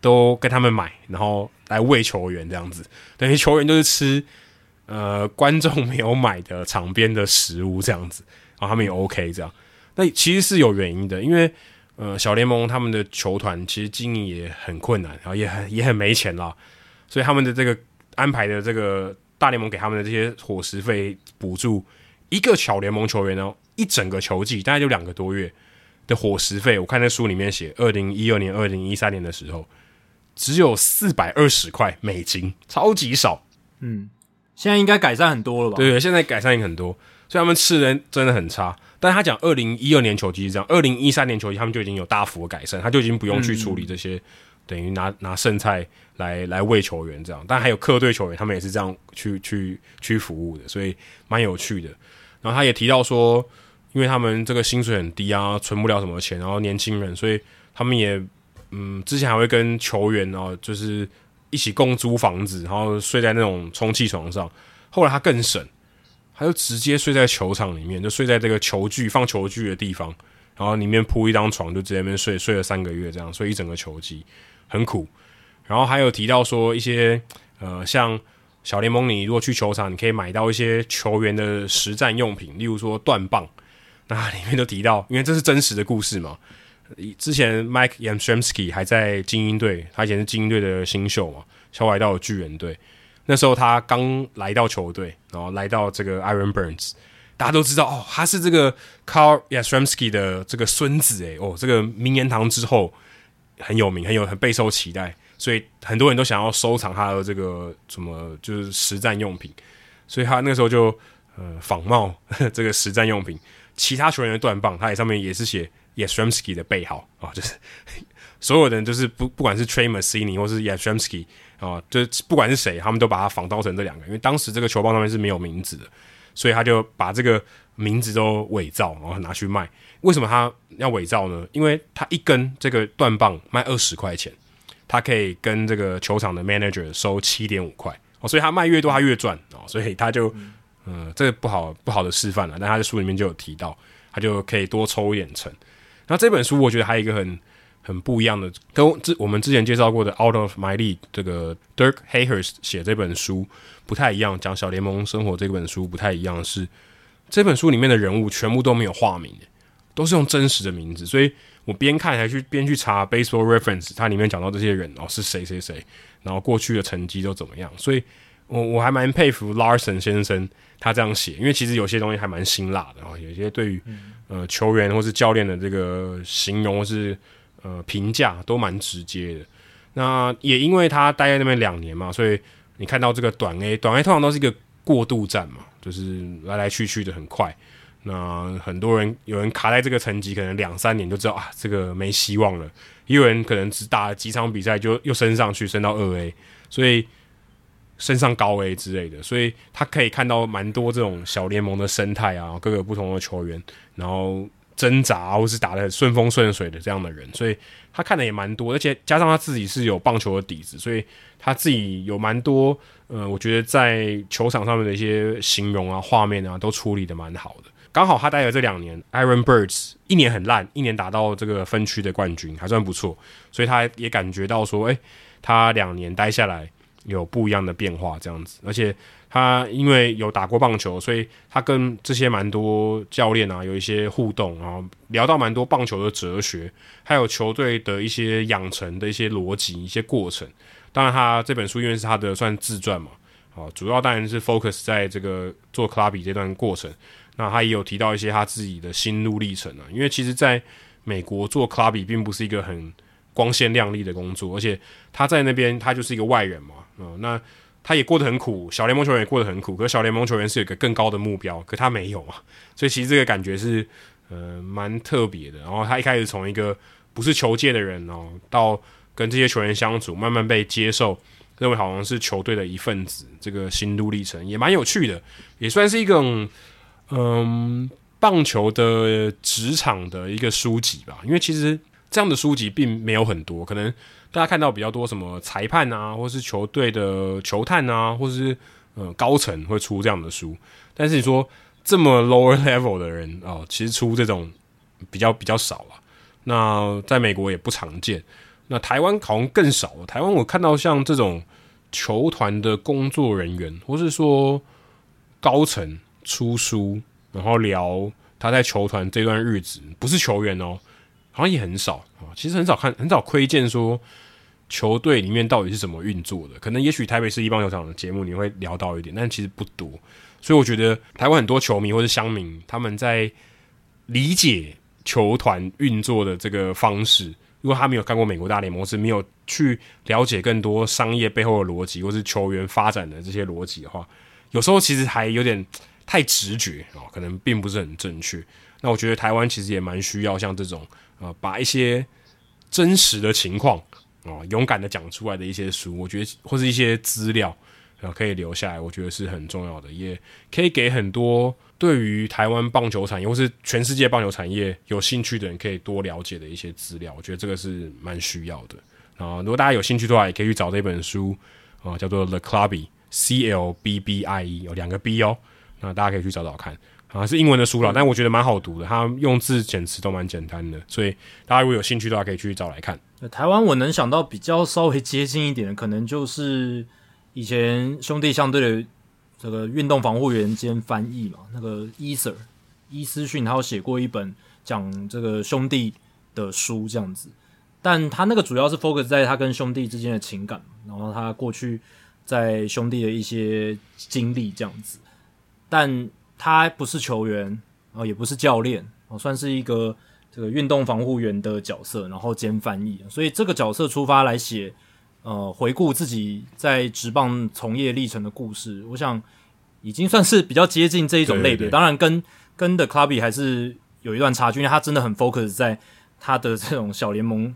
S2: 都跟他们买，然后来喂球员这样子。等于球员都是吃呃观众没有买的场边的食物这样子然后他们也 OK 这样。那其实是有原因的，因为呃小联盟他们的球团其实经营也很困难，然后也很也很没钱啦，所以他们的这个安排的这个大联盟给他们的这些伙食费补助，一个小联盟球员呢，一整个球季大概就两个多月的伙食费，我看在书里面写，二零一二年、二零一三年的时候，只有四百二十块美金，超级少。
S1: 嗯，现在应该改善很多了吧？
S2: 对对，现在改善也很多，所以他们吃人真的很差。但他讲二零一二年球季是这样，二零一三年球季他们就已经有大幅的改善，他就已经不用去处理这些，嗯、等于拿拿剩菜来来喂球员这样。但还有客队球员，他们也是这样去去去服务的，所以蛮有趣的。然后他也提到说。因为他们这个薪水很低啊，存不了什么钱，然后年轻人，所以他们也嗯，之前还会跟球员啊，就是一起共租房子，然后睡在那种充气床上。后来他更省，他就直接睡在球场里面，就睡在这个球具放球具的地方，然后里面铺一张床，就直接那边睡，睡了三个月这样，睡一整个球季，很苦。然后还有提到说一些呃，像小联盟，你如果去球场，你可以买到一些球员的实战用品，例如说断棒。那里面都提到，因为这是真实的故事嘛。之前 Mike Yastrzemski 还在精英队，他以前是精英队的新秀嘛，后来到了巨人队。那时候他刚来到球队，然后来到这个 Iron Burns，大家都知道哦，他是这个 Carl Yastrzemski 的这个孙子诶，哦，这个名言堂之后很有名，很有很备受期待，所以很多人都想要收藏他的这个什么就是实战用品，所以他那时候就呃仿冒 这个实战用品。其他球员的断棒，他也上面也是写 Yastrzemski 的背号啊，就是所有人就是不不管是 Trey Mancini 或是 Yastrzemski 啊，就是不管是谁，他们都把它仿造成这两个，因为当时这个球棒上面是没有名字的，所以他就把这个名字都伪造，然后拿去卖。为什么他要伪造呢？因为他一根这个断棒卖二十块钱，他可以跟这个球场的 manager 收七点五块哦，所以他卖越多他越赚哦，所以他就。嗯嗯，这个不好不好的示范了，但他在书里面就有提到，他就可以多抽一点成。那这本书我觉得还有一个很很不一样的，跟之我们之前介绍过的《Out of My League》这个 Dirk Hayhurst 写这本书不太一样，讲小联盟生活这本书不太一样是，这本书里面的人物全部都没有化名，都是用真实的名字，所以我边看还去边去查 Baseball Reference，它里面讲到这些人哦是谁谁谁，然后过去的成绩都怎么样，所以我我还蛮佩服 Larson 先生。他这样写，因为其实有些东西还蛮辛辣的啊，有些对于呃球员或是教练的这个形容或是呃评价都蛮直接的。那也因为他待在那边两年嘛，所以你看到这个短 A，短 A 通常都是一个过渡站嘛，就是来来去去的很快。那很多人有人卡在这个层级，可能两三年就知道啊，这个没希望了。也有人可能只打了几场比赛就又升上去，升到二 A，所以。身上高 A 之类的，所以他可以看到蛮多这种小联盟的生态啊，各个不同的球员，然后挣扎或是打得顺风顺水的这样的人，所以他看的也蛮多，而且加上他自己是有棒球的底子，所以他自己有蛮多，呃，我觉得在球场上面的一些形容啊、画面啊，都处理的蛮好的。刚好他待了这两年，Iron Birds 一年很烂，一年打到这个分区的冠军，还算不错，所以他也感觉到说，诶，他两年待下来。有不一样的变化，这样子，而且他因为有打过棒球，所以他跟这些蛮多教练啊有一些互动，然后聊到蛮多棒球的哲学，还有球队的一些养成的一些逻辑、一些过程。当然，他这本书因为是他的算自传嘛，啊，主要当然是 focus 在这个做 clubby 这段过程。那他也有提到一些他自己的心路历程啊，因为其实在美国做 clubby 并不是一个很光鲜亮丽的工作，而且他在那边他就是一个外人嘛。嗯，那他也过得很苦，小联盟球员也过得很苦。可是小联盟球员是有一个更高的目标，可他没有啊，所以其实这个感觉是呃蛮特别的。然后他一开始从一个不是球界的人哦，到跟这些球员相处，慢慢被接受，认为好像是球队的一份子，这个心路历程也蛮有趣的，也算是一个嗯、棒球的职场的一个书籍吧。因为其实这样的书籍并没有很多，可能。大家看到比较多什么裁判啊，或是球队的球探啊，或是呃高层会出这样的书，但是你说这么 lower level 的人哦，其实出这种比较比较少啊。那在美国也不常见，那台湾好像更少。台湾我看到像这种球团的工作人员，或是说高层出书，然后聊他在球团这段日子，不是球员哦，好像也很少啊。其实很少看，很少窥见说球队里面到底是怎么运作的。可能也许台北市一棒球场的节目你会聊到一点，但其实不多。所以我觉得台湾很多球迷或者乡民，他们在理解球团运作的这个方式。如果他没有看过美国大联盟，是没有去了解更多商业背后的逻辑，或是球员发展的这些逻辑的话，有时候其实还有点太直觉哦，可能并不是很正确。那我觉得台湾其实也蛮需要像这种呃，把一些真实的情况哦，勇敢的讲出来的一些书，我觉得或是一些资料。啊，可以留下来，我觉得是很重要的，也可以给很多对于台湾棒球产业或是全世界棒球产业有兴趣的人，可以多了解的一些资料。我觉得这个是蛮需要的。啊，如果大家有兴趣的话，也可以去找这本书啊，叫做《The Clubby》，C L B B I E，有两个 B 哦。那大家可以去找找看，啊，是英文的书了，但我觉得蛮好读的，它用字遣词都蛮简单的，所以大家如果有兴趣的话，可以去找来看。
S1: 台湾我能想到比较稍微接近一点的，可能就是。以前兄弟相对的这个运动防护员兼翻译嘛，那个伊 Sir 伊思训，他有写过一本讲这个兄弟的书这样子，但他那个主要是 focus 在他跟兄弟之间的情感，然后他过去在兄弟的一些经历这样子，但他不是球员，然后也不是教练，哦算是一个这个运动防护员的角色，然后兼翻译，所以这个角色出发来写。呃，回顾自己在职棒从业历程的故事，我想已经算是比较接近这一种类别。对对对，当然跟，跟跟的 Clubby 还是有一段差距，因为他真的很 focus 在他的这种小联盟，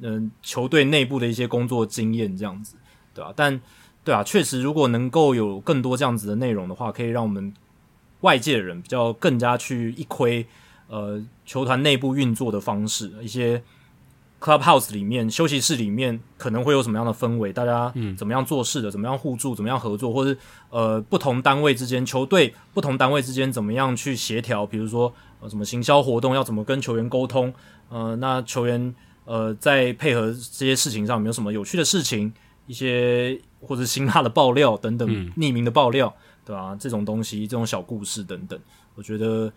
S1: 嗯、呃，球队内部的一些工作经验这样子，对吧、啊？但对啊，确实，如果能够有更多这样子的内容的话，可以让我们外界的人比较更加去一窥，呃，球团内部运作的方式，一些。Clubhouse 里面，休息室里面可能会有什么样的氛围？大家怎么样做事的？怎么样互助？怎么样合作？或是呃，不同单位之间，球队不同单位之间怎么样去协调？比如说呃，什么行销活动要怎么跟球员沟通？呃，那球员呃在配合这些事情上有没有什么有趣的事情？一些或者辛辣的爆料等等，匿名的爆料，对啊？这种东西，这种小故事等等，我觉得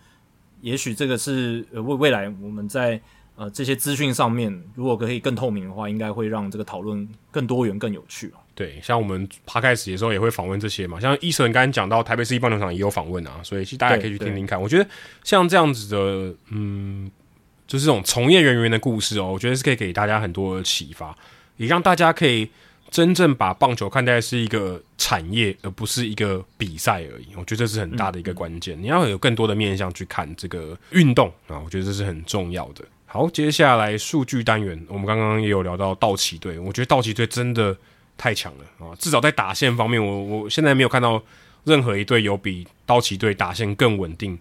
S1: 也许这个是呃未未来我们在。呃，这些资讯上面如果可以更透明的话，应该会让这个讨论更多元、更有趣。
S2: 对，像我们 Podcast 的时候也会访问这些嘛，像医生刚才讲到台北市立棒球场也有访问啊，所以其实大家可以去听听看。我觉得像这样子的，嗯，就是这种从业人员的故事哦，我觉得是可以给大家很多的启发，也让大家可以真正把棒球看待是一个产业，而不是一个比赛而已。我觉得这是很大的一个关键，嗯、你要有更多的面向去看这个运动啊，我觉得这是很重要的。好，接下来数据单元，我们刚刚也有聊到道奇队，我觉得道奇队真的太强了啊！至少在打线方面，我我现在没有看到任何一队有比道奇队打线更稳定、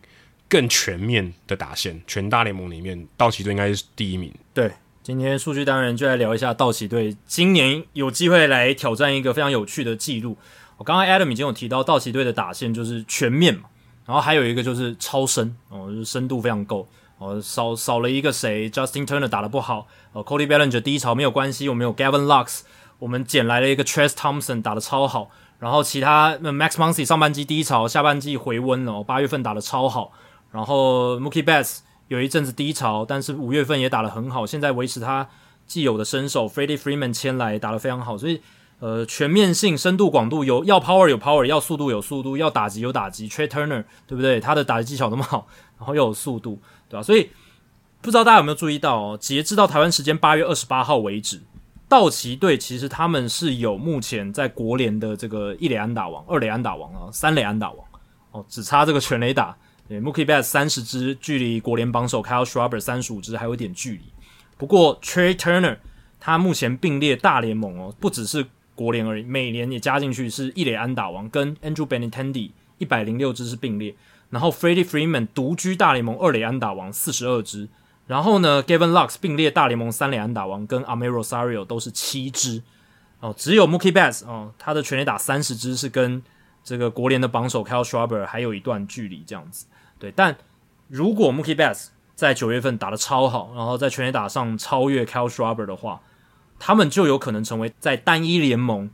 S2: 更全面的打线。全大联盟里面，道奇队应该是第一名。
S1: 对，今天数据单元就来聊一下道奇队今年有机会来挑战一个非常有趣的记录。我刚刚 Adam 已经有提到，道奇队的打线就是全面嘛，然后还有一个就是超深哦，就是深度非常够。哦，少少了一个谁？Justin Turner 打得不好。呃，Cody Bellinger 低潮没有关系，我们有 Gavin Lux，我们捡来了一个 Trayce Thompson 打得超好。然后其他 Max Muncy 上半季低潮，下半季回温了，八月份打得超好。然后 Mookie Betts 有一阵子低潮，但是五月份也打得很好，现在维持他既有的身手。Freddie Freeman 签来打得非常好，所以呃全面性、深度、广度有，要 Power 有 Power，要速度有速度，要打击有打击。Trey Turner 对不对？他的打击技巧那么好，然后又有速度。对吧？所以不知道大家有没有注意到哦？截至到台湾时间八月二十八号为止，道奇队其实他们是有目前在国联的这个一垒安打王、二垒安打王啊、三垒安打王哦，只差这个全垒打。对，Mookie Betts 三十支，距离国联榜首 Kyle Schwarber 三十五支还有一点距离。不过 Trey Turner 他目前并列大联盟哦，不只是国联而已，美联也加进去，是一垒安打王，跟 Andrew Benintendi 一百零六支是并列。然后 Freddie Freeman 独居大联盟二垒安打王四十二支，然后呢 Gavin Lux 并列大联盟三垒安打王，跟 Amed Rosario 都是七支哦，只有 Mookie Betts 哦，他的全垒打三十支是跟这个国联的榜首 Kyle Schwarber 还有一段距离这样子。对，但如果 Mookie Betts 在九月份打得超好，然后在全垒打上超越 Kyle Schwarber 的话，他们就有可能成为在单一联盟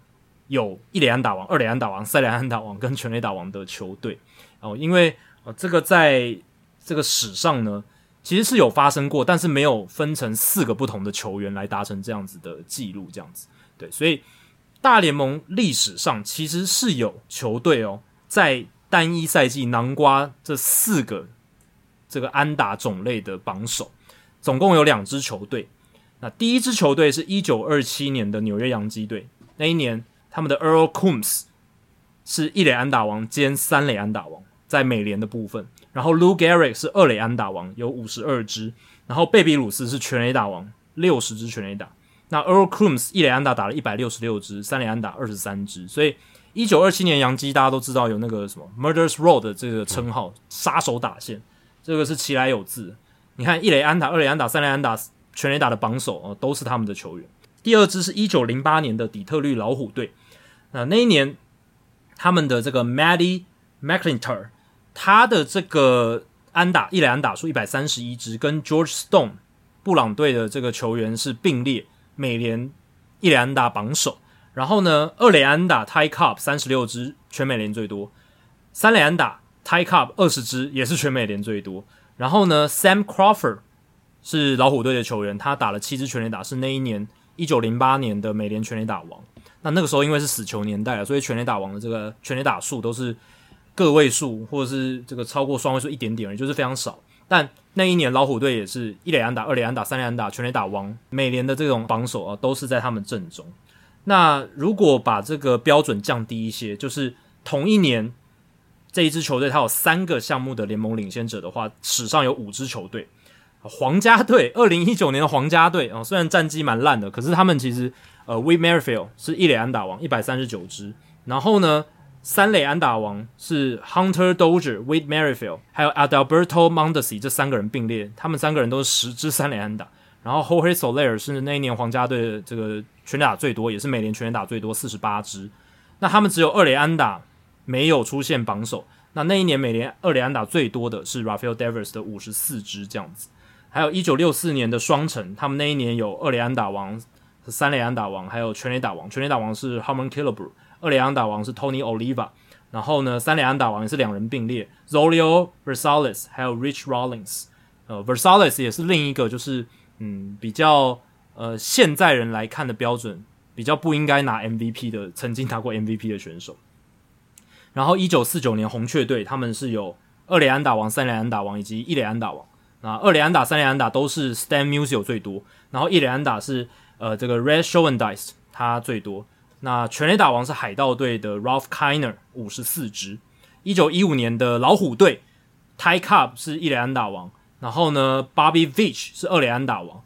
S1: 有一垒安打王、二垒安打王、三垒安打王跟全垒打王的球队哦，因为。啊，这个在这个史上呢，其实是有发生过，但是没有分成四个不同的球员来达成这样子的记录，这样子。对，所以大联盟历史上其实是有球队哦，在单一赛季囊括这四个这个安打种类的榜首，总共有两支球队。那第一支球队是一九二七年的纽约洋基队，那一年他们的 Earl Coombs 是一垒安打王兼三垒安打王，在美联的部分。然后 Lou Gehrig 是二垒安打王，有五十二支。然后贝比鲁斯是全垒打王，六十支全垒打。那 Earl Coombs 一垒安打打了一百六十六支，三垒安打二十三支。所以一九二七年杨基大家都知道有那个什么 Murderers Row 的这个称号，杀手打线，这个是其来有自。你看一垒安打、二垒安打、三垒安打。全垒打的榜首哦，都是他们的球员。第二支是一九零八年的底特律老虎队，那那一年他们的这个 Matty McIntyre，他的这个安打一垒安打数一百三十一支，跟 George Stone 布朗队的这个球员是并列美联一垒安打榜首。然后呢，二垒安打 Ty Cobb 三十六支，全美联最多；三垒安打 Ty Cobb 二十支，也是全美联最多。然后呢，Sam Crawford。是老虎队的球员，他打了七支全垒打，是那一年一九零八年的美联全垒打王。那那个时候因为是死球年代了，所以全垒打王的这个全垒打数都是个位数，或者是这个超过双位数一点点而已，就是非常少。但那一年老虎队也是一垒安打、二垒安打、三垒安打全垒打王，美联的这种榜首啊，都是在他们阵中。那如果把这个标准降低一些，就是同一年这一支球队它有三个项目的联盟领先者的话，史上有五支球队。皇家队，二零一九年的皇家队啊，虽然战绩蛮烂的，可是他们其实呃，Whit Merrifield 是一垒安打王，一百三十九支。然后呢，三垒安打王是 Hunter Dozier、Whit Merrifield，还有 Adalberto Mondesi 这三个人并列，他们三个人都是十支三垒安打。然后 Jorge Soler 是那一年皇家队的这个全打最多，也是美联全打最多，四十八支。那他们只有二垒安打没有出现榜首。那那一年美联二垒安打最多的是 Rafael Devers 的五十四支，这样子。还有一九六四年的双城，他们那一年有二垒安打王、三垒安打王，还有全垒打王。全垒打王是 Harmon Killebrew，二垒安打王是 Tony Oliva。然后呢，三垒安打王也是两人并列，Zolio Versalles 还有 Rich Rollins。呃，Versalles 也是另一个，就是嗯比较呃现在人来看的标准比较不应该拿 MVP 的，曾经拿过 MVP 的选手。然后一九四九年红雀队，他们是有二垒安打王、三垒安打王以及一垒安打王。那二垒安打、三垒安打都是 Stan Musial 最多，然后一垒安打是呃这个 Red Schoendienst 他最多。那全垒打王是海盗队的 Ralph Kiner 五十四支。一九一五年的老虎队 Ty Cobb 是一垒安打王，然后呢 Bobby Witt 是二垒安打王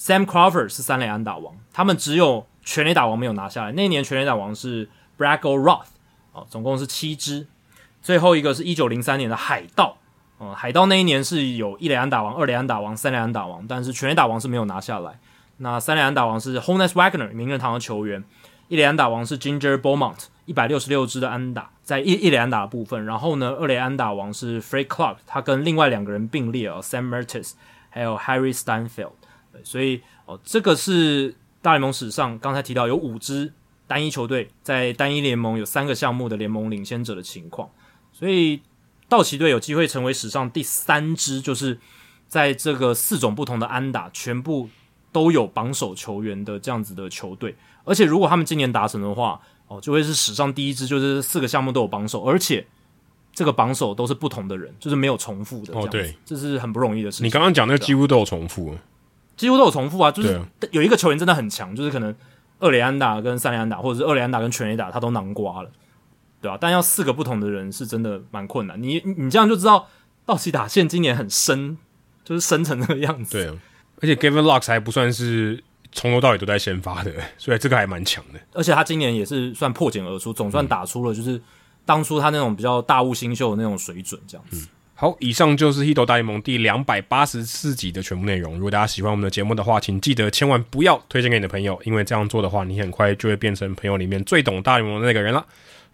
S1: ，Sam Crawford 是三垒安打王，他们只有全垒打王没有拿下来。那一年全垒打王是 Brad O'Rourke 哦，总共是七支。最后一个是一九零三年的海盗。嗯，海盗那一年是有一垒安打王、二垒安打王、三垒安打王，但是全垒打王是没有拿下来。那三垒安打王是 Honus Wagner 名人堂的球员，一垒安打王是 Ginger Beaumont 一百六十六支的安打，在一一垒安打的部分。然后呢，二垒安打王是 Fred Clark，他跟另外两个人并列哦，Sam Mertes 还有 Harry Steinfeld。对，所以哦，这个是大联盟史上刚才提到有五支单一球队在单一联盟有三个项目的联盟领先者的情况，所以。道奇队有机会成为史上第三支，就是在这个四种不同的安打全部都有榜首球员的这样子的球队。而且如果他们今年达成的话，哦，就会是史上第一支，就是四个项目都有榜首，而且这个榜首都是不同的人，就是没有重复的。哦，对，这是很不容易的事情。
S2: 你刚刚讲那几乎都有重复，
S1: 几乎都有重复啊，就是有一个球员真的很强，就是可能二雷安打跟三雷安打，或者是二雷安打跟全雷打，他都囊瓜了。对啊，但要四个不同的人是真的蛮困难。你你这样就知道道奇打线今年很深，就是深成那个样子。
S2: 对啊，而且 Gavin Lux 还不算是从头到尾都在先发的，所以这个还蛮强的。
S1: 而且他今年也是算破茧而出，总算打出了就是当初他那种比较大物新秀的那种水准，这样子。嗯、
S2: 好，以上就是《Hito 大联盟》第两百八十四集的全部内容。如果大家喜欢我们的节目的话，请记得千万不要推荐给你的朋友，因为这样做的话，你很快就会变成朋友里面最懂大联盟的那个人了。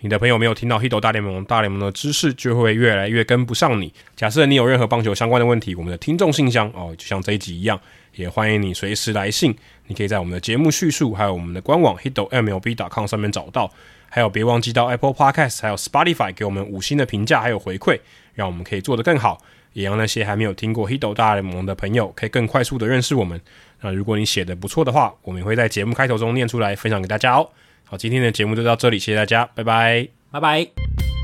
S2: 你的朋友没有听到《Hito 大联盟》，大联盟的知识就会越来越跟不上你。假设你有任何棒球相关的问题，我们的听众信箱哦，就像这一集一样，也欢迎你随时来信。你可以在我们的节目叙述，还有我们的官网 hitomlb.com 上面找到。还有，别忘记到 Apple Podcast 还有 Spotify 给我们五星的评价还有回馈，让我们可以做得更好。也让那些还没有听过《Hito 大联盟》的朋友可以更快速的认识我们。那如果你写的不错的话，我们也会在节目开头中念出来分享给大家哦。好，今天的节目就到这里，谢谢大家，拜拜，
S1: 拜拜。